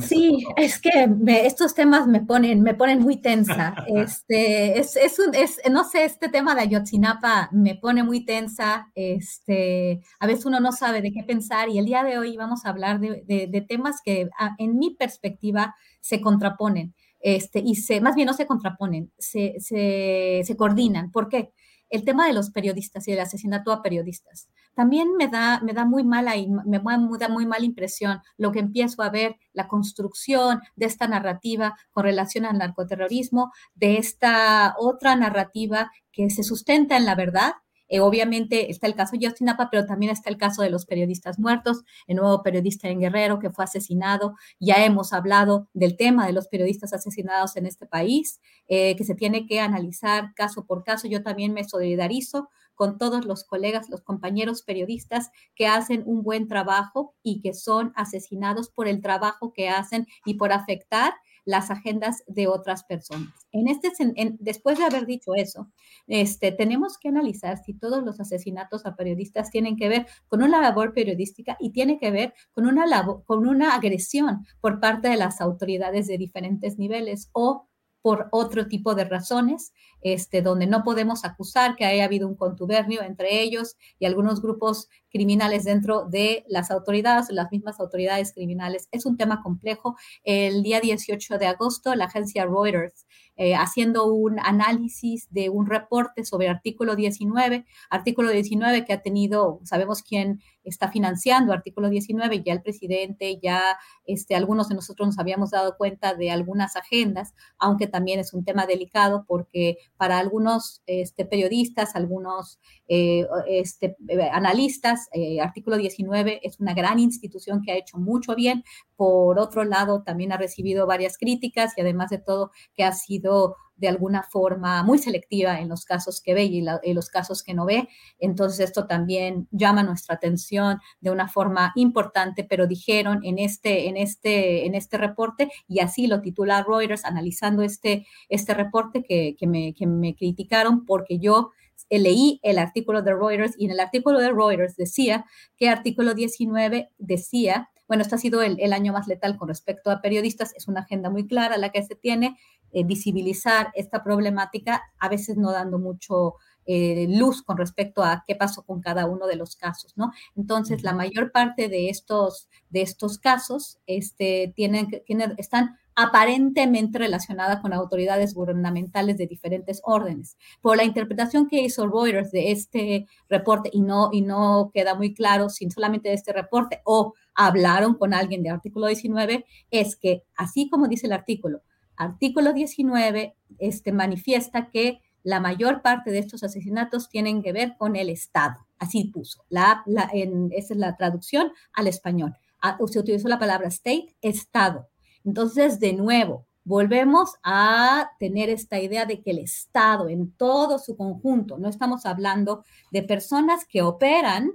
Sí, es que estos temas me ponen, me ponen muy tensa. Este, es, es, un, es, no sé, este tema de Ayotzinapa me pone muy tensa. Este, a veces uno no sabe de qué pensar y el día de hoy vamos a hablar de, de, temas que en mi perspectiva se contraponen. Este, y se, más bien no se contraponen, se, se, se coordinan. ¿Por qué? El tema de los periodistas y el asesinato a periodistas. También me da, me da muy mala me da muy mala impresión lo que empiezo a ver, la construcción de esta narrativa con relación al narcoterrorismo, de esta otra narrativa que se sustenta en la verdad, eh, obviamente está el caso de Napa, pero también está el caso de los periodistas muertos, el nuevo periodista en Guerrero que fue asesinado. Ya hemos hablado del tema de los periodistas asesinados en este país, eh, que se tiene que analizar caso por caso. Yo también me solidarizo con todos los colegas, los compañeros periodistas que hacen un buen trabajo y que son asesinados por el trabajo que hacen y por afectar las agendas de otras personas. En este, después de haber dicho eso, este, tenemos que analizar si todos los asesinatos a periodistas tienen que ver con una labor periodística y tiene que ver con una, con una agresión por parte de las autoridades de diferentes niveles o por otro tipo de razones, este, donde no podemos acusar que haya habido un contubernio entre ellos y algunos grupos criminales dentro de las autoridades, las mismas autoridades criminales. Es un tema complejo. El día 18 de agosto, la agencia Reuters, eh, haciendo un análisis de un reporte sobre artículo 19, artículo 19 que ha tenido, sabemos quién está financiando artículo 19, ya el presidente, ya este, algunos de nosotros nos habíamos dado cuenta de algunas agendas, aunque también es un tema delicado porque para algunos este, periodistas, algunos eh, este, eh, eh, artículo 19 es una gran institución que ha hecho mucho bien. Por otro lado, también ha recibido varias críticas y además de todo que ha sido de alguna forma muy selectiva en los casos que ve y en los casos que no ve. Entonces esto también llama nuestra atención de una forma importante, pero dijeron en este, en este, en este reporte, y así lo titula Reuters, analizando este, este reporte que, que, me, que me criticaron porque yo leí el artículo de Reuters y en el artículo de Reuters decía que artículo 19 decía, bueno, este ha sido el, el, año más letal con respecto a periodistas, es una agenda muy clara la que se tiene, eh, visibilizar esta problemática, a veces no dando mucho eh, luz con respecto a qué pasó con cada uno de los casos, ¿no? Entonces, la mayor parte de estos, de estos casos este, tienen, tienen, están aparentemente relacionada con autoridades gubernamentales de diferentes órdenes. Por la interpretación que hizo Reuters de este reporte, y no, y no queda muy claro si solamente de este reporte o hablaron con alguien de artículo 19, es que, así como dice el artículo, artículo 19 este, manifiesta que la mayor parte de estos asesinatos tienen que ver con el Estado. Así puso. La, esa es la traducción al español. Ah, se utilizó la palabra state, Estado. Entonces, de nuevo, volvemos a tener esta idea de que el Estado en todo su conjunto, no estamos hablando de personas que operan,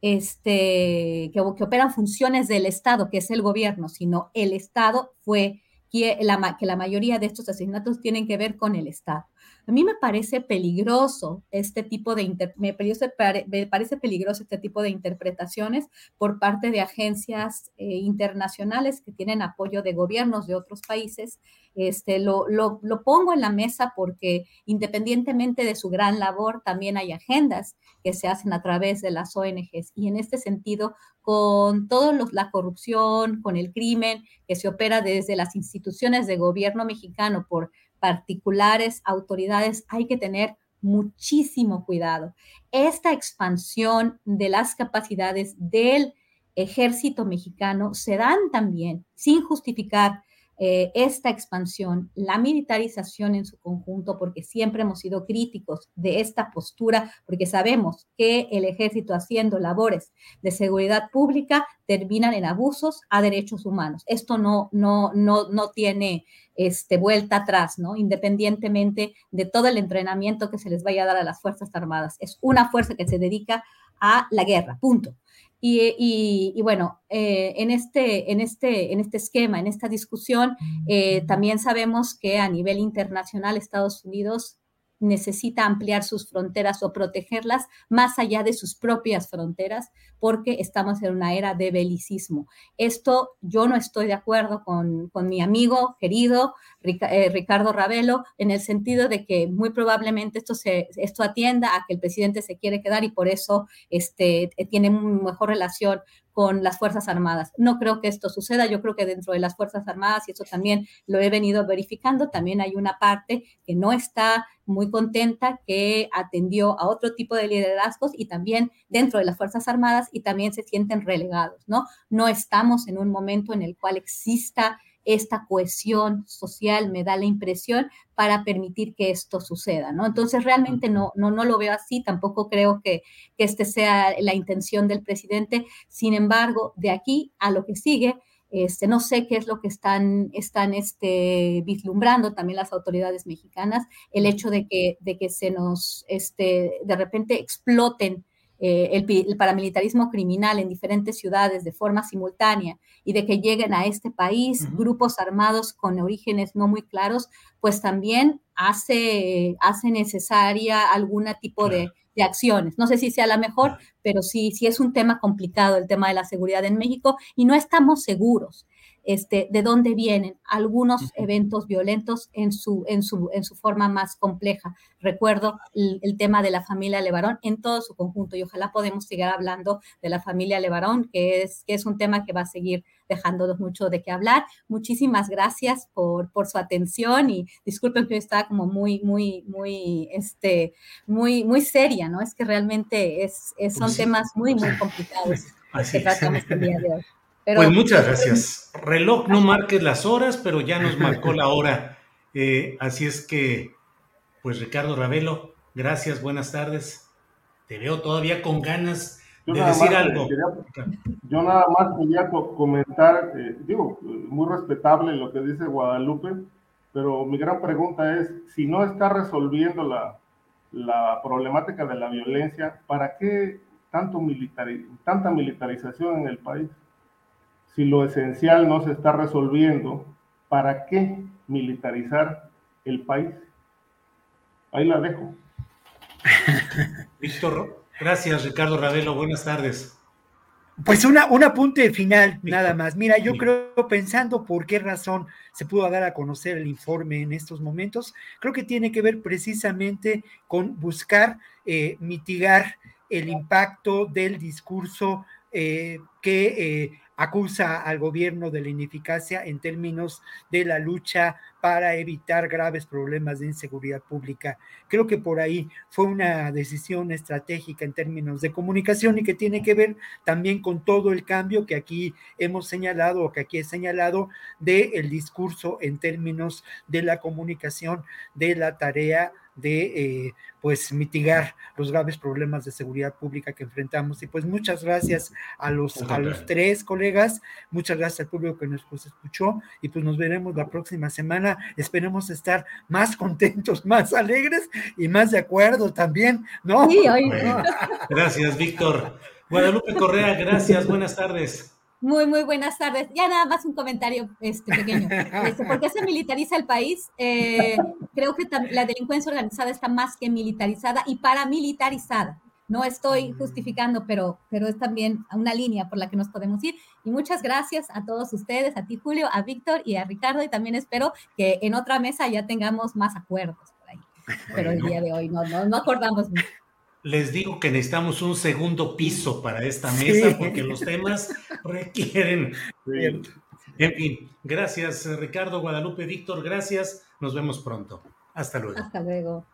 este, que, operan funciones del Estado, que es el gobierno, sino el Estado fue que la, que la mayoría de estos asesinatos tienen que ver con el Estado. A mí me parece peligroso este tipo de, me, parece, peligroso este tipo de interpretaciones por parte de agencias eh, internacionales que tienen apoyo de gobiernos de otros países. Este, lo, lo, lo pongo en la mesa porque independientemente de su gran labor, también hay agendas que se hacen a través de las ONGs. Y en este sentido, con toda la corrupción, con el crimen que se opera desde las instituciones de gobierno mexicano por particulares autoridades, hay que tener muchísimo cuidado. Esta expansión de las capacidades del ejército mexicano se dan también sin justificar eh, esta expansión, la militarización en su conjunto, porque siempre hemos sido críticos de esta postura, porque sabemos que el ejército haciendo labores de seguridad pública terminan en abusos a derechos humanos. Esto no, no, no, no tiene este, vuelta atrás, ¿no? Independientemente de todo el entrenamiento que se les vaya a dar a las Fuerzas Armadas. Es una fuerza que se dedica a la guerra, punto. Y, bueno, eh, en, este, en, este, en este esquema, en esta discusión, eh, también sabemos que a nivel internacional Estados Unidos necesita ampliar sus fronteras o protegerlas más allá de sus propias fronteras, porque estamos en una era de belicismo. Esto yo no estoy de acuerdo con, mi amigo querido eh, Ricardo Ravelo, en el sentido de que muy probablemente esto, se, esto atienda a que el presidente se quiere quedar y por eso este, tiene mejor relación con las Fuerzas Armadas. No creo que esto suceda, yo creo que dentro de las Fuerzas Armadas, y eso también lo he venido verificando, también hay una parte que no está muy contenta, que atendió a otro tipo de liderazgos y también dentro de las Fuerzas Armadas y también se sienten relegados, ¿no? No estamos en un momento en el cual exista esta cohesión social, me da la impresión, para permitir que esto suceda, ¿no? Entonces, realmente no, no, no lo veo así, tampoco creo que, que este sea la intención del presidente. Sin embargo, de aquí a lo que sigue, este, no sé qué es lo que están, están este, vislumbrando también las autoridades mexicanas, el hecho de que, de que se nos, este, de repente exploten eh, el, paramilitarismo criminal en diferentes ciudades de forma simultánea y de que lleguen a este país grupos armados con orígenes no muy claros, pues también hace, hace necesaria algún tipo de, de, acciones. No sé si sea la mejor, pero sí, sí es un tema complicado el tema de la seguridad en México y no estamos seguros este, de dónde vienen algunos eventos violentos en su, en su, en su forma más compleja. Recuerdo el, tema de la familia Levarón en todo su conjunto y ojalá podemos seguir hablando de la familia Levarón, que es, que es un tema que va a seguir dejándonos mucho de qué hablar. Muchísimas gracias por, por su atención y disculpen que yo estaba como muy, muy, muy, este, muy, muy seria, ¿no? Es que realmente es, son pues temas muy, muy complicados que tratamos el día de hoy pues muchas gracias. Reloj, no marques las horas, pero ya nos marcó la hora. Eh, así es que, pues Ricardo Ravelo, gracias, buenas tardes. Te veo todavía con ganas de decir algo. yo nada más quería comentar, eh, digo, muy respetable lo que dice Guadalupe, pero mi gran pregunta es, si no está resolviendo la, la problemática de la violencia, ¿para qué tanto militar, tanta militarización en el país? Si lo esencial no se está resolviendo, ¿para qué militarizar el país? Ahí la dejo. Víctor, gracias Ricardo Ravelo, buenas tardes. Pues una, un apunte final, nada más. Mira, yo creo, pensando por qué razón se pudo dar a conocer el informe en estos momentos, creo que tiene que ver precisamente con buscar eh, mitigar el impacto del discurso eh, que eh, acusa al gobierno de la ineficacia en términos de la lucha para evitar graves problemas de inseguridad pública. Creo que por ahí fue una decisión estratégica en términos de comunicación y que tiene que ver también con todo el cambio que aquí hemos señalado o que aquí he señalado del el discurso en términos de la comunicación de la tarea de eh, pues mitigar los graves problemas de seguridad pública que enfrentamos. Y pues muchas gracias a los, a los tres colegas, muchas gracias al público que nos pues, escuchó y pues nos veremos la próxima semana. Esperemos estar más contentos, más alegres y más de acuerdo también, ¿no? Sí, hoy. Gracias, Víctor. Guadalupe Correa, gracias, buenas tardes. Muy, muy buenas tardes. Ya nada más un comentario este, pequeño. Este, ¿Por qué se militariza el país? Eh, creo que la delincuencia organizada está más que militarizada y paramilitarizada. No estoy mm. justificando, pero, pero es también una línea por la que nos podemos ir. Y muchas gracias a todos ustedes, a ti Julio, a Víctor y a Ricardo. Y también espero que en otra mesa ya tengamos más acuerdos por ahí. Pero el día de hoy no, no, no acordamos mucho les digo que necesitamos un segundo piso para esta mesa porque los temas requieren. En fin, gracias Ricardo, Guadalupe, Víctor, gracias. Nos vemos pronto. Hasta luego. Hasta luego.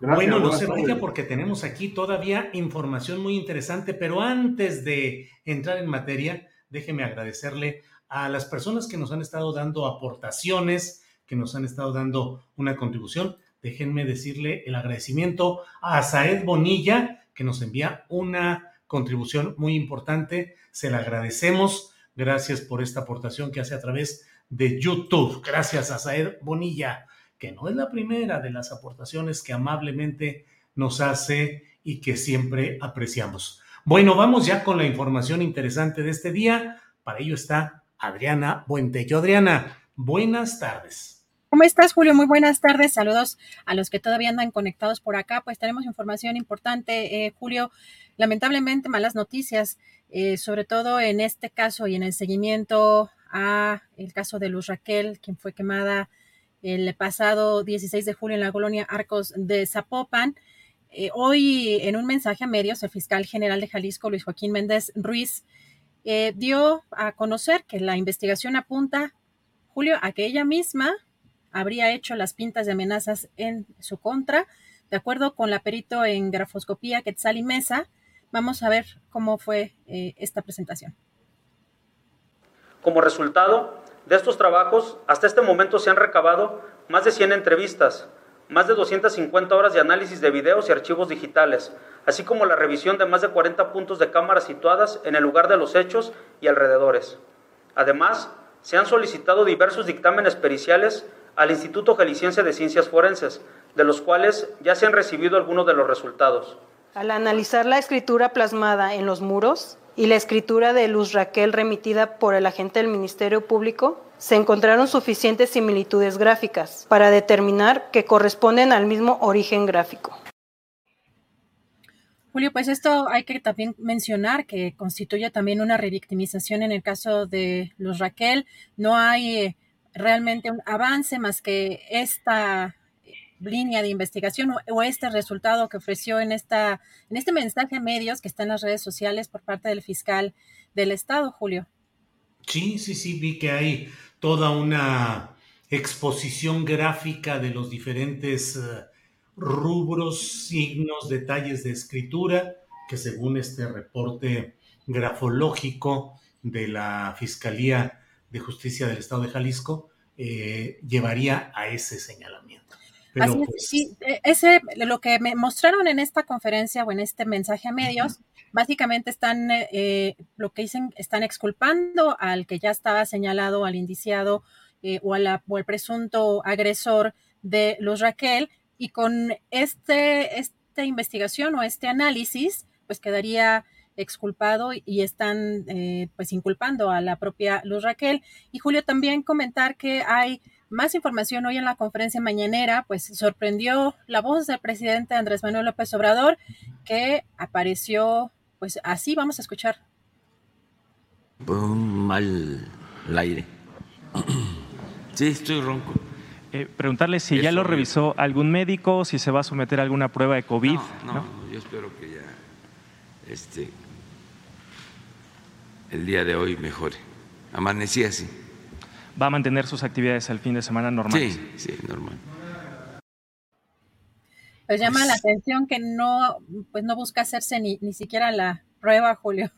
bueno, no se vaya porque tenemos aquí todavía información muy interesante, pero antes de entrar en materia, déjeme agradecerle a las personas que nos han estado dando aportaciones, que nos han estado dando una contribución déjenme decirle el agradecimiento a Saed Bonilla, que nos envía una contribución muy importante. Se la agradecemos. Gracias por esta aportación que hace a través de YouTube. Gracias a Saed Bonilla, que no es la primera de las aportaciones que amablemente nos hace y que siempre apreciamos. Bueno, vamos ya con la información interesante de este día. Para ello está Adriana Buentello. Adriana, buenas tardes. ¿Cómo estás, Julio? Muy buenas tardes. Saludos a los que todavía andan conectados por acá. Pues tenemos información importante, eh, Julio. Lamentablemente, malas noticias, eh, sobre todo en este caso y en el seguimiento a el caso de Luz Raquel, quien fue quemada el pasado 16 de julio en la colonia Arcos de Zapopan. Eh, hoy, en un mensaje a medios, el fiscal general de Jalisco, Luis Joaquín Méndez Ruiz, dio a conocer que la investigación apunta, Julio, a que ella misma habría hecho las pintas de amenazas en su contra. De acuerdo con la perito en grafoscopía Quetzal y Mesa, vamos a ver cómo fue eh, esta presentación. Como resultado de estos trabajos, hasta este momento se han recabado más de 100 entrevistas, más de 250 horas de análisis de videos y archivos digitales, así como la revisión de más de 40 puntos de cámara situadas en el lugar de los hechos y alrededores. Además, se han solicitado diversos dictámenes periciales al Instituto Jalisciense de Ciencias Forenses, de los cuales ya se han recibido algunos de los resultados. Al analizar la escritura plasmada en los muros y la escritura de Luz Raquel remitida por el agente del Ministerio Público, se encontraron suficientes similitudes gráficas para determinar que corresponden al mismo origen gráfico. Julio, pues esto hay que también mencionar que constituye también una revictimización en el caso de Luz Raquel. No hay eh, realmente un avance más que esta línea de investigación o, este resultado que ofreció en, esta, en este mensaje a medios que está en las redes sociales por parte del fiscal del Estado, Julio. Sí, sí, sí, vi que hay toda una exposición gráfica de los diferentes eh, rubros, signos, detalles de escritura, que según este reporte grafológico de la Fiscalía de Justicia del Estado de Jalisco, eh, llevaría a ese señalamiento. Así es, pues sí, e, ese, lo que me mostraron en esta conferencia o en este mensaje a medios, básicamente están, eh, lo que dicen, están exculpando al que ya estaba señalado, al indiciado eh, o, al presunto agresor de Luz Raquel, y con este, esta investigación o este análisis, pues quedaría exculpado y están eh, pues inculpando a la propia Luz Raquel. Y Julio, también comentar que hay más información hoy en la conferencia mañanera, pues sorprendió la voz del presidente Andrés Manuel López Obrador, que apareció, pues así vamos a escuchar. Un mal aire. Sí, estoy ronco. Eh, preguntarle si ya lo revisó algún médico, si se va a someter a alguna prueba de COVID. No, no, yo espero que ya este, el día de hoy mejore. Amanecí así va a mantener sus actividades al fin de semana normales. Sí, sí, normal. Pues llama la atención que no, pues no busca hacerse ni, ni siquiera la prueba, Julio.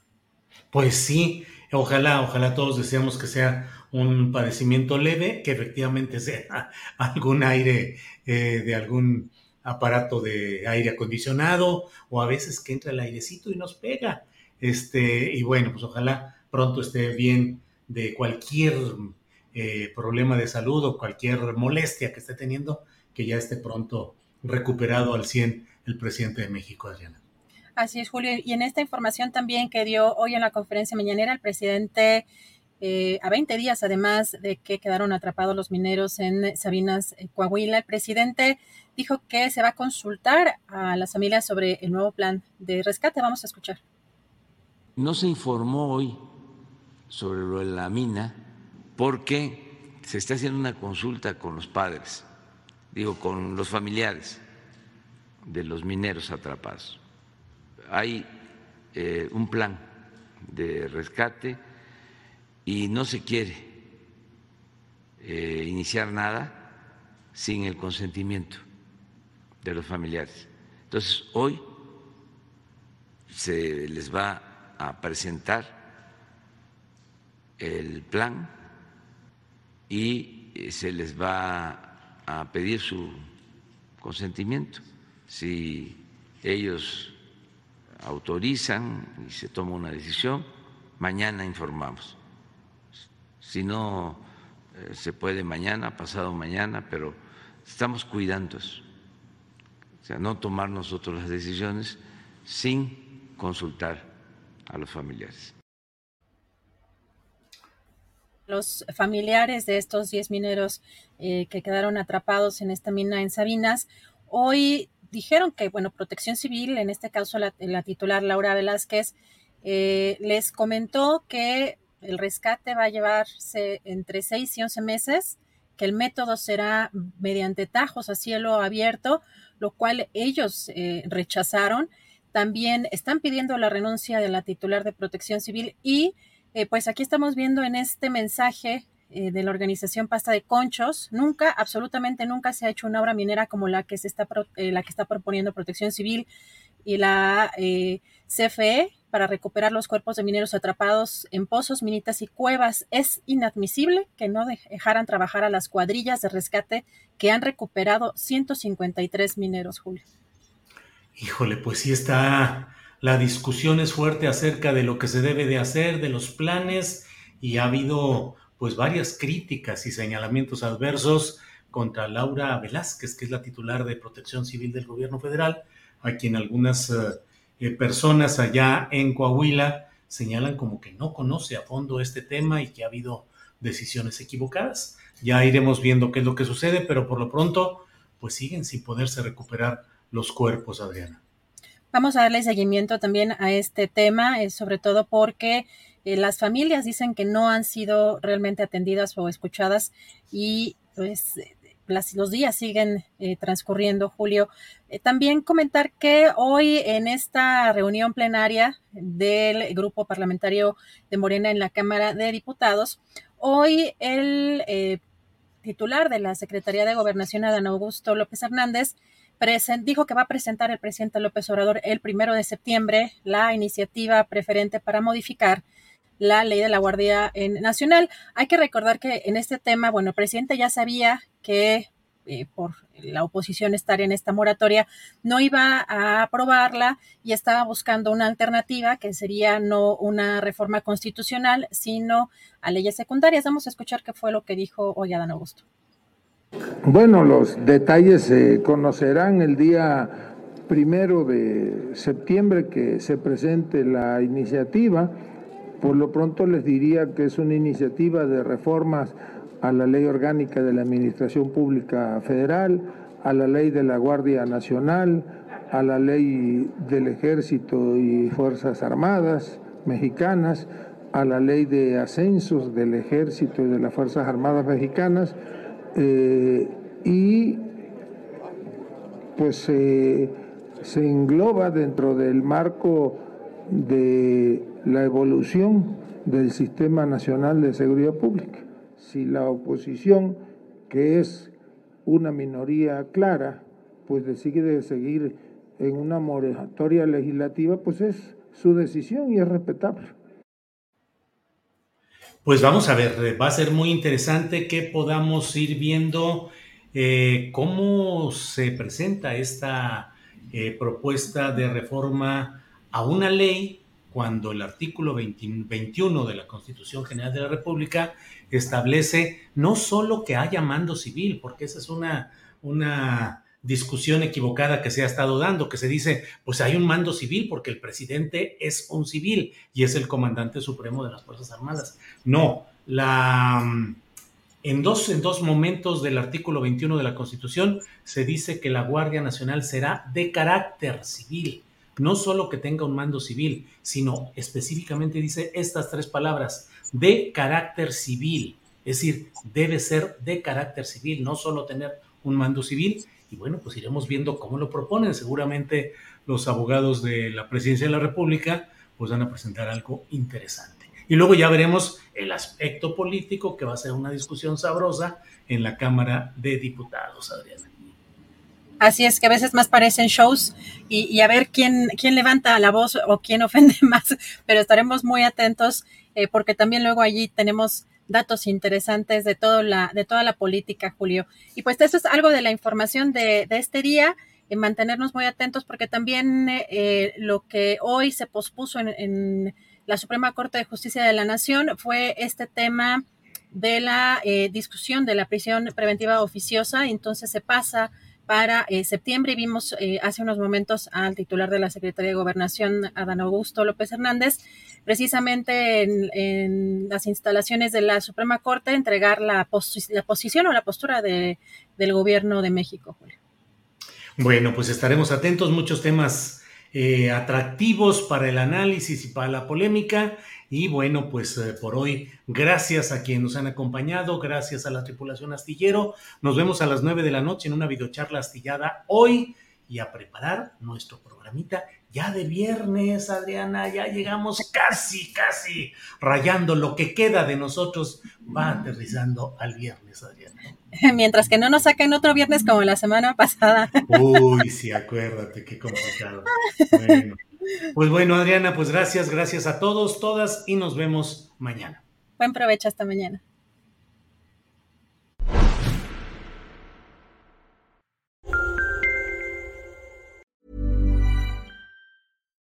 Pues sí, ojalá, ojalá todos deseamos que sea un padecimiento leve, que efectivamente sea algún aire eh, de algún aparato de aire acondicionado o a veces que entra el airecito y nos pega. Este, y bueno, pues ojalá pronto esté bien de cualquier eh, problema de salud o cualquier molestia que esté teniendo, que ya esté pronto recuperado al 100 el presidente de México, Adriana. Así es, Julio. Y en esta información también que dio hoy en la conferencia mañanera el presidente, eh, a 20 días además de que quedaron atrapados los mineros en Sabinas, eh, Coahuila, el presidente dijo que se va a consultar a las familias sobre el nuevo plan de rescate. Vamos a escuchar. No se informó hoy sobre lo de la mina porque se está haciendo una consulta con los padres, digo, con los familiares de los mineros atrapados. Hay eh, un plan de rescate y no se quiere eh, iniciar nada sin el consentimiento de los familiares. Entonces, hoy se les va a presentar el plan y eh, se les va a pedir su consentimiento. Si ellos autorizan y se toma una decisión, mañana informamos. Si no eh, se puede mañana, pasado mañana, pero estamos cuidando eso. O sea, no tomar nosotros las decisiones sin consultar a los familiares los familiares de estos 10 mineros eh, que quedaron atrapados en esta mina en Sabinas, hoy dijeron que, bueno, Protección Civil, en este caso la, titular Laura Velázquez, eh, les comentó que el rescate va a llevarse entre 6 y 11 meses, que el método será mediante tajos a cielo abierto, lo cual ellos eh, rechazaron. También están pidiendo la renuncia de la titular de Protección Civil y eh, pues aquí estamos viendo en este mensaje eh, de la organización Pasta de Conchos, nunca, absolutamente nunca se ha hecho una obra minera como la que se está, eh, la que está proponiendo Protección Civil y la CFE para recuperar los cuerpos de mineros atrapados en pozos, minitas y cuevas. Es inadmisible que no dejaran trabajar a las cuadrillas de rescate que han recuperado 153 mineros, Julio. Híjole, pues sí está la discusión es fuerte acerca de lo que se debe de hacer, de los planes, y ha habido pues varias críticas y señalamientos adversos contra Laura Velázquez, que es la titular de Protección Civil del Gobierno Federal, a quien algunas eh, eh, personas allá en Coahuila señalan como que no conoce a fondo este tema y que ha habido decisiones equivocadas. Ya iremos viendo qué es lo que sucede, pero por lo pronto, pues siguen sin poderse recuperar los cuerpos, Adriana. Vamos a darle seguimiento también a este tema, eh, sobre todo porque eh, las familias dicen que no han sido realmente atendidas o escuchadas y pues los días siguen eh, transcurriendo, Julio. también comentar que hoy en esta reunión plenaria del grupo parlamentario de Morena en la Cámara de Diputados, hoy el titular de la Secretaría de Gobernación, Adán Augusto López Hernández, dijo que va a presentar el presidente López Obrador el primero de septiembre la iniciativa preferente para modificar la ley de la Guardia Nacional. Hay que recordar que en este tema, bueno, el presidente ya sabía que eh, por la oposición estar en esta moratoria, no iba a aprobarla y estaba buscando una alternativa que sería no una reforma constitucional, sino a leyes secundarias. Vamos a escuchar qué fue lo que dijo hoy Adán Augusto. Bueno, los detalles se conocerán el día primero de septiembre que se presente la iniciativa. Por lo pronto les diría que es una iniciativa de reformas a la ley orgánica de la Administración Pública Federal, a la ley de la Guardia Nacional, a la ley del Ejército y Fuerzas Armadas mexicanas, a la ley de ascensos del Ejército y de las Fuerzas Armadas mexicanas, eh, y pues se engloba dentro del marco de la evolución del Sistema Nacional de Seguridad Pública. Si la oposición, que es una minoría clara, pues decide seguir en una moratoria legislativa, pues es su decisión y es respetable. Pues vamos a ver, va a ser muy interesante que podamos ir viendo eh, cómo se presenta esta eh, propuesta de reforma a una ley cuando el artículo 21 de la Constitución General de la República establece no solo que haya mando civil, porque esa es una, una discusión equivocada que se ha estado dando, que se dice, pues hay un mando civil porque el presidente es un civil y es el comandante supremo de las Fuerzas Armadas. No, la, en, dos, en dos momentos del artículo 21 de la Constitución se dice que la Guardia Nacional será de carácter civil, no solo que tenga un mando civil, sino específicamente dice estas tres palabras, de carácter civil, es decir, debe ser de carácter civil, no solo tener un mando civil y bueno, pues iremos viendo cómo lo proponen. Seguramente los abogados de la presidencia de la República pues van a presentar algo interesante. Y luego ya veremos el aspecto político que va a ser una discusión sabrosa en la Cámara de Diputados, Adriana. Así es que a veces más parecen shows y, a ver quién, quién levanta la voz o quién ofende más, pero estaremos muy atentos eh, porque también luego allí tenemos datos interesantes de, todo la, de toda la política, Julio. Y pues eso es algo de la información de, este día, en mantenernos muy atentos porque también eh, lo que hoy se pospuso en, la Suprema Corte de Justicia de la Nación fue este tema de la eh, discusión de la prisión preventiva oficiosa, entonces se pasa para eh, septiembre y vimos eh, hace unos momentos al titular de la Secretaría de Gobernación, Adán Augusto López Hernández, precisamente en, las instalaciones de la Suprema Corte entregar la, la posición o la postura de, del gobierno de México, Julio. Bueno, pues estaremos atentos, muchos temas eh, atractivos para el análisis y para la polémica. Y bueno, pues eh, por hoy, gracias a quienes nos han acompañado, gracias a la tripulación astillero. Nos vemos a las nueve de la noche en una videocharla astillada hoy y a preparar nuestro programita ya de viernes, Adriana, ya llegamos casi, casi rayando lo que queda de nosotros, va aterrizando al viernes, Adriana. Mientras que no nos saquen otro viernes como la semana pasada. Uy, sí, acuérdate, qué complicado. Bueno. Pues bueno, Adriana, pues gracias, gracias a todos, todas y nos vemos mañana. Buen provecho hasta mañana.